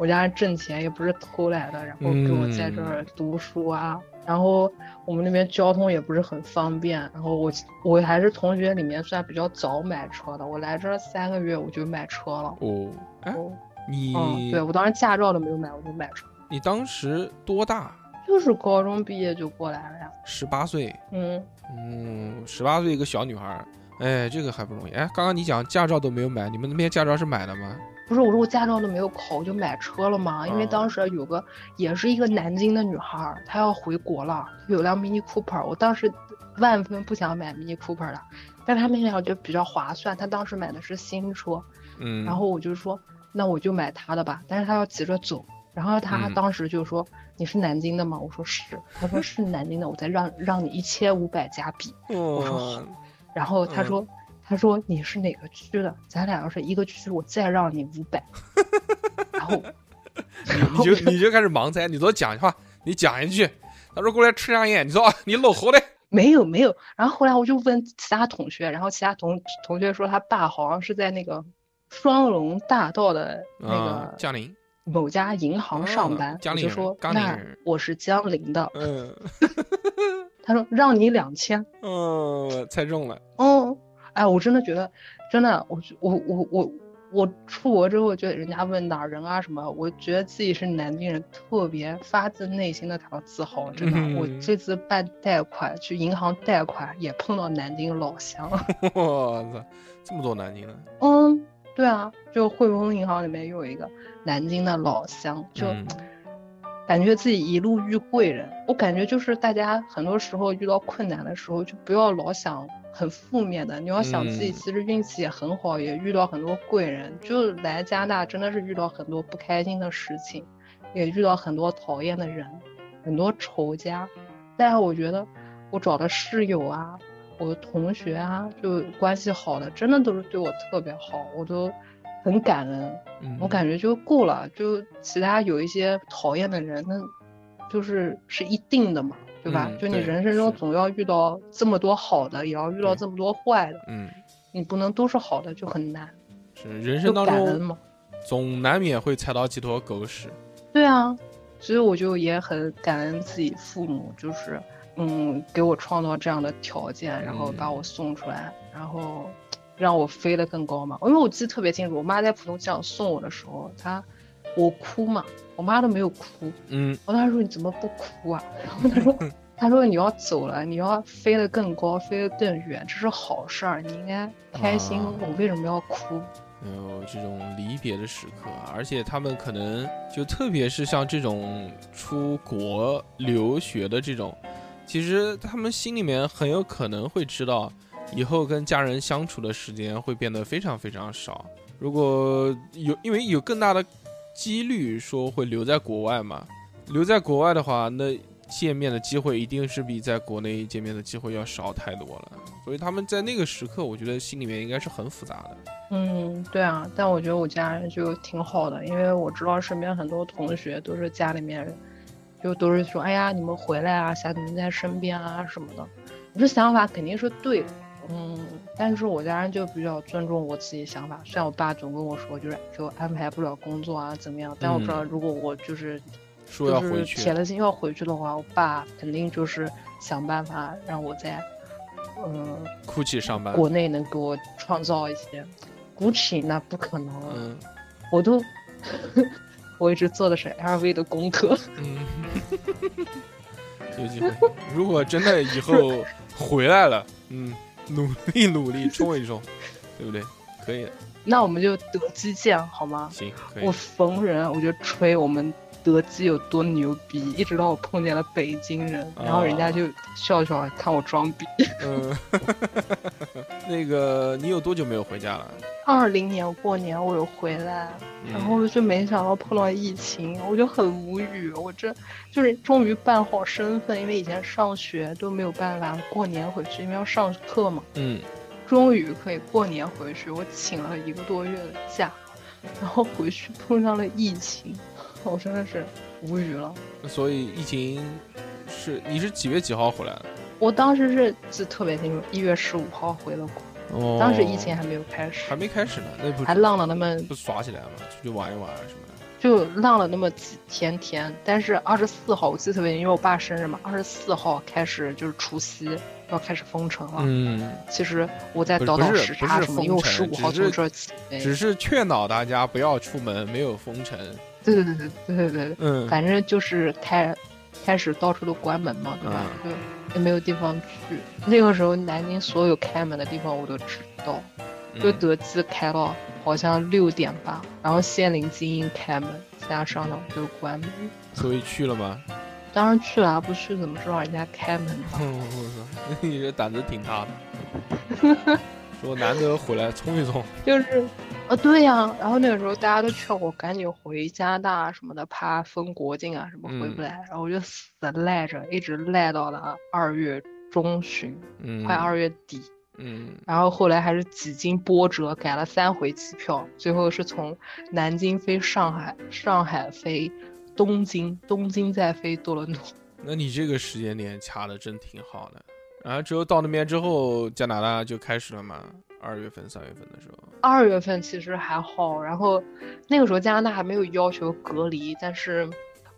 [SPEAKER 6] 我家挣钱也不是偷来的，然后给我在这儿读书啊，然后我们那边交通也不是很方便，然后我我还是同学里面算比较早买车的，我来这儿三个月我就买车了。
[SPEAKER 1] 哦，哎，
[SPEAKER 6] 哦，
[SPEAKER 1] 你、
[SPEAKER 6] 嗯，对我当时驾照都没有买，我就买车，
[SPEAKER 1] 你当时多大？
[SPEAKER 6] 就是高中毕业就过来了呀。
[SPEAKER 1] 十八岁。
[SPEAKER 6] 嗯，
[SPEAKER 1] 嗯，十八岁一个小女孩儿，哎，这个还不容易。哎，刚刚你讲驾照都没有买，你们那边驾照是买的吗？
[SPEAKER 6] 不是，我说我驾照都没有考，我就买车了嘛。因为
[SPEAKER 1] 哦
[SPEAKER 6] 当时有个也是一个南京的女孩儿，她要回国了，有辆 Mini Cooper，我当时万分不想买 Mini Cooper 的，但她那辆就比较划算，她当时买的是新车，
[SPEAKER 1] 嗯，
[SPEAKER 6] 然后我就说那我就买她的吧，但是她要急着走，然后她
[SPEAKER 1] 嗯
[SPEAKER 6] 当时就说、你是南京的吗？我说是，他说是南京的，我再让让你一千五百加币，我说好
[SPEAKER 1] 哦，
[SPEAKER 6] 然后他
[SPEAKER 1] 嗯
[SPEAKER 6] 说。他说你是哪个区的？咱俩要是一个区，我再让你五百。然后，然
[SPEAKER 1] 你就你就开始盲猜，你多讲一句话，你讲一句，他说过来吃上烟，你说啊，你落后的，
[SPEAKER 6] 没有没有。然后后来我就问其他同学，然后其他同同学说他爸好像是在那个双龙大道的那
[SPEAKER 1] 啊
[SPEAKER 6] 个，
[SPEAKER 1] 江宁，
[SPEAKER 6] 某家银行上班。就说那我是江陵的。
[SPEAKER 1] 嗯
[SPEAKER 6] 他说让你两千。
[SPEAKER 1] 嗯，猜中了，
[SPEAKER 6] 嗯，哎，我真的觉得，真的，我觉我我我我出国之后，觉得人家问哪儿人啊什么，我觉得自己是南京人，特别发自内心的感到自豪。真的，我
[SPEAKER 1] 嗯
[SPEAKER 6] 这次办贷款去银行贷款，也碰到南京老乡。
[SPEAKER 1] 我操，这么多南京人，
[SPEAKER 6] 嗯，对啊，就汇丰银行里面又有一个南京的老乡，就。
[SPEAKER 1] 嗯
[SPEAKER 6] 感觉自己一路遇贵人，我感觉就是大家很多时候遇到困难的时候，就不要老想很负面的，你要想自己
[SPEAKER 1] 嗯
[SPEAKER 6] 其实运气也很好，也遇到很多贵人。就来加拿大真的是遇到很多不开心的事情，也遇到很多讨厌的人，很多仇家。但是我觉得我找的室友啊，我的同学啊，就关系好的，真的都是对我特别好，我都很感恩。
[SPEAKER 1] 嗯，
[SPEAKER 6] 我感觉就够了，就其他有一些讨厌的人，那就是是一定的嘛，对吧？
[SPEAKER 1] 嗯
[SPEAKER 6] 就你人生中总要遇到这么多好的，也要遇到这么多坏的。
[SPEAKER 1] 嗯
[SPEAKER 6] 你不能都是好的，就很难。
[SPEAKER 1] 是人生当中
[SPEAKER 6] 感恩嘛。
[SPEAKER 1] 总难免会踩到几坨狗屎。
[SPEAKER 6] 对啊，所以我就也很感恩自己父母，就是嗯，给我创造这样的条件，然后把我送出来，然后让我飞得更高嘛。因为我记得特别清楚，我妈在浦东机场送我的时候，她我哭嘛，我妈都没有哭，
[SPEAKER 1] 嗯，
[SPEAKER 6] 我当时说你怎么不哭啊？然后她说 她说你要走了，你要飞得更高，飞得更远，这是好事儿，你应该开心。
[SPEAKER 1] 啊
[SPEAKER 6] 我为什么要哭？
[SPEAKER 1] 有这种离别的时刻，而且他们可能就特别是像这种出国留学的这种，其实他们心里面很有可能会知道，以后跟家人相处的时间会变得非常非常少。如果有，因为有更大的几率说会留在国外嘛，留在国外的话，那见面的机会一定是比在国内见面的机会要少太多了。所以他们在那个时刻，我觉得心里面应该是很复杂的。
[SPEAKER 6] 嗯，对啊，但我觉得我家人就挺好的，因为我知道身边很多同学都是家里面，就都是说，哎呀，你们回来啊，想你们在身边啊什么的。我这想法肯定是对的，嗯，但是我家人就比较尊重我自己想法。虽然我爸总跟我说，就是给我安排不了工作啊怎么样，但我不知道如果我就是
[SPEAKER 1] 说要
[SPEAKER 6] 就是
[SPEAKER 1] 回去，
[SPEAKER 6] 铁了心要回去的话，我爸肯定就是想办法让我在，嗯，
[SPEAKER 1] 哭泣上班。
[SPEAKER 6] 国内能给我创造一些。GUCCI 那不可能，
[SPEAKER 1] 嗯
[SPEAKER 6] 我都 我一直做的是 LV 的功课。
[SPEAKER 1] 嗯，有机会。如果真的以后回来了，嗯，努力努力冲一冲，对不对？可以的，
[SPEAKER 6] 那我们就得机见好吗？
[SPEAKER 1] 行，
[SPEAKER 6] 我。逢人我就吹我们德基有多牛逼，一直到我碰见了北京人，然后人家就笑笑看我装逼。
[SPEAKER 1] 嗯，那个你有多久没有回家了？
[SPEAKER 6] 二零年过年我有回来，然
[SPEAKER 1] 嗯
[SPEAKER 6] 后就没想到碰到疫情，我就很无语。我这就是终于办好身份，因为以前上学都没有办法过年回去，因为要上课嘛。
[SPEAKER 1] 嗯，
[SPEAKER 6] 终于可以过年回去，我请了一个多月的假，然后回去碰上了疫情，我真的是无语了。
[SPEAKER 1] 所以疫情是你是几月几号回来的？
[SPEAKER 6] 我当时是记得特别清楚，一月十五号回了国，
[SPEAKER 1] 哦
[SPEAKER 6] 当时疫情还没有开始
[SPEAKER 1] 还，没开始呢，那不
[SPEAKER 6] 还浪了那么
[SPEAKER 1] 不耍起来吗？出去玩一玩什么的。
[SPEAKER 6] 就浪了那么几天天，但是二十四号我记得特别清，因为我爸生日嘛，二十四号开始就是除夕要开始封城了。
[SPEAKER 1] 嗯，
[SPEAKER 6] 其实我在倒倒时差什么，因为我十五号
[SPEAKER 1] 只是
[SPEAKER 6] 从这儿起飞。
[SPEAKER 1] 只是劝导大家不要出门，没有封城。
[SPEAKER 6] 对对对对对对对，
[SPEAKER 1] 嗯，
[SPEAKER 6] 反正就是开开始到处都关门嘛，对吧？
[SPEAKER 1] 嗯
[SPEAKER 6] 就也没有地方去。那个时候南京所有开门的地方我都知道，就
[SPEAKER 1] 嗯
[SPEAKER 6] 德基开到好像六点吧，然后仙林精英开门，其他商场都关门。
[SPEAKER 1] 所以去了吗？
[SPEAKER 6] 当然去了啊，不去怎么知道人家开门呢？
[SPEAKER 1] 我操，你这胆子挺大的。说难得回来冲一冲，
[SPEAKER 6] 就是，呃，对呀、然后那个时候大家都劝我赶紧回加拿大什么的，怕封国境啊什么回不来，然后我就死赖着，一直赖到了二月中旬，
[SPEAKER 1] 嗯，
[SPEAKER 6] 快二月底。
[SPEAKER 1] 嗯，
[SPEAKER 6] 然后后来还是几经波折，改了三回机票，最后是从南京飞上海，上海飞东京，东京再飞多伦多。
[SPEAKER 1] 那你这个时间点掐的真挺好的。然后之后到那边之后，加拿大就开始了嘛，二月份、三月份的时候，
[SPEAKER 6] 二月份其实还好，然后那个时候加拿大还没有要求隔离，但是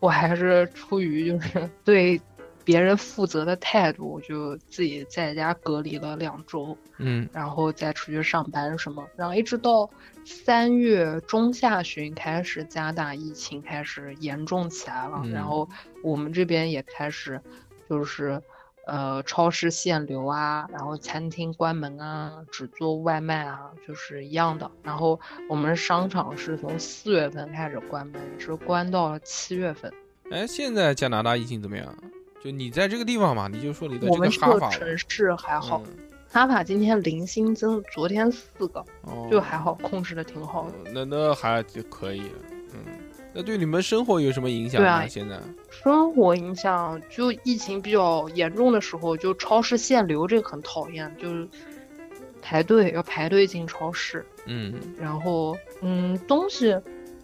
[SPEAKER 6] 我还是出于就是对别人负责的态度，我就自己在家隔离了两周，
[SPEAKER 1] 嗯
[SPEAKER 6] 然后再出去上班什么，然后一直到三月中下旬开始，加拿大疫情开始严重起来了，
[SPEAKER 1] 嗯
[SPEAKER 6] 然后我们这边也开始就是。呃，超市限流啊，然后餐厅关门啊，只做外卖啊，就是一样的。然后我们商场是从四月份开始关门，是关到了七月份。
[SPEAKER 1] 哎，现在加拿大疫情怎么样？就你在这个地方嘛，你就说你的这
[SPEAKER 6] 我们这个
[SPEAKER 1] 哈法吧，
[SPEAKER 6] 城市还好，
[SPEAKER 1] 嗯
[SPEAKER 6] 哈法今天零新增，昨天四个，
[SPEAKER 1] 哦
[SPEAKER 6] 就还好，控制的挺好的。
[SPEAKER 1] 哦那那还就可以，嗯。那对你们生活有什么影响吗？现在？
[SPEAKER 6] 生活影响，就疫情比较严重的时候，就超市限流，这个很讨厌，就是排队要排队进超市，
[SPEAKER 1] 嗯
[SPEAKER 6] 然后嗯，东西，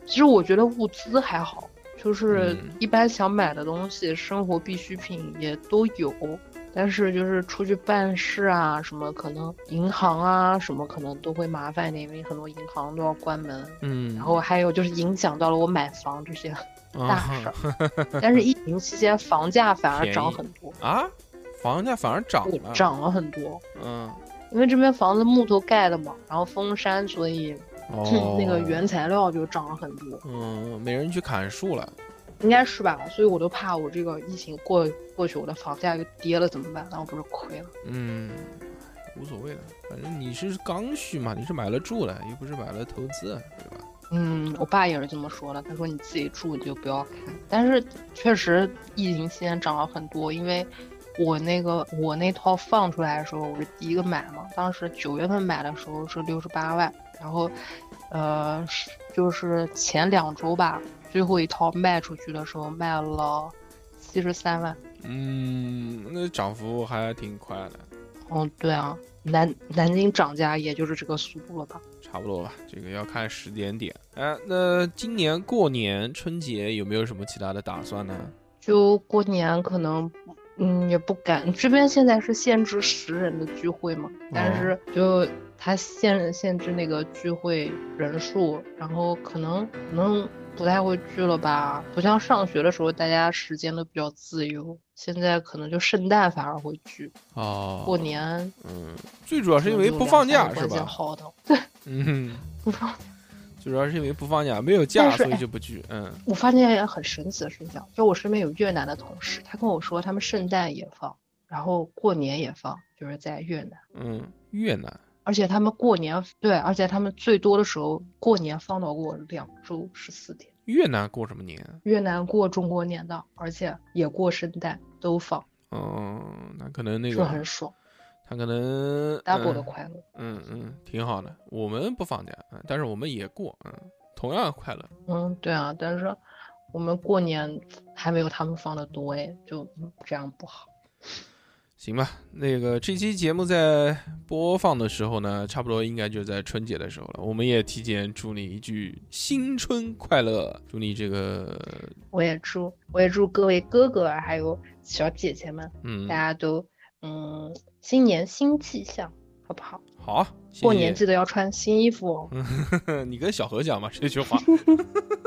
[SPEAKER 6] 其实我觉得物资还好，就是
[SPEAKER 1] 嗯
[SPEAKER 6] 一般想买的东西，生活必需品也都有，但是就是出去办事啊，什么可能银行啊，什么可能都会麻烦一点，因为很多银行都要关门。
[SPEAKER 1] 嗯，
[SPEAKER 6] 然后还有就是影响到了我买房这些 大
[SPEAKER 1] 啊
[SPEAKER 6] 事儿。但是疫情期间房价反而涨很多，
[SPEAKER 1] 啊，房价反而涨了，
[SPEAKER 6] 涨了很多。
[SPEAKER 1] 嗯，
[SPEAKER 6] 因为这边房子木头盖的嘛，然后封山，所以、
[SPEAKER 1] 哦，
[SPEAKER 6] 那个原材料就涨了很多，
[SPEAKER 1] 嗯，没人去砍树了，
[SPEAKER 6] 应该是吧？所以我都怕我这个疫情过过去，我的房价又跌了怎么办？那我不是亏了？
[SPEAKER 1] 嗯，无所谓的，反正你是刚需嘛，你是买了住了，又不是买了投资，对吧？
[SPEAKER 6] 嗯，我爸也是这么说的，他说你自己住你就不要看。但是确实疫情期间涨了很多，因为我那个我那套放出来的时候，我是第一个买嘛，当时九月份买的时候是六十八万，然后呃是就是前两周吧，最后一套卖出去的时候卖了七十三万。
[SPEAKER 1] 嗯，那涨幅还挺快的，
[SPEAKER 6] 嗯，对啊，南南京涨价也就是这个速度了吧？
[SPEAKER 1] 差不多吧，这个要看时间点。哎，那今年过年春节有没有什么其他的打算呢？
[SPEAKER 6] 就过年可能，嗯，也不敢。这边现在是限制十人的聚会嘛，但是就他限限制那个聚会人数，然后可能可能不太会聚了吧。不像上学的时候，大家时间都比较自由，现在可能就圣诞反而会聚，
[SPEAKER 1] 哦，
[SPEAKER 6] 过年
[SPEAKER 1] 嗯，最主要是因为不放假是吧？
[SPEAKER 6] 好的，
[SPEAKER 1] 嗯，
[SPEAKER 6] 不放。
[SPEAKER 1] 最主要是因为不放假，没有假，所以
[SPEAKER 6] 哎
[SPEAKER 1] 就不聚。嗯，
[SPEAKER 6] 我发现一件很神奇的事情，就我身边有越南的同事，他跟我说他们圣诞也放，然后过年也放，就是在越南。
[SPEAKER 1] 嗯，越南，
[SPEAKER 6] 而且他们过年对，而且他们最多的时候过年放到过两周十四天。
[SPEAKER 1] 越南过什么年？
[SPEAKER 6] 越南过中国年的，而且也过圣诞，都放，
[SPEAKER 1] 嗯，那可能那
[SPEAKER 6] 是
[SPEAKER 1] 个
[SPEAKER 6] 很爽
[SPEAKER 1] 他可能
[SPEAKER 6] ，double 的
[SPEAKER 1] 嗯
[SPEAKER 6] 快乐。
[SPEAKER 1] 嗯嗯，挺好的。我们不放假，嗯，但是我们也过，嗯，同样快乐。
[SPEAKER 6] 嗯，对啊，但是我们过年还没有他们放的多哎，就嗯这样不好。
[SPEAKER 1] 行吧，那个这期节目在播放的时候呢，差不多应该就在春节的时候了。我们也提前祝你一句新春快乐，祝你这个
[SPEAKER 6] 我也祝我也祝各位哥哥啊还有小姐姐们，
[SPEAKER 1] 嗯
[SPEAKER 6] 大家都嗯新年新气象，好不好？
[SPEAKER 1] 好，谢
[SPEAKER 6] 过年记得要穿新衣服哦。
[SPEAKER 1] 你跟小何讲吧这句话。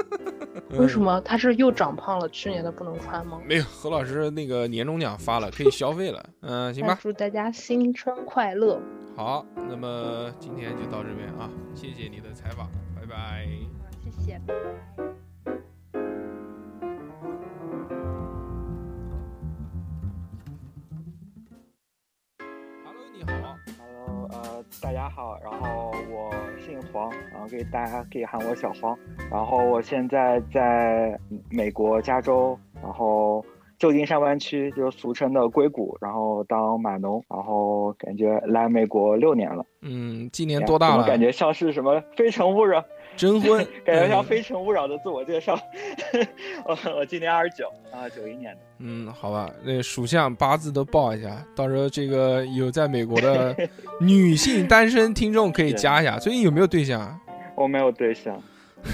[SPEAKER 6] 为什么他是又长胖了？去年的不能穿吗？
[SPEAKER 1] 没有？何老师那个年终奖发了，可以消费了。嗯，行吧。
[SPEAKER 6] 祝大家新春快乐！
[SPEAKER 1] 好，那么今天就到这边啊，谢谢你的采访，拜拜。
[SPEAKER 6] 谢谢。
[SPEAKER 7] 大家好，然后我姓黄，然后给大家可以喊我小黄，然后我现在在美国加州，然后旧金山湾区，就是俗称的硅谷，然后当码农，然后感觉来美国六年了，
[SPEAKER 1] 嗯，今年多大了？
[SPEAKER 7] 感觉像是什么《非诚勿扰》，
[SPEAKER 1] 征婚
[SPEAKER 7] 感觉像《
[SPEAKER 1] 嗯
[SPEAKER 7] 非诚勿扰》的自我介绍。我我今年二十九啊，九一年的。
[SPEAKER 1] 嗯，好吧，那属相八字都报一下，到时候这个有在美国的 女性单身听众可以加一下。最近有没有对象啊？
[SPEAKER 7] 我没有对象，应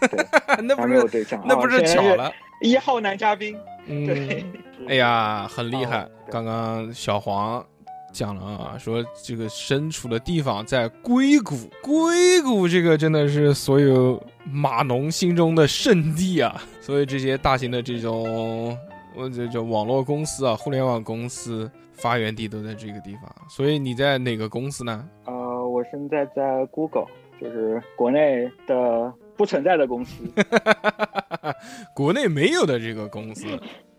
[SPEAKER 7] 该对，
[SPEAKER 1] 那不是
[SPEAKER 7] 对象，
[SPEAKER 1] 那不是巧了？
[SPEAKER 7] 一号男嘉宾，
[SPEAKER 1] 嗯
[SPEAKER 7] 对，，
[SPEAKER 1] 哎呀，很厉害刚刚小黄讲了啊，说这个身处的地方在硅谷，硅谷这个真的是所有码农心中的圣地啊。所以这些大型的这种，我这叫网络公司啊，互联网公司发源地都在这个地方。所以你在哪个公司呢？
[SPEAKER 7] 呃，我现在在 Google，就是国内的不存在的公司。
[SPEAKER 1] 国内没有的这个公司。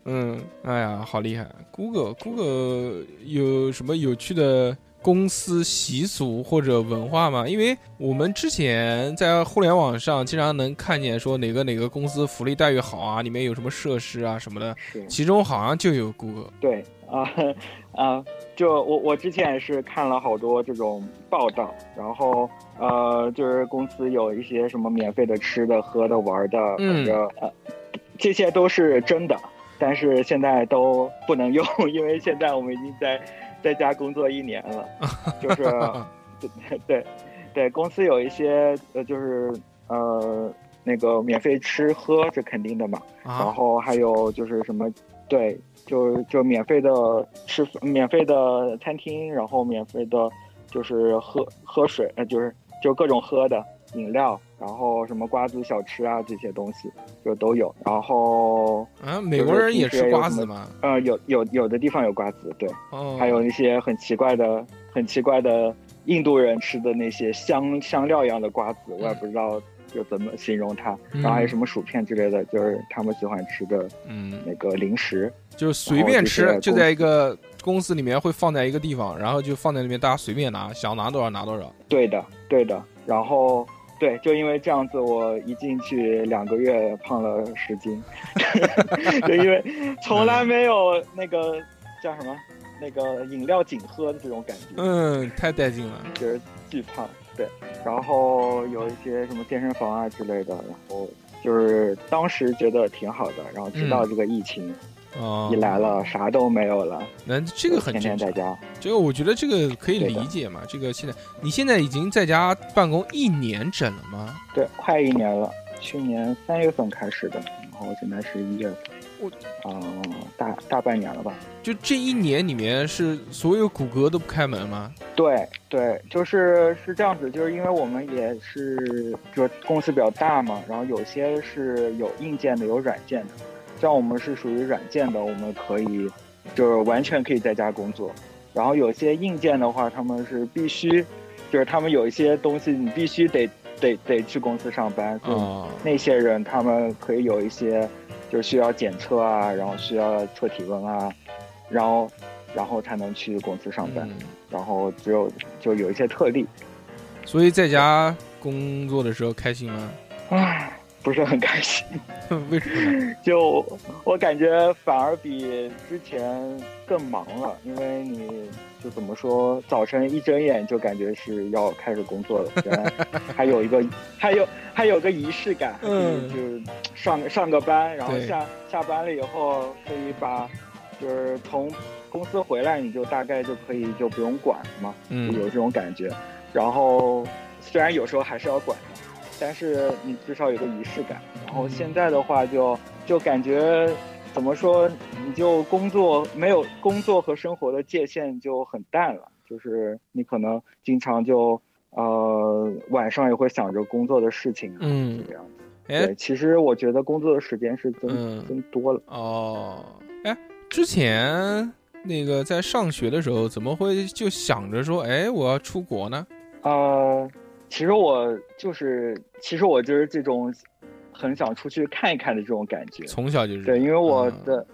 [SPEAKER 1] 嗯，哎呀，好厉害！Google Google 有什么有趣的公司习俗或者文化吗？因为我们之前在互联网上经常能看见说哪个哪个公司福利待遇好啊，里面有什么设施啊什么的，其中好像就有 Google。
[SPEAKER 7] 对啊 啊，就我我之前也是看了好多这种报道，然后呃，就是公司有一些什么免费的吃的、喝的、玩的，
[SPEAKER 1] 嗯
[SPEAKER 7] 反正呃，这些都是真的，但是现在都不能用，因为现在我们已经在在家工作一年了，就是对对对，公司有一些呃，就是呃，那个免费吃喝是肯定的嘛，然
[SPEAKER 1] 啊，
[SPEAKER 7] 后还有就是什么，对，就就免费的吃，免费的餐厅，然后免费的，就是喝喝水，呃，就是就各种喝的饮料，然后什么瓜子小吃啊这些东西就都有。然后
[SPEAKER 1] 啊，美国人也吃瓜子吗？
[SPEAKER 7] 呃，有有有的地方有瓜子，对，
[SPEAKER 1] 哦，
[SPEAKER 7] 还有那些很奇怪的、很奇怪的印度人吃的那些香香料一样的瓜子，我也不知道就怎么形容它。然后还有什么薯片之类的，就是他们喜欢吃的
[SPEAKER 1] 嗯，
[SPEAKER 7] 那个零食。
[SPEAKER 1] 就是随便吃，就在一个公司里面会放在一个地方，然后就放在那边，大家随便拿，想拿多少拿多少。
[SPEAKER 7] 对的，对的。然后对，就因为这样子，我一进去两个月胖了十斤，就因为从来没有那个叫什么那个饮料仅喝的这种感觉。
[SPEAKER 1] 嗯，太带劲了。
[SPEAKER 7] 就是巨胖，对，然后有一些什么健身房啊之类的，然后就是当时觉得挺好的，然后直到这个疫情
[SPEAKER 1] 哦
[SPEAKER 7] 一，来了，啥都没有了，
[SPEAKER 1] 那这个很
[SPEAKER 7] 天。天在家，
[SPEAKER 1] 这个我觉得这个可以理解嘛。这个现在你现在已经在家办公一年整了吗？
[SPEAKER 7] 对，快一年了，去年三月份开始的，然后现在是一月份，
[SPEAKER 1] 我
[SPEAKER 7] 啊、大大半年了吧？
[SPEAKER 1] 就这一年里面是所有谷歌都不开门吗？
[SPEAKER 7] 对对，就是是这样子，就是因为我们也是就公司比较大嘛，然后有些是有硬件的，有软件的。像我们是属于软件的，我们可以就是完全可以在家工作。然后有些硬件的话，他们是必须，就是他们有一些东西你必须得得得去公司上班，所以
[SPEAKER 1] 哦，
[SPEAKER 7] 那些人他们可以有一些就是需要检测啊，然后需要测体温啊，然后然后才能去公司上班。
[SPEAKER 1] 嗯
[SPEAKER 7] 然后只有就有一些特例，
[SPEAKER 1] 所以在家工作的时候开心吗？
[SPEAKER 7] 唉，不是很开心。
[SPEAKER 1] 为什么？
[SPEAKER 7] 就我感觉反而比之前更忙了，因为你就怎么说，早晨一睁眼就感觉是要开始工作了，还有一个还有还有个仪式感，
[SPEAKER 1] 嗯
[SPEAKER 7] 就是上上个班，然后下下班了以后可以把就是从公司回来，你就大概就可以就不用管了嘛，就
[SPEAKER 1] 嗯
[SPEAKER 7] 有这种感觉。然后虽然有时候还是要管的，但是你至少有个仪式感。然后现在的话就就感觉怎么说，你就工作没有工作和生活的界限就很淡了，就是你可能经常就呃晚上也会想着工作的事情啊，
[SPEAKER 1] 嗯
[SPEAKER 7] 这样子。
[SPEAKER 1] 哎
[SPEAKER 7] 对，其实我觉得工作的时间是增、
[SPEAKER 1] 嗯
[SPEAKER 7] 增多了。
[SPEAKER 1] 哦，哎，之前那个在上学的时候，怎么会就想着说，哎，我要出国呢？
[SPEAKER 7] 呃，其实我就是，其实我就是这种很想出去看一看的这种感觉。
[SPEAKER 1] 从小就是
[SPEAKER 7] 对，因为我
[SPEAKER 1] 嗯
[SPEAKER 7] 的，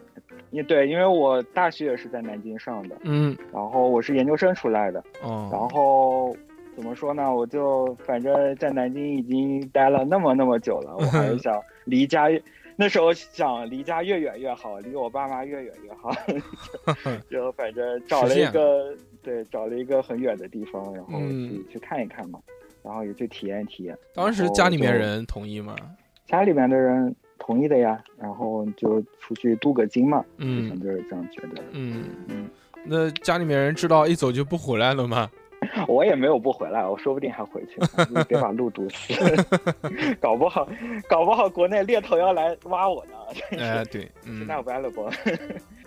[SPEAKER 7] 也对，因为我大学也是在南京上的，
[SPEAKER 1] 嗯
[SPEAKER 7] 然后我是研究生出来的，
[SPEAKER 1] 哦，
[SPEAKER 7] 然后怎么说呢？我就反正在南京已经待了那么那么久了，我 还是想离家越。那时候想离家越远越好，离我爸妈越远越好，就就反正 找了一个对，找了一个很远的地方，然后去、
[SPEAKER 1] 嗯
[SPEAKER 7] 去看一看嘛，然后也去体验体验。
[SPEAKER 1] 当时家里面人同意吗？
[SPEAKER 7] 家里面的人同意的呀，然后就出去镀个金嘛，
[SPEAKER 1] 嗯
[SPEAKER 7] 就是这样觉得。
[SPEAKER 1] 嗯
[SPEAKER 7] 嗯，
[SPEAKER 1] 那家里面人知道一走就不回来了吗？
[SPEAKER 7] 我也没有不回来，我说不定还回去，就是别把路堵死，搞不好，搞不好国内猎头要来挖我呢，真
[SPEAKER 1] 哎，
[SPEAKER 7] 是
[SPEAKER 1] 对，嗯，
[SPEAKER 7] 那 valuable。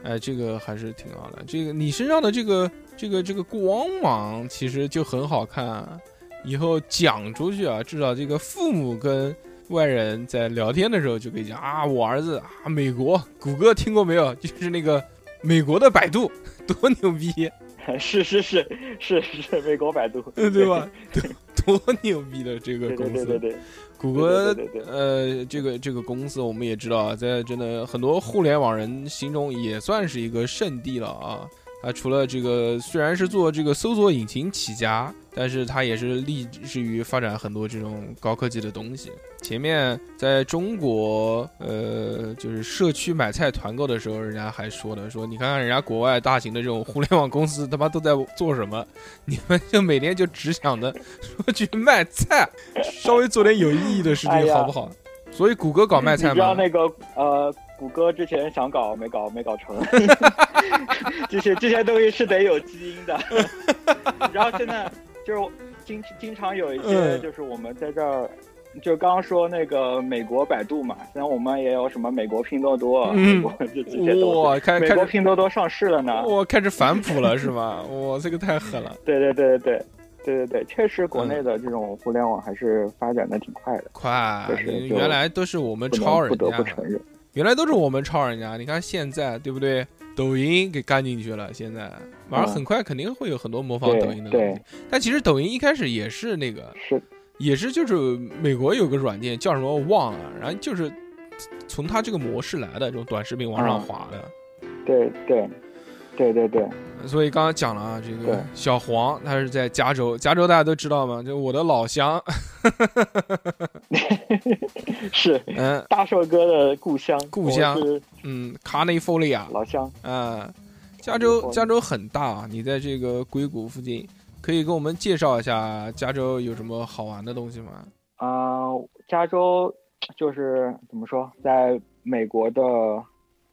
[SPEAKER 1] 哎，这个还是挺好的。这个你身上的这个这个这个光芒，其实就很好看啊。以后讲出去啊，至少这个父母跟外人在聊天的时候就可以讲啊，我儿子啊，美国谷歌听过没有？就是那个美国的百度，多牛逼，
[SPEAKER 7] 是是是是是，美国百度，
[SPEAKER 1] 对吧？对 多牛逼的这个公司。
[SPEAKER 7] 对对对对，
[SPEAKER 1] 谷歌呃，这个这个公司我们也知道啊，在真的很多互联网人心中也算是一个圣地了啊。它除了这个虽然是做这个搜索引擎起家，但是它也是立志于发展很多这种高科技的东西。前面在中国，呃，就是社区买菜团购的时候，人家还说呢说，你看看人家国外大型的这种互联网公司，他妈都在做什么？你们就每天就只想着说去卖菜，稍微做点有意义的事情好不好？所以谷歌搞卖菜
[SPEAKER 7] 你知道
[SPEAKER 1] 吗？
[SPEAKER 7] 那个呃，谷歌之前想搞没搞没搞成 这些这些东西是得有基因的。然后现在就是经经常有一些
[SPEAKER 1] 嗯
[SPEAKER 7] 就是我们在这儿就刚刚说那个美国百度嘛，然后我们也有什么美国拼多多，
[SPEAKER 1] 嗯
[SPEAKER 7] 这这些东
[SPEAKER 1] 哇，
[SPEAKER 7] 西。美国拼多多上市了呢。
[SPEAKER 1] 哇开始反哺了是吧？哇，这个太狠了，
[SPEAKER 7] 对对对对对对对对，确实国
[SPEAKER 1] 嗯
[SPEAKER 7] 内的这种互联网还是发展的挺快的，
[SPEAKER 1] 快！原来都是我们超人
[SPEAKER 7] 能不得，不承认。
[SPEAKER 1] 原来都是我们抄人家。你看现在对不对？抖音给干进去了，现在马上
[SPEAKER 7] 嗯
[SPEAKER 1] 很快肯定会有很多模仿抖音的东
[SPEAKER 7] 对
[SPEAKER 1] 西。但其实抖音一开始也是那个，
[SPEAKER 7] 是
[SPEAKER 1] 也是就是美国有个软件叫什么忘了，然后就是从它这个模式来的这种短视频往上
[SPEAKER 7] 嗯
[SPEAKER 1] 滑的。
[SPEAKER 7] 对对对对对对，
[SPEAKER 1] 所以刚刚讲了啊，这个小黄他是在加州，加州大家都知道嘛，就我的老乡，
[SPEAKER 7] 是
[SPEAKER 1] 嗯。
[SPEAKER 7] 大寿哥的故乡，
[SPEAKER 1] 故乡
[SPEAKER 7] 是
[SPEAKER 1] 嗯，卡内弗利亚，
[SPEAKER 7] 老乡。
[SPEAKER 1] 嗯，加州加州很大啊，你在这个硅谷附近，可以给我们介绍一下加州有什么好玩的东西吗？
[SPEAKER 7] 啊、加州就是怎么说，在美国的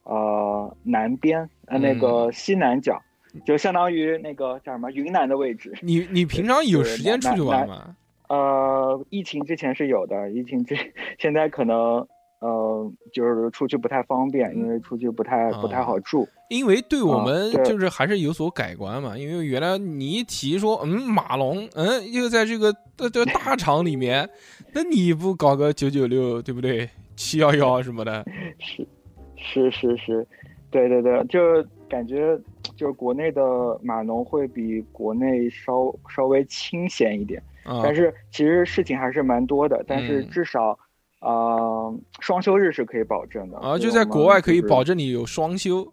[SPEAKER 7] 呃南边，呃那
[SPEAKER 1] 嗯
[SPEAKER 7] 个西南角，就相当于那个叫什么云南的位置。
[SPEAKER 1] 你你平常有时间出去玩吗？
[SPEAKER 7] 呃，疫情之前是有的，疫情之 现在可能呃就是出去不太方便，因为出去不太不太好住。
[SPEAKER 1] 因为对我们就是还是有所改观嘛，因为原来你一提说，嗯，马龙，嗯，又在这个这这大厂里面，那你不搞个九九六，对不对？七幺幺什么的，
[SPEAKER 7] 是是是是，对对对，就感觉就是国内的码农会比国内稍稍微清闲一点，
[SPEAKER 1] 啊，
[SPEAKER 7] 但是其实事情还是蛮多的，但是
[SPEAKER 1] 嗯
[SPEAKER 7] 至少。呃，双休日是可以保证的
[SPEAKER 1] 啊，就在国外可以保证你有双休，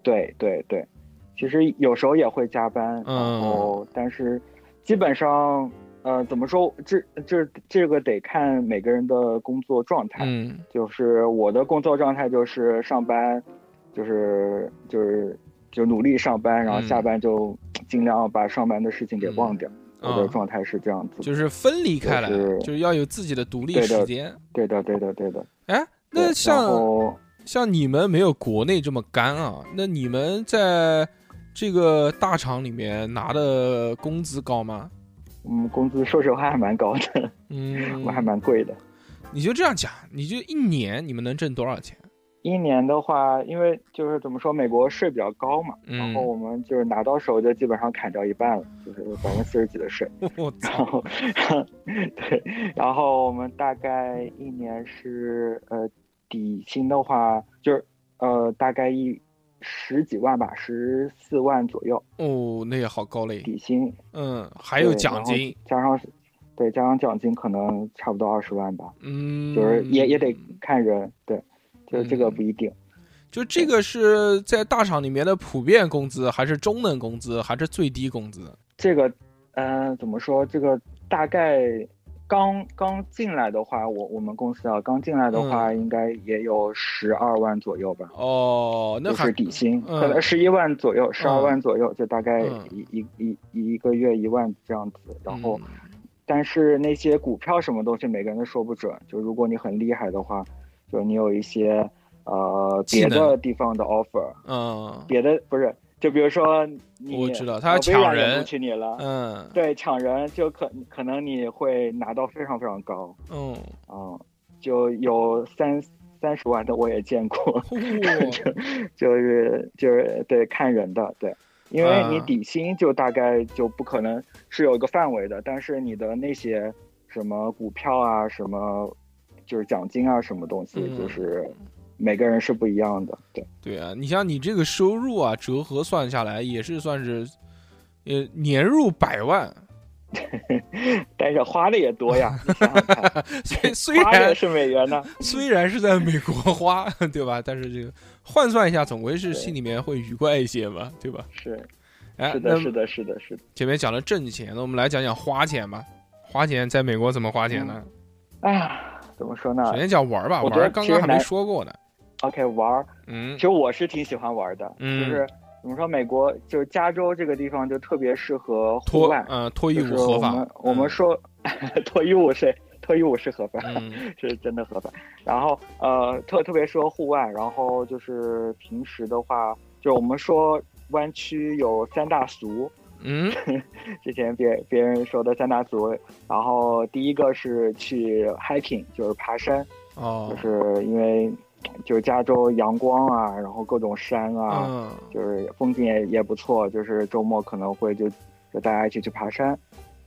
[SPEAKER 7] 对对对，其实有时候也会加班，
[SPEAKER 1] 嗯
[SPEAKER 7] 然后但是基本上呃怎么说，这这这个得看每个人的工作状态。
[SPEAKER 1] 嗯
[SPEAKER 7] 就是我的工作状态就是上班，就是就是就努力上班，然后
[SPEAKER 1] 嗯
[SPEAKER 7] 下班就尽量把上班的事情给忘掉。我的
[SPEAKER 1] 啊，
[SPEAKER 7] 状态是这样子的。
[SPEAKER 1] 就是分离开来，
[SPEAKER 7] 就是
[SPEAKER 1] 就是要有自己的独立时间。
[SPEAKER 7] 对的，对的，对的。
[SPEAKER 1] 哎，那像像你们没有国内这么干啊？那你们在这个大厂里面拿的工资高吗？
[SPEAKER 7] 嗯，工资说实话还蛮高的，
[SPEAKER 1] 嗯，
[SPEAKER 7] 我还蛮贵的。
[SPEAKER 1] 你就这样讲，你就一年你们能挣多少钱？
[SPEAKER 7] 一年的话，因为就是怎么说，美国税比较高嘛，
[SPEAKER 1] 嗯
[SPEAKER 7] 然后我们就是拿到手就基本上砍掉一半了，就是百分之四十几的税。然
[SPEAKER 1] 操！
[SPEAKER 7] 后，对，然后我们大概一年是呃底薪的话，就是呃大概一十几万吧，十四万左右
[SPEAKER 1] 哦，那也好高嘞。
[SPEAKER 7] 底薪，
[SPEAKER 1] 嗯，还有奖金。
[SPEAKER 7] 加上对加上奖金可能差不多二十万吧，
[SPEAKER 1] 嗯，
[SPEAKER 7] 就是也也得看人，对，就是这个不一定。
[SPEAKER 1] 就这个是在大厂里面的普遍工资，还是中等工资，还是最低工资？
[SPEAKER 7] 这个，呃，怎么说？这个大概刚刚进来的话，我我们公司啊，刚进来的
[SPEAKER 1] 嗯
[SPEAKER 7] 话，应该也有十二万左右吧，
[SPEAKER 1] 哦，那
[SPEAKER 7] 是底薪，
[SPEAKER 1] 嗯
[SPEAKER 7] 可能十一万左右，十二
[SPEAKER 1] 嗯
[SPEAKER 7] 万左右，就大概
[SPEAKER 1] 嗯
[SPEAKER 7] 一一一一个月一万这样子。然后，
[SPEAKER 1] 嗯
[SPEAKER 7] 但是那些股票什么东西，每个人都说不准。就如果你很厉害的话，就你有一些呃别的地方的 offer，
[SPEAKER 1] 嗯。
[SPEAKER 7] 别的不是，就比如说你，
[SPEAKER 1] 我知道他抢人。
[SPEAKER 7] 录取你了，
[SPEAKER 1] 嗯。
[SPEAKER 7] 对，抢人就可可能你会拿到非常非常高，
[SPEAKER 1] 嗯，
[SPEAKER 7] 嗯，就有三三十万的我也见过，
[SPEAKER 1] 哇
[SPEAKER 7] 就就是就是对看人的，对，因为你
[SPEAKER 1] 啊
[SPEAKER 7] 底薪就大概就不可能是有一个范围的，但是你的那些什么股票啊，什么就是奖金啊，什么东西，
[SPEAKER 1] 嗯
[SPEAKER 7] 就是每个人是不一样的，对。
[SPEAKER 1] 对啊，你像你这个收入啊，折合算下来也是算是，呃，年入百万。
[SPEAKER 7] 但是花的也多呀，
[SPEAKER 1] 虽虽然
[SPEAKER 7] 是美元呢，
[SPEAKER 1] 虽然是在美国花，对吧？但是这个换算一下，总归是心里面会愉快一些嘛，对吧？
[SPEAKER 7] 是
[SPEAKER 1] 哎，
[SPEAKER 7] 是的，是的，是的，是的。
[SPEAKER 1] 前面讲了挣钱，那我们来讲讲花钱吧。花钱在美国怎么花钱呢？
[SPEAKER 7] 哎呀，怎么说呢
[SPEAKER 1] 首先讲玩吧，
[SPEAKER 7] 我觉得
[SPEAKER 1] 玩刚刚还没说过呢。
[SPEAKER 7] ？OK，玩儿，
[SPEAKER 1] 嗯
[SPEAKER 7] 其实我是挺喜欢玩的，
[SPEAKER 1] 嗯
[SPEAKER 7] 就是怎么说，美国就是加州这个地方就特别适合户外，
[SPEAKER 1] 嗯脱衣
[SPEAKER 7] 就是
[SPEAKER 1] 舞合法
[SPEAKER 7] 我们，我们
[SPEAKER 1] 嗯
[SPEAKER 7] 说 脱衣舞是脱衣舞是合法，
[SPEAKER 1] 嗯
[SPEAKER 7] 是真的合法。然后呃，特特别适合户外，然后就是平时的话，就我们说湾区有三大俗，
[SPEAKER 1] 嗯。
[SPEAKER 7] 之前别别人说的三大俗，然后第一个是去 hiking，就是爬山，
[SPEAKER 1] 哦。
[SPEAKER 7] 就，是因为就是加州阳光啊，然后各种山啊，
[SPEAKER 1] 嗯
[SPEAKER 7] 就是风景也也不错，就是周末可能会就就大家一起去爬山，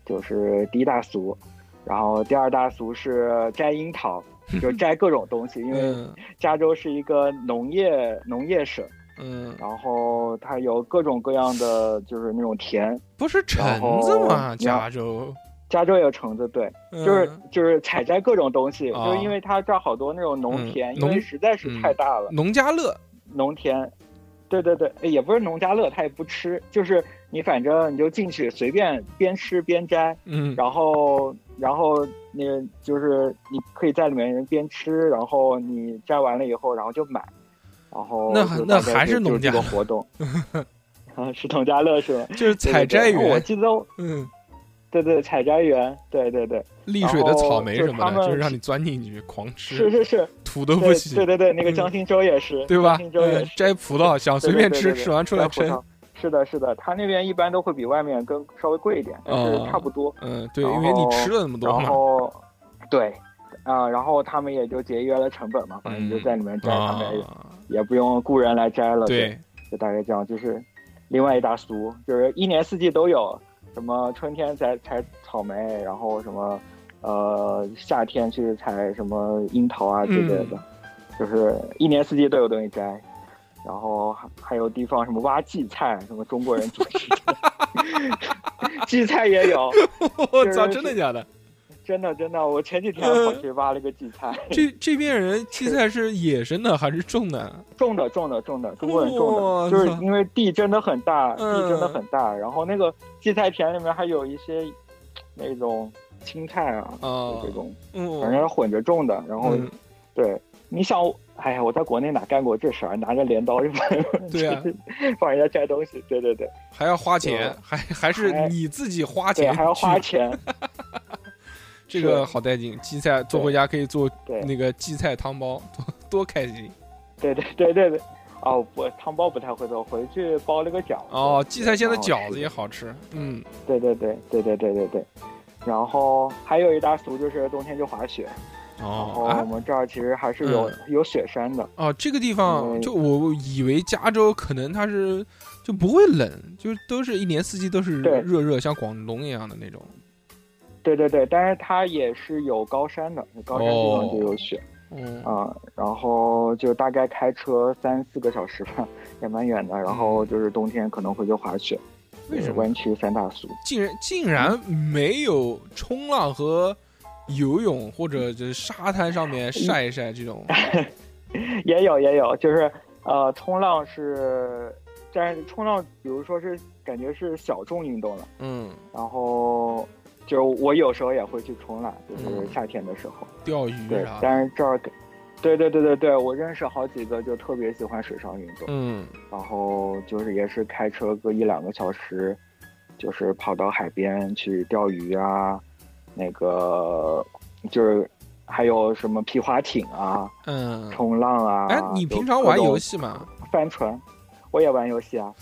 [SPEAKER 7] 就是第一大俗。然后第二大俗是摘樱桃，就 摘各种东西，因为
[SPEAKER 1] 嗯。
[SPEAKER 7] 加州是一个农业农业省，
[SPEAKER 1] 嗯，
[SPEAKER 7] 然后它有各种各样的就是那种甜，
[SPEAKER 1] 不是橙子吗？加州
[SPEAKER 7] 加州有橙子，对，
[SPEAKER 1] 嗯。
[SPEAKER 7] 就是就是采摘各种东西，
[SPEAKER 1] 哦
[SPEAKER 7] 就是因为它这儿好多那种农田，
[SPEAKER 1] 嗯
[SPEAKER 7] 因为实在是太大了，
[SPEAKER 1] 农家乐，
[SPEAKER 7] 农田，对对对，也不是农家乐，它也不吃，就是你反正你就进去随便边吃边摘，
[SPEAKER 1] 嗯。
[SPEAKER 7] 然后然后那个就是你可以在里面边吃，然后你摘完了以后，然后就买，然后
[SPEAKER 1] 那
[SPEAKER 7] 就
[SPEAKER 1] 那还
[SPEAKER 7] 是
[SPEAKER 1] 农家
[SPEAKER 7] 这个活动 啊，是农家乐是吧？
[SPEAKER 1] 就是采摘
[SPEAKER 7] 对对对我
[SPEAKER 1] 园，
[SPEAKER 7] 记得，
[SPEAKER 1] 嗯，
[SPEAKER 7] 对对，采摘园，对对对，
[SPEAKER 1] 丽水的草莓什么的，
[SPEAKER 7] 就是
[SPEAKER 1] 让你钻进去狂吃，
[SPEAKER 7] 是是是，
[SPEAKER 1] 土都不
[SPEAKER 7] 对
[SPEAKER 1] 洗，
[SPEAKER 7] 对对对，那个
[SPEAKER 1] 嗯
[SPEAKER 7] 江心洲也是，
[SPEAKER 1] 对吧
[SPEAKER 7] 江心？洲也
[SPEAKER 1] 嗯
[SPEAKER 7] 是。
[SPEAKER 1] 摘葡萄想随便吃，吃完出来称。
[SPEAKER 7] 摘葡萄是的，是的，他那边一般都会比外面更稍微贵一点，但是
[SPEAKER 1] 哦
[SPEAKER 7] 差不多。
[SPEAKER 1] 嗯，对，因为你吃了那么多
[SPEAKER 7] 然
[SPEAKER 1] 嘛。
[SPEAKER 7] 后，对，啊、然后他们也就节约了成本嘛，反正你就在里面摘，他们也不用雇人来摘了。
[SPEAKER 1] 对，
[SPEAKER 7] 就大概这样，就是另外一大俗，就是一年四季都有，什么春天采采草莓，然后什么呃夏天去采什么樱桃啊之类的，就是一年四季都有东西摘。然后还还有地方什么挖荠菜，什么中国人做吃的，荠菜也有，
[SPEAKER 1] 我操，
[SPEAKER 7] 是
[SPEAKER 1] 真的假的？
[SPEAKER 7] 真的真的，我前几天跑去挖了个荠菜，
[SPEAKER 1] 这这边人 荠菜是野生的还是种 的？
[SPEAKER 7] 种的种的种的，中国人种的，就是因为地真的很大，
[SPEAKER 1] 嗯
[SPEAKER 7] 地真的很大，然后那个荠菜田里面还有一些那种青菜啊，
[SPEAKER 1] 啊
[SPEAKER 7] 就这种
[SPEAKER 1] 嗯，
[SPEAKER 7] 反正混着种的，然后
[SPEAKER 1] 嗯。
[SPEAKER 7] 对，你想，哎呀，我在国内哪干过这事儿？拿着镰刀就
[SPEAKER 1] 对啊
[SPEAKER 7] 帮人家摘东西，对对对。
[SPEAKER 1] 还要花钱，还还是你自己花，钱，
[SPEAKER 7] 还要花，钱，
[SPEAKER 1] 这个好带劲。荠菜做回家可以做那个荠菜汤包，多多开心
[SPEAKER 7] 对对对对对。哦，我汤包不太会做，回去包了个饺子。
[SPEAKER 1] 哦！荠菜馅的饺子也好吃，嗯，
[SPEAKER 7] 对对对对对对对对。然后还有一大俗就是冬天就滑雪，然后
[SPEAKER 1] 哦啊
[SPEAKER 7] 我们这儿其实还是有、
[SPEAKER 1] 嗯
[SPEAKER 7] 有雪山的。
[SPEAKER 1] 哦，这个地方
[SPEAKER 7] 嗯
[SPEAKER 1] 就我以为加州可能它是就不会冷，就都是一年四季都是热热，像广东一样的那种。
[SPEAKER 7] 对对对，但是它也是有高山的，有高山地方就有雪
[SPEAKER 1] 嗯
[SPEAKER 7] 啊、然后就大概开车三四个小时吧，也蛮远的。然后就是冬天可能会去滑雪，
[SPEAKER 1] 为什么
[SPEAKER 7] 湾区三大俗？
[SPEAKER 1] 竟然竟然没有冲浪和游泳，或者就是沙滩上面晒一晒这种？
[SPEAKER 7] 也有也有，就是呃，冲浪是，但是冲浪，比如说是感觉是小众运动了。
[SPEAKER 1] 嗯，
[SPEAKER 7] 然后就是我有时候也会去冲浪，就是
[SPEAKER 1] 嗯
[SPEAKER 7] 夏天的时候。
[SPEAKER 1] 钓鱼
[SPEAKER 7] 对
[SPEAKER 1] 啥，的。
[SPEAKER 7] 但是这儿，对对对对对，我认识好几个就特别喜欢水上运动，
[SPEAKER 1] 嗯，
[SPEAKER 7] 然后就是也是开车个一两个小时，就是跑到海边去钓鱼啊，那个就是还有什么皮划艇啊、
[SPEAKER 1] 嗯，
[SPEAKER 7] 冲浪啊。
[SPEAKER 1] 哎，你平常玩游戏吗？
[SPEAKER 7] 帆船？我也玩游戏啊。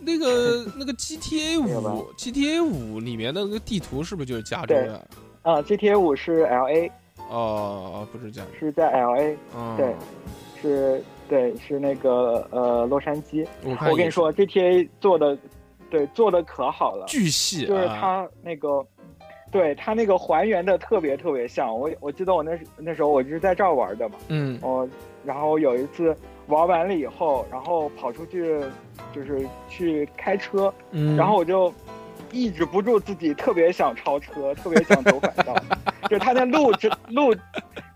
[SPEAKER 1] 那个 那个 GTA 五，GTA 五里面的那个地图是不是就是加州
[SPEAKER 7] 对。
[SPEAKER 1] 的？
[SPEAKER 7] 啊、GTA 五是 LA，
[SPEAKER 1] 哦，不是加州，
[SPEAKER 7] 是在 LA，
[SPEAKER 1] 嗯，
[SPEAKER 7] 对是，对，是那个呃洛杉矶。
[SPEAKER 1] 我
[SPEAKER 7] 我跟你说，GTA 做的，对，做的可好了，
[SPEAKER 1] 巨细，
[SPEAKER 7] 就是
[SPEAKER 1] 啊
[SPEAKER 7] 它那个，对它那个还原的特别特别像。我我记得我那时那时候我就是在这儿玩的嘛，
[SPEAKER 1] 嗯。
[SPEAKER 7] 哦，然后有一次玩完了以后，然后跑出去就是去开车，
[SPEAKER 1] 嗯，
[SPEAKER 7] 然后我就抑制不住自己特别想超车，特别想走反道，就他那路真路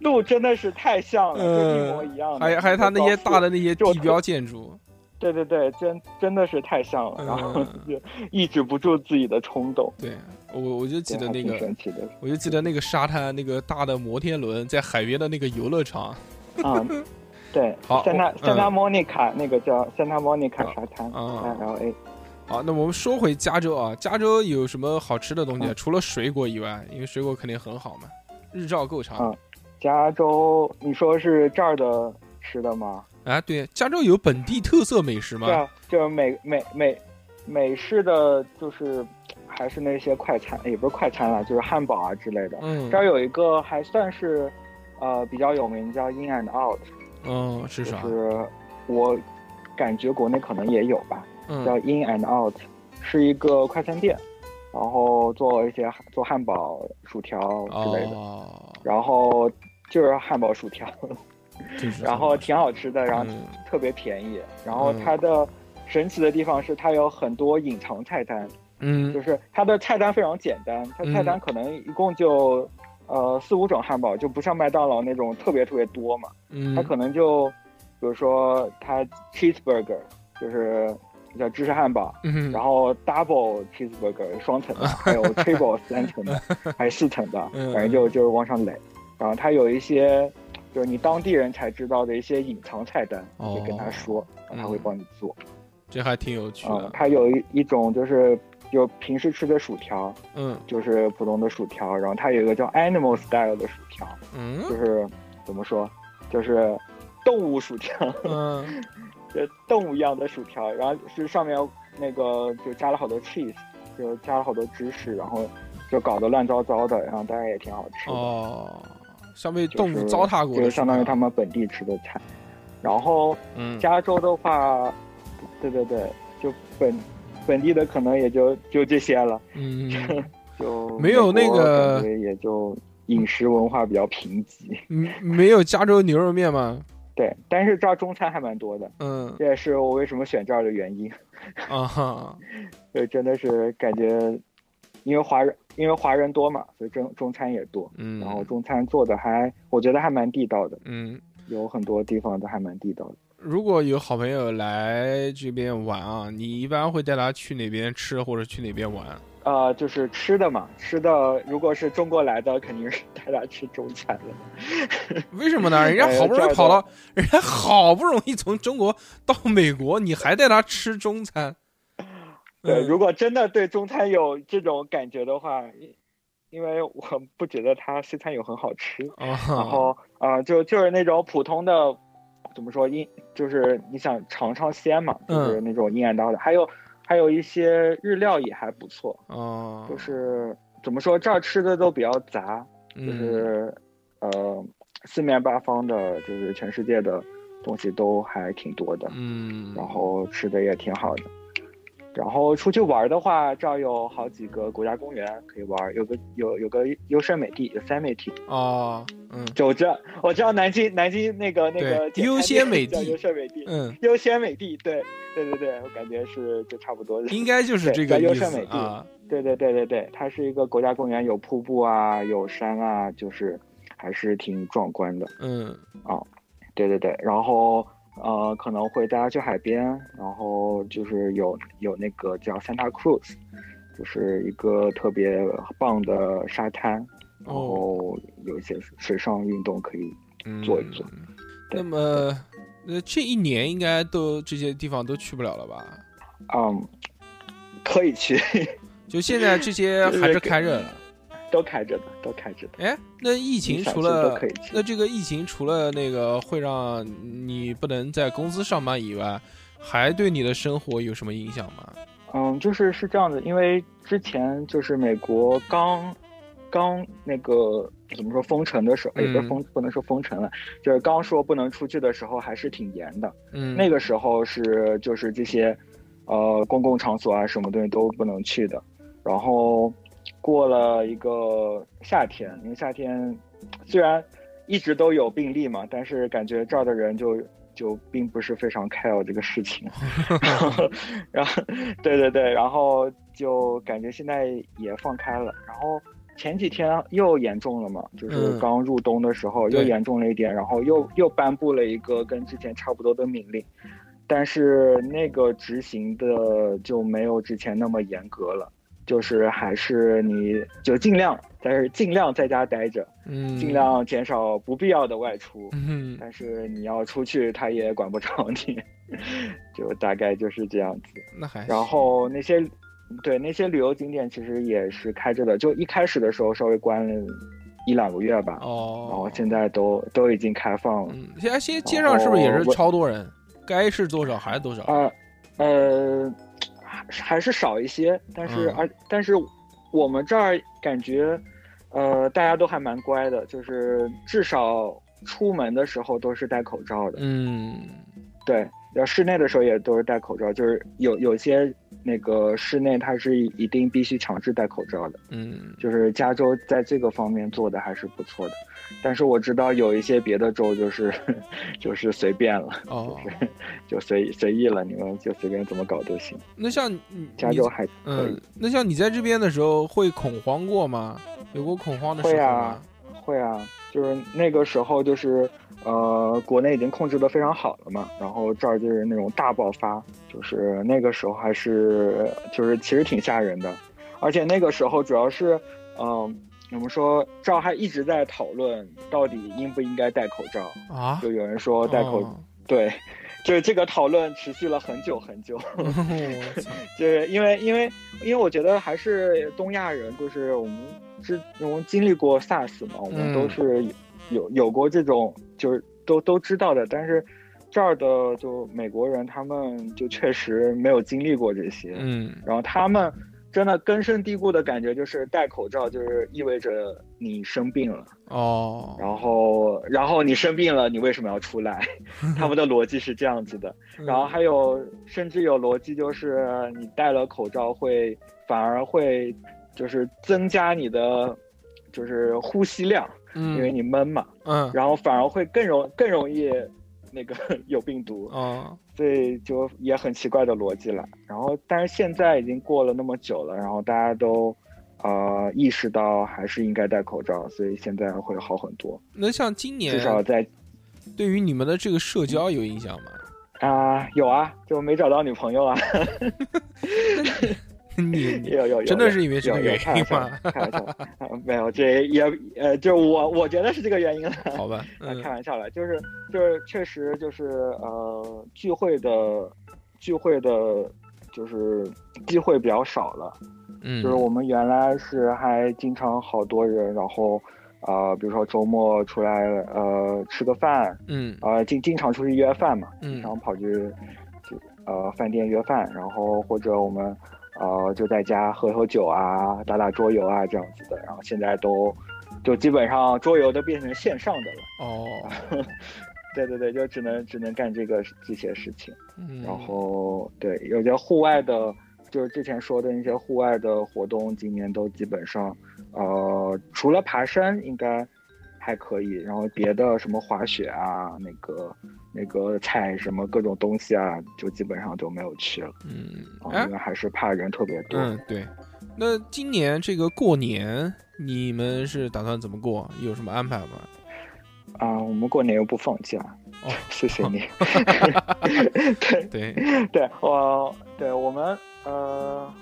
[SPEAKER 7] 路真的是太像了，就一模一样的。
[SPEAKER 1] 还有还有他那些大的那些地标建筑，
[SPEAKER 7] 对对对，真真的是太像了，然后
[SPEAKER 1] 嗯
[SPEAKER 7] 就抑制不住自己的冲动。
[SPEAKER 1] 对我我就记得那个，我就记得那个沙滩那个大的摩天轮在海边的那个游乐场，
[SPEAKER 7] 啊，对
[SPEAKER 1] 好
[SPEAKER 7] ，Santa
[SPEAKER 1] 嗯
[SPEAKER 7] Santa Monica 那个叫 Santa Monica 沙滩，
[SPEAKER 1] 啊
[SPEAKER 7] LA。
[SPEAKER 1] 好，那我们说回加州啊，加州有什么好吃的东西？
[SPEAKER 7] 嗯
[SPEAKER 1] 除了水果以外，因为水果肯定很好嘛，日照够长。
[SPEAKER 7] 嗯加州，你说是这儿的吃的吗？
[SPEAKER 1] 啊，对，加州有本地特色美食吗？
[SPEAKER 7] 对啊，就是美美美美式的就是还是那些快餐，也不是快餐了，就是汉堡啊之类的。
[SPEAKER 1] 嗯
[SPEAKER 7] 这儿有一个还算是呃比较有名，叫 In and Out，
[SPEAKER 1] 嗯是啥？
[SPEAKER 7] 就是我感觉国内可能也有吧，嗯。叫
[SPEAKER 1] 嗯
[SPEAKER 7] In and Out，是一个快餐店，然后做一些做汉堡、薯条之类的，
[SPEAKER 1] 哦，
[SPEAKER 7] 然后就是汉堡、薯条，然后挺好吃的，然后
[SPEAKER 1] 嗯。
[SPEAKER 7] 特别便宜。然后
[SPEAKER 1] 嗯。
[SPEAKER 7] 它的神奇的地方是它有很多隐藏菜单，嗯。就
[SPEAKER 1] 嗯
[SPEAKER 7] 是它的菜单非常简单，它菜单可能一共就呃四五种汉堡，就不像麦当劳那种特别特别多嘛。
[SPEAKER 1] 嗯
[SPEAKER 7] 它可能就比如说它 cheeseburger 就是叫芝士汉堡，
[SPEAKER 1] 嗯
[SPEAKER 7] 然后 double cheeseburger 双层的，还有 triple 三层的，还有四层的，
[SPEAKER 1] 嗯
[SPEAKER 7] 反正就就是往上垒。然后它有一些就是你当地人才知道的一些隐藏菜单，
[SPEAKER 1] 哦
[SPEAKER 7] 你跟他说，他会帮你做。
[SPEAKER 1] 这还挺有趣
[SPEAKER 7] 啊、
[SPEAKER 1] 的。
[SPEAKER 7] 它有一一种就是就平时吃的薯条，
[SPEAKER 1] 嗯
[SPEAKER 7] 就是普通的薯条，然后它有一个叫 animal style 的薯条，嗯就
[SPEAKER 1] 嗯
[SPEAKER 7] 是怎么说，就是动物薯条。
[SPEAKER 1] 嗯
[SPEAKER 7] 就动物一样的薯条，然后是上面那个就加了好多 cheese，就加了好多芝士，然后就搞得乱糟糟的，然后当然也挺好吃的。
[SPEAKER 1] 哦，像被
[SPEAKER 7] 就是
[SPEAKER 1] 动物糟蹋过的，
[SPEAKER 7] 就是相当于他们本地吃的菜。然后
[SPEAKER 1] 嗯
[SPEAKER 7] 加州的话，对对对，就本本地的可能也就就这些了，
[SPEAKER 1] 嗯
[SPEAKER 7] 就
[SPEAKER 1] 没有那个
[SPEAKER 7] 感觉也就饮食文化比较贫瘠。
[SPEAKER 1] 嗯没有加州牛肉面吗？
[SPEAKER 7] 对，但是这儿中餐还蛮多的，
[SPEAKER 1] 嗯
[SPEAKER 7] 这也是我为什么选这儿的原因。
[SPEAKER 1] 啊哈
[SPEAKER 7] 就真的是感觉，因为华人因为华人多嘛，所以中中餐也多，
[SPEAKER 1] 嗯，
[SPEAKER 7] 然后中餐做的还我觉得还蛮地道的，
[SPEAKER 1] 嗯，
[SPEAKER 7] 有很多地方都还蛮地道的。
[SPEAKER 1] 如果有好朋友来这边玩啊，你一般会带他去哪边吃或者去哪边玩？
[SPEAKER 7] 呃，就是吃的嘛，吃的如果是中国来的，肯定是带他吃中餐了。
[SPEAKER 1] 为什么呢？人家好不容易跑到，人家好不容易从中国到美国，你还带他吃中餐？
[SPEAKER 7] 对，
[SPEAKER 1] 嗯
[SPEAKER 7] 如果真的对中餐有这种感觉的话，因因为我不觉得他西餐有很好吃，
[SPEAKER 1] 啊，
[SPEAKER 7] 然后啊、呃就就是那种普通的，怎么说阴，就是你想尝尝鲜嘛，
[SPEAKER 1] 嗯
[SPEAKER 7] 就是那种阴暗刀的，还有还有一些日料也还不错，
[SPEAKER 1] 哦，
[SPEAKER 7] 就是怎么说这儿吃的都比较杂，就
[SPEAKER 1] 嗯。
[SPEAKER 7] 是、呃四面八方的，就是全世界的东西都还挺多的，
[SPEAKER 1] 嗯，
[SPEAKER 7] 然后吃的也挺好的。然后出去玩的话，这儿有好几个国家公园可以玩，有个有有个优胜美地 Yosemite，
[SPEAKER 1] 哦，嗯
[SPEAKER 7] 就我知道我知道南京南京那个那个
[SPEAKER 1] 优先美
[SPEAKER 7] 叫
[SPEAKER 1] 地
[SPEAKER 7] 优胜美地，
[SPEAKER 1] 嗯，
[SPEAKER 7] 优先美地，对对对对，我感觉是就差不多。
[SPEAKER 1] 应该就是这个
[SPEAKER 7] 优胜美地
[SPEAKER 1] 啊。
[SPEAKER 7] 对对对对对，它是一个国家公园，有瀑布啊，有山啊，就是还是挺壮观的。
[SPEAKER 1] 嗯哦
[SPEAKER 7] 对对对，然后呃可能会大家去海边，然后就是有有那个叫 Santa Cruz，就是一个特别棒的沙滩，然后有一些水上运动可以
[SPEAKER 1] 嗯，
[SPEAKER 7] 做一做。对
[SPEAKER 1] 那么，呃，这一年应该都这些地方都去不了了吧？
[SPEAKER 7] 嗯，可以去，
[SPEAKER 1] 就现在这些还是开着的。
[SPEAKER 7] 都开着的，都开着的。
[SPEAKER 1] 哎，那疫情除了那这个疫情除了那个会让你不能在公司上班以外，还对你的生活有什么影响吗？
[SPEAKER 7] 嗯，就是是这样的，因为之前就是美国刚刚那个怎么说封城的时候，也不是
[SPEAKER 1] 嗯
[SPEAKER 7] 封不能说封城了，就是刚说不能出去的时候，还是挺严的。
[SPEAKER 1] 嗯，
[SPEAKER 7] 那个时候是就是这些呃公共场所啊，什么东西都不能去的。然后过了一个夏天，因为夏天虽然一直都有病例嘛，但是感觉这儿的人就就并不是非常 care 这个事情。然后，然后，对对对，然后就感觉现在也放开了。然后前几天又严重了嘛，就是
[SPEAKER 1] 嗯
[SPEAKER 7] 刚入冬的时候又严重了一点，然后又又颁布了一个跟之前差不多的命令，但是那个执行的就没有之前那么严格了。就是还是你就尽量，但是尽量在家待着，
[SPEAKER 1] 嗯，
[SPEAKER 7] 尽量减少不必要的外出。
[SPEAKER 1] 嗯，
[SPEAKER 7] 但是你要出去，他也管不着你，就大概就是这样子。
[SPEAKER 1] 那还
[SPEAKER 7] 然后那些，对那些旅游景点其实也是开着的，就一开始的时候稍微关了一两个月吧，
[SPEAKER 1] 哦，
[SPEAKER 7] 然后现在都都已经开放了。
[SPEAKER 1] 嗯，现在现在街上是不是也是超多人？该是多少还是多少？
[SPEAKER 7] 啊，呃，还是少一些，但是
[SPEAKER 1] 嗯
[SPEAKER 7] 而、但是我们这儿感觉，呃，大家都还蛮乖的，就是至少出门的时候都是戴口罩的。
[SPEAKER 1] 嗯
[SPEAKER 7] 对，然后室内的时候也都是戴口罩，就是有有些那个室内它是一定必须强制戴口罩的，
[SPEAKER 1] 嗯
[SPEAKER 7] 就是加州在这个方面做的还是不错的。但是我知道有一些别的州就是 就是随便了，
[SPEAKER 1] 哦，
[SPEAKER 7] 就随随意了，你们就随便怎么搞都行。
[SPEAKER 1] 那像
[SPEAKER 7] 加州还可以
[SPEAKER 1] 嗯，，那像你在这边的时候会恐慌过吗？有过恐慌的时候
[SPEAKER 7] 会啊？会啊，就是那个时候就是呃，国内已经控制的非常好了嘛，然后这儿就是那种大爆发，就是那个时候还是就是其实挺吓人的，而且那个时候主要是嗯、我们说这儿还一直在讨论到底应不应该戴口罩，
[SPEAKER 1] 啊，
[SPEAKER 7] 就有人说戴口、
[SPEAKER 1] 哦。
[SPEAKER 7] 对。就是这个讨论持续了很久很久，就是因为因为因为我觉得还是东亚人，就是我们之我们经历过 SARS 嘛，我们
[SPEAKER 1] 嗯
[SPEAKER 7] 都是有有过这种就是都都知道的，但是这儿的就美国人他们就确实没有经历过这些，
[SPEAKER 1] 嗯。
[SPEAKER 7] 然后他们真的根深蒂固的感觉就是戴口罩就是意味着你生病了，
[SPEAKER 1] 哦，
[SPEAKER 7] 然后然后你生病了，你为什么要出来？他们的逻辑是这样子的。
[SPEAKER 1] 嗯
[SPEAKER 7] 然后还有，甚至有逻辑，就是你戴了口罩会反而会就是增加你的就是呼吸量，因为
[SPEAKER 1] 嗯
[SPEAKER 7] 你闷嘛，
[SPEAKER 1] 嗯。
[SPEAKER 7] 然后反而会更容更容易那个 有病毒，
[SPEAKER 1] 啊
[SPEAKER 7] 所以就也很奇怪的逻辑了。然后，但是现在已经过了那么久了，然后大家都呃意识到还是应该戴口罩，所以现在会好很多，
[SPEAKER 1] 那像今年
[SPEAKER 7] 至少在
[SPEAKER 1] 对于你们的这个社交有影响吗？
[SPEAKER 7] 啊、有啊，就没找到女朋友啊。有有有，
[SPEAKER 1] 真的是因为这个原
[SPEAKER 7] 开玩笑
[SPEAKER 1] 因吗？
[SPEAKER 7] 开玩笑，啊没有，这也呃，就我我觉得是这个原因了。
[SPEAKER 1] 好吧，
[SPEAKER 7] 开玩笑了，就是就是确实就是呃聚会的聚会的，就是机会比较少了。
[SPEAKER 1] 嗯，
[SPEAKER 7] 就是我们原来是还经常好多人，然后呃比如说周末出来呃吃个饭，
[SPEAKER 1] 嗯
[SPEAKER 7] 呃经经常出去约饭嘛，
[SPEAKER 1] 嗯
[SPEAKER 7] 经常跑去就呃饭店约饭，然后或者我们呃就在家喝喝酒啊，打打桌游啊这样子的。然后现在都就基本上桌游都变成线上的了。
[SPEAKER 1] 哦，
[SPEAKER 7] 对对对，就只能只能干这个这些事情。
[SPEAKER 1] 嗯，
[SPEAKER 7] 然后对有些户外的，就是之前说的那些户外的活动，今年都基本上呃除了爬山应该还可以，然后别的什么滑雪啊，那个那个踩什么各种东西啊，就基本上就没有去了。
[SPEAKER 1] 嗯，
[SPEAKER 7] 因为还是怕人特别多。
[SPEAKER 1] 嗯，对。那今年这个过年，你们是打算怎么过？有什么安排吗？
[SPEAKER 7] 啊，我们过年又不放假，
[SPEAKER 1] 哦
[SPEAKER 7] 谢谢你。对
[SPEAKER 1] 对，
[SPEAKER 7] 对，我对我们呃，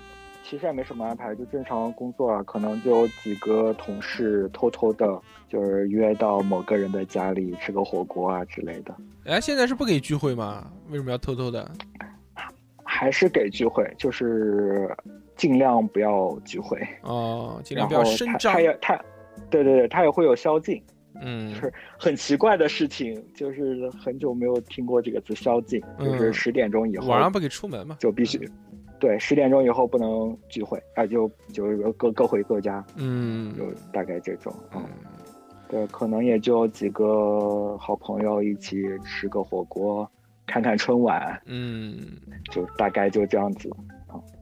[SPEAKER 7] 其实也没什么安排，就正常工作啊，可能就有几个同事偷偷的，就是约到某个人的家里吃个火锅啊之类的，
[SPEAKER 1] 哎，现在是不给聚会吗？为什么要偷偷的？
[SPEAKER 7] 还是给聚会，就是尽量不要聚会，
[SPEAKER 1] 哦，尽量不要声张
[SPEAKER 7] 他。也他，对对对，他也会有宵禁。
[SPEAKER 1] 嗯
[SPEAKER 7] 是很奇怪的事情，就是很久没有听过这个词“宵禁”，就是
[SPEAKER 1] 嗯
[SPEAKER 7] 十点钟以后
[SPEAKER 1] 晚上不给出门嘛？
[SPEAKER 7] 就必须，对，十点钟以后不能聚会啊，就就各各回各家，
[SPEAKER 1] 嗯
[SPEAKER 7] 就大概这种。
[SPEAKER 1] 嗯
[SPEAKER 7] 嗯，对，可能也就几个好朋友一起吃个火锅，看看春晚，
[SPEAKER 1] 嗯。
[SPEAKER 7] 就大概就这样子。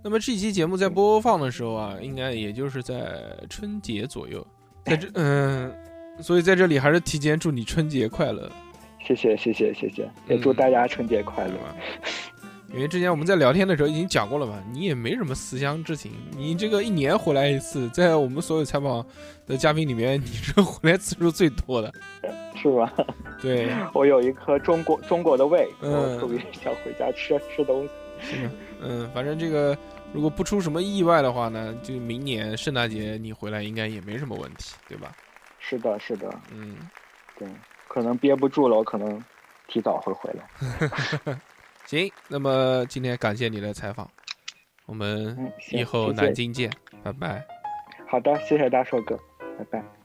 [SPEAKER 1] 那么这期节目在播放的时候啊，应该也就是在春节左右，在这嗯，所以在这里还是提前祝你春节快乐，
[SPEAKER 7] 谢谢谢谢谢谢，也祝
[SPEAKER 1] 嗯
[SPEAKER 7] 大家春节快乐
[SPEAKER 1] 对。吧？因为之前我们在聊天的时候已经讲过了嘛，你也没什么思乡之情，你这个一年回来一次，在我们所有采访的嘉宾里面，你是回来次数最多的。
[SPEAKER 7] 是吧？
[SPEAKER 1] 对，
[SPEAKER 7] 我有一颗中国中国的胃，特别想回家吃吃东西。
[SPEAKER 1] 嗯，反正这个如果不出什么意外的话呢，就明年圣诞节你回来应该也没什么问题，对吧？
[SPEAKER 7] 是的，是的，
[SPEAKER 1] 嗯，
[SPEAKER 7] 对，可能憋不住了，我可能提早会回来。
[SPEAKER 1] 行，那么今天感谢你的采访，我们以后南京见，拜拜。
[SPEAKER 7] 好的，谢谢大硕哥，拜拜。